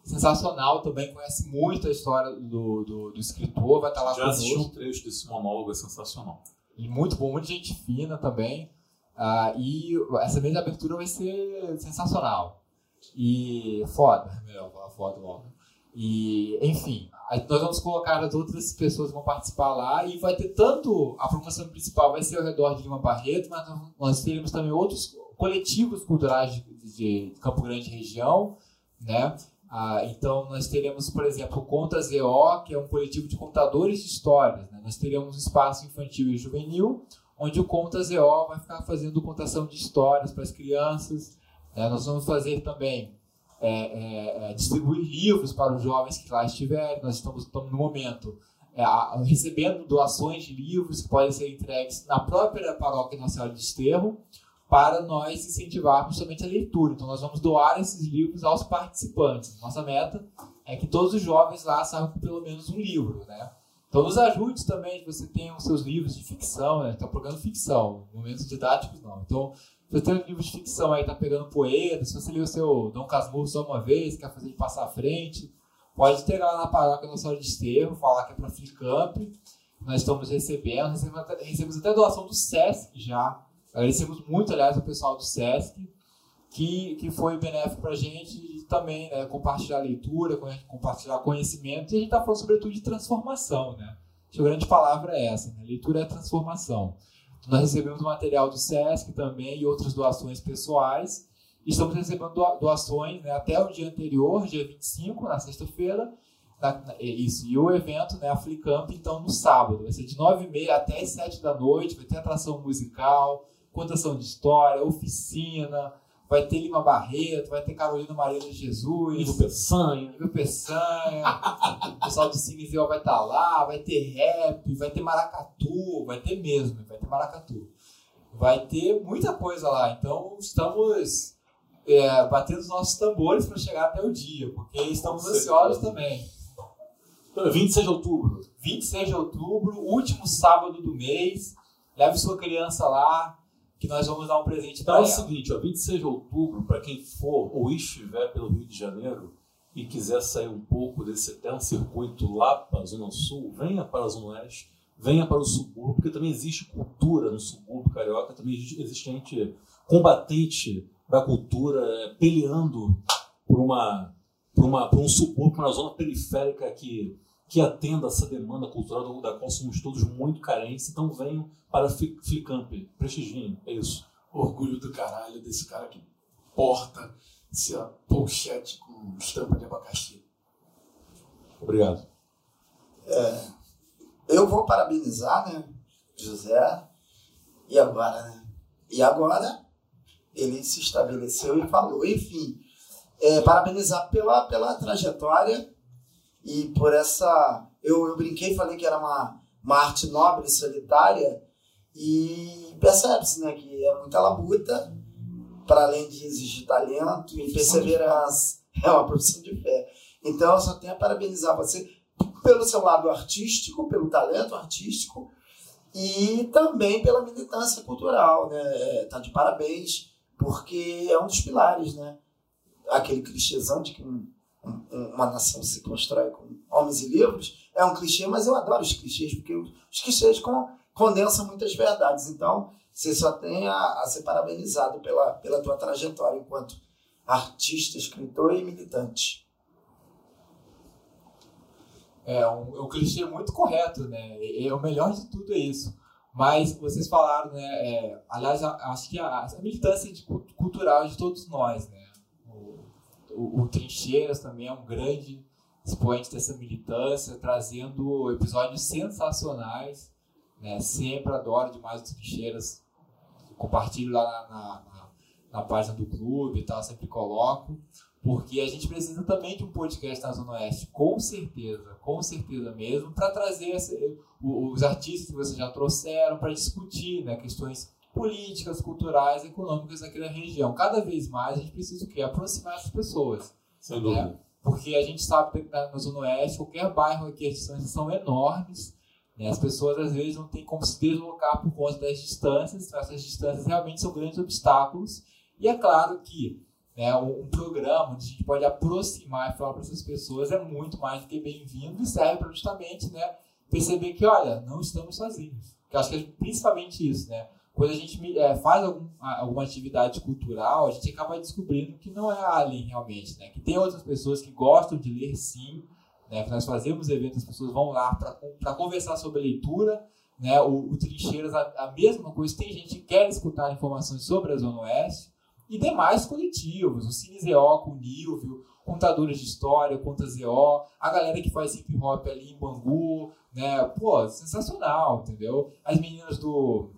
sensacional também, conhece muito a história do, do, do escritor, vai estar lá Já assisti um trecho desse monólogo, é sensacional. E muito bom, muita gente fina também. Ah, e essa mesa de abertura vai ser sensacional. E foda, melhor foda logo. E, enfim, nós vamos colocar as outras pessoas que vão participar lá e vai ter tanto a promoção principal vai ser ao redor de Lima Barreto, mas nós teremos também outros coletivos culturais de, de Campo Grande região, né? Ah, então, nós teremos, por exemplo, o Conta ZO, que é um coletivo de contadores de histórias. Né? Nós teremos um espaço infantil e juvenil, onde o Conta ZO vai ficar fazendo contação de histórias para as crianças. Né? Nós vamos fazer também é, é, é, distribuir livros para os jovens que lá estiverem. Nós estamos, estamos no momento é, recebendo doações de livros que podem ser entregues na própria paróquia Nossa de Esterro para nós incentivarmos somente a leitura. Então, nós vamos doar esses livros aos participantes. Nossa meta é que todos os jovens lá saibam com pelo menos um livro, né? Então, nos ajude também, você tem os seus livros de ficção, né? Está procurando ficção, momentos didáticos não. Então, você tem um livro de ficção aí, tá pegando poeira, se você lê o seu Dom Casmurro só uma vez, quer fazer ele passar à frente, pode ter lá na paróquia Nossa Senhora de Esterro, falar que é para Flicamp. Nós estamos recebendo, recebemos até, recebemos até doação do SESC já. Agradecemos muito, aliás, ao pessoal do SESC, que, que foi benéfico para a gente também né, compartilhar leitura, compartilhar conhecimento. E a gente está falando, sobretudo, de transformação. Né? A grande palavra é essa: né? leitura é transformação. Nós recebemos material do SESC também e outras doações pessoais. Estamos recebendo doações né, até o dia anterior, dia 25, na sexta-feira. Isso, e o evento, né, a Flicamp, então, no sábado. Vai ser de 9h30 até as 7 da noite. Vai ter atração musical, contação de história, oficina, vai ter Lima Barreto, vai ter Carolina Maria de Jesus, Ivo Peçanha, Ivo Peçanha, o pessoal do Cinezeu vai estar tá lá, vai ter rap, vai ter maracatu, vai ter mesmo, vai ter maracatu. Vai ter muita coisa lá, então estamos é, batendo os nossos tambores para chegar até o dia, porque estamos ansiosos também. 26 de outubro. 26 de outubro, último sábado do mês. Leve sua criança lá, que nós vamos dar um presente para então, ela. é o seguinte, ó, 26 de outubro, para quem for ou estiver pelo Rio de Janeiro e quiser sair um pouco desse eterno circuito lá para a Zona Sul, venha para a Zona Oeste, venha para o subúrbio, porque também existe cultura no subúrbio carioca, também existe gente combatente da cultura, é, peleando por uma por, uma, por um subúrbio, uma zona periférica que que atenda essa demanda cultural da qual somos todos muito carentes. Então venham para Flicamp, prestigiem, é isso. Orgulho do caralho desse cara que porta esse pochete com estampa de abacaxi. Obrigado. É, eu vou parabenizar, né, José. E agora, né? E agora ele se estabeleceu e falou. Enfim, é, parabenizar pela, pela trajetória e por essa. Eu, eu brinquei e falei que era uma, uma arte nobre, solitária, e percebe-se né, que é muita labuta, para além de exigir talento e perseverança. É uma profissão de fé. Então eu só tenho a parabenizar você pelo seu lado artístico, pelo talento artístico e também pela militância cultural, né? Tá de parabéns, porque é um dos pilares, né? Aquele clichêzão de que uma nação se constrói com homens e livros, é um clichê, mas eu adoro os clichês, porque os clichês condensam muitas verdades. Então, você só tem a, a ser parabenizado pela, pela tua trajetória enquanto artista, escritor e militante. É um, é um clichê muito correto, né? E, o melhor de tudo é isso. Mas vocês falaram, né? É, aliás, acho que a, a militância de, cultural de todos nós, né? O, o Trincheiras também é um grande expoente dessa militância, trazendo episódios sensacionais. Né? Sempre adoro demais o Trincheiras compartilho lá na, na, na, na página do clube e tal, sempre coloco. Porque a gente precisa também de um podcast na Zona Oeste, com certeza, com certeza mesmo, para trazer esse, os artistas que vocês já trouxeram, para discutir né, questões políticas, culturais, econômicas daquela região. Cada vez mais a gente precisa o quê? Aproximar essas pessoas. Sem dúvida. Né? Porque a gente sabe que na Zona Oeste, qualquer bairro aqui, as distâncias são enormes. Né? As pessoas, às vezes, não têm como se deslocar por conta das distâncias. Então, essas distâncias realmente são grandes obstáculos. E é claro que né, um, programa onde a gente pode aproximar e falar para essas pessoas é muito mais do que bem-vindo e serve para justamente né, perceber que, olha, não estamos sozinhos. Eu acho que é principalmente isso, né? Quando a gente é, faz algum, alguma atividade cultural, a gente acaba descobrindo que não é alien realmente, né? Que tem outras pessoas que gostam de ler sim, né? Nós fazemos eventos, as pessoas vão lá para conversar sobre leitura, né? O, o Trincheiras, a, a, mesma coisa, tem gente que quer escutar informações sobre a Zona Oeste, e demais coletivos, o Cine com o Nilvio, contadores de história, Conta ZO, a galera que faz hip hop ali em Bangu, né? Pô, sensacional, entendeu? As meninas do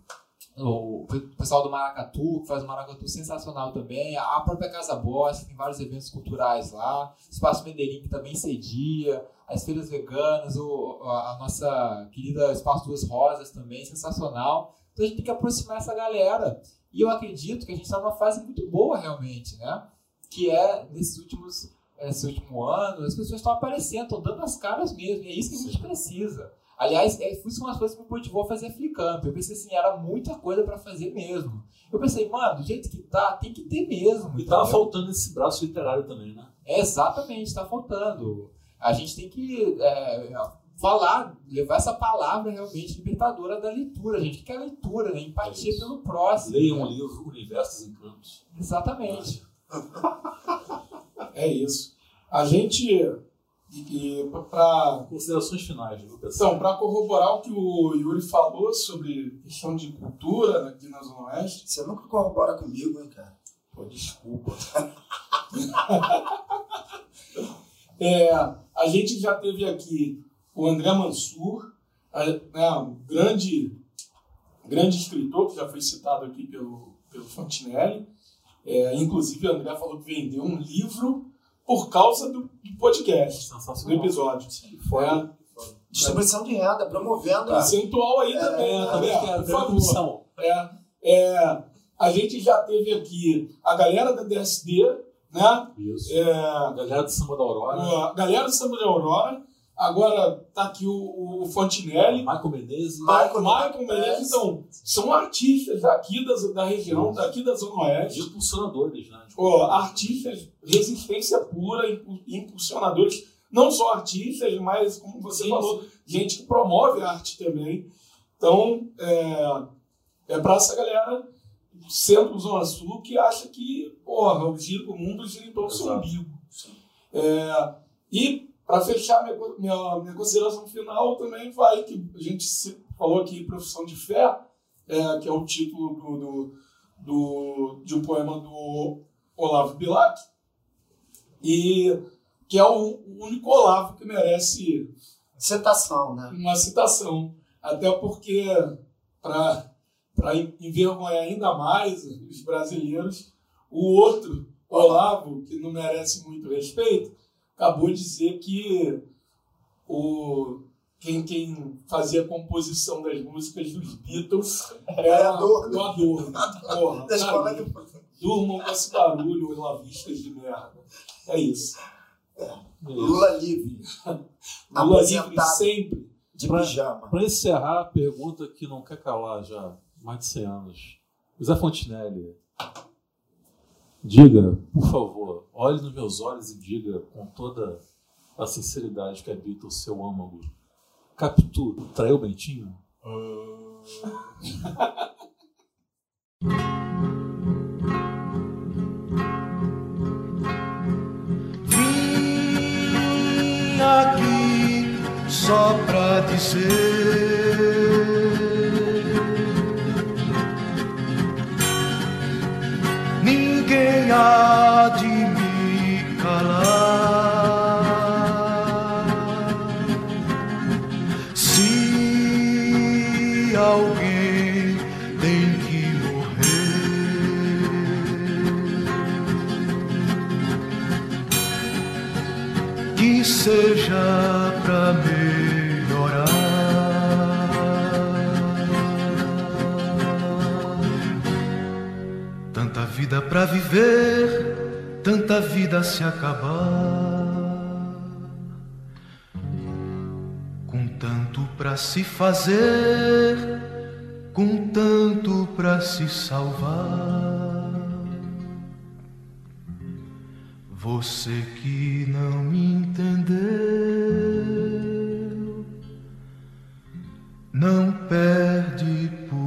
o pessoal do Maracatu, que faz o Maracatu sensacional também, a própria Casa Boss, que tem vários eventos culturais lá, Espaço Medeirinho, que também cedia, as feiras veganas, o, a nossa querida Espaço Duas Rosas também, sensacional. Então a gente tem que aproximar essa galera. E eu acredito que a gente está numa fase muito boa realmente, né? Que é nesses últimos, nesse último ano, as pessoas estão aparecendo, estão dando as caras mesmo, e é isso que a gente precisa. Aliás, é, foi uma das coisas que me motivou a fazer Flicamp. Eu pensei assim, era muita coisa para fazer mesmo. Eu pensei, mano, do jeito que tá, tem que ter mesmo. E tava faltando esse braço literário também, né? É, exatamente, tá faltando. A gente tem que é, falar, levar essa palavra realmente libertadora da leitura, gente. O que é a leitura, né? Empatia é pelo próximo. Leia né? um livro, Universos Encantos. Exatamente. é isso. A gente e para considerações finais, viu, Então, para corroborar o que o Yuri falou sobre questão de cultura aqui na Zona Oeste. Você nunca corrobora comigo, hein, cara? Pô, desculpa. é, a gente já teve aqui o André Mansur, né, um grande, grande escritor que já foi citado aqui pelo, pelo Fontinelli. É, inclusive, o André falou que vendeu um livro por causa do, do podcast, do episódio. Foi. É. Distribuição de renda, promovendo. Percentual aí é, também, é, também, é, por favor. É, é, a gente já teve aqui a galera da DSD, né? Isso. É, a galera do Samba da Aurora. A galera do Samba da Aurora. Agora tá aqui o, o Fontinelli. Michael Menezes. Michael, Michael Menezes. Então, são artistas daqui da, da região, daqui da Zona Oeste. Impulsionadores, né? Oh, artistas, resistência pura, impulsionadores. Não só artistas, mas, como você Sim. falou, gente que promove a arte também. Então, é, é para essa galera centro Zona Sul que acha que porra, o, giro, o mundo gira em torno do seu umbigo. É, e para fechar minha, minha, minha, consideração final, também vai que a gente falou aqui profissão de fé, é, que é o título do, do, do, de um poema do Olavo Bilac, e que é o único Olavo que merece citação, né? Uma citação, até porque para para envergonhar ainda mais os brasileiros, o outro Olavo que não merece muito respeito acabou de dizer que o, quem, quem fazia a composição das músicas dos Beatles era o Adorno. Porra, durmam com esse barulho, olavistas de merda. É isso. É. É Lula livre. Lula livre sempre. De pijama. Para encerrar, a pergunta que não quer calar já mais de 100 anos. Zé Fontinelli, Diga, por favor, olhe nos meus olhos e diga com toda a sinceridade que habita o seu âmago. Capitu, traiu o Bentinho? Uh... Vim aqui só pra dizer ninguém há de me calar. Se alguém tem que morrer, que seja pra mim. vida para viver, tanta vida se acabar. Com tanto para se fazer, com tanto para se salvar. Você que não me entendeu, não perde por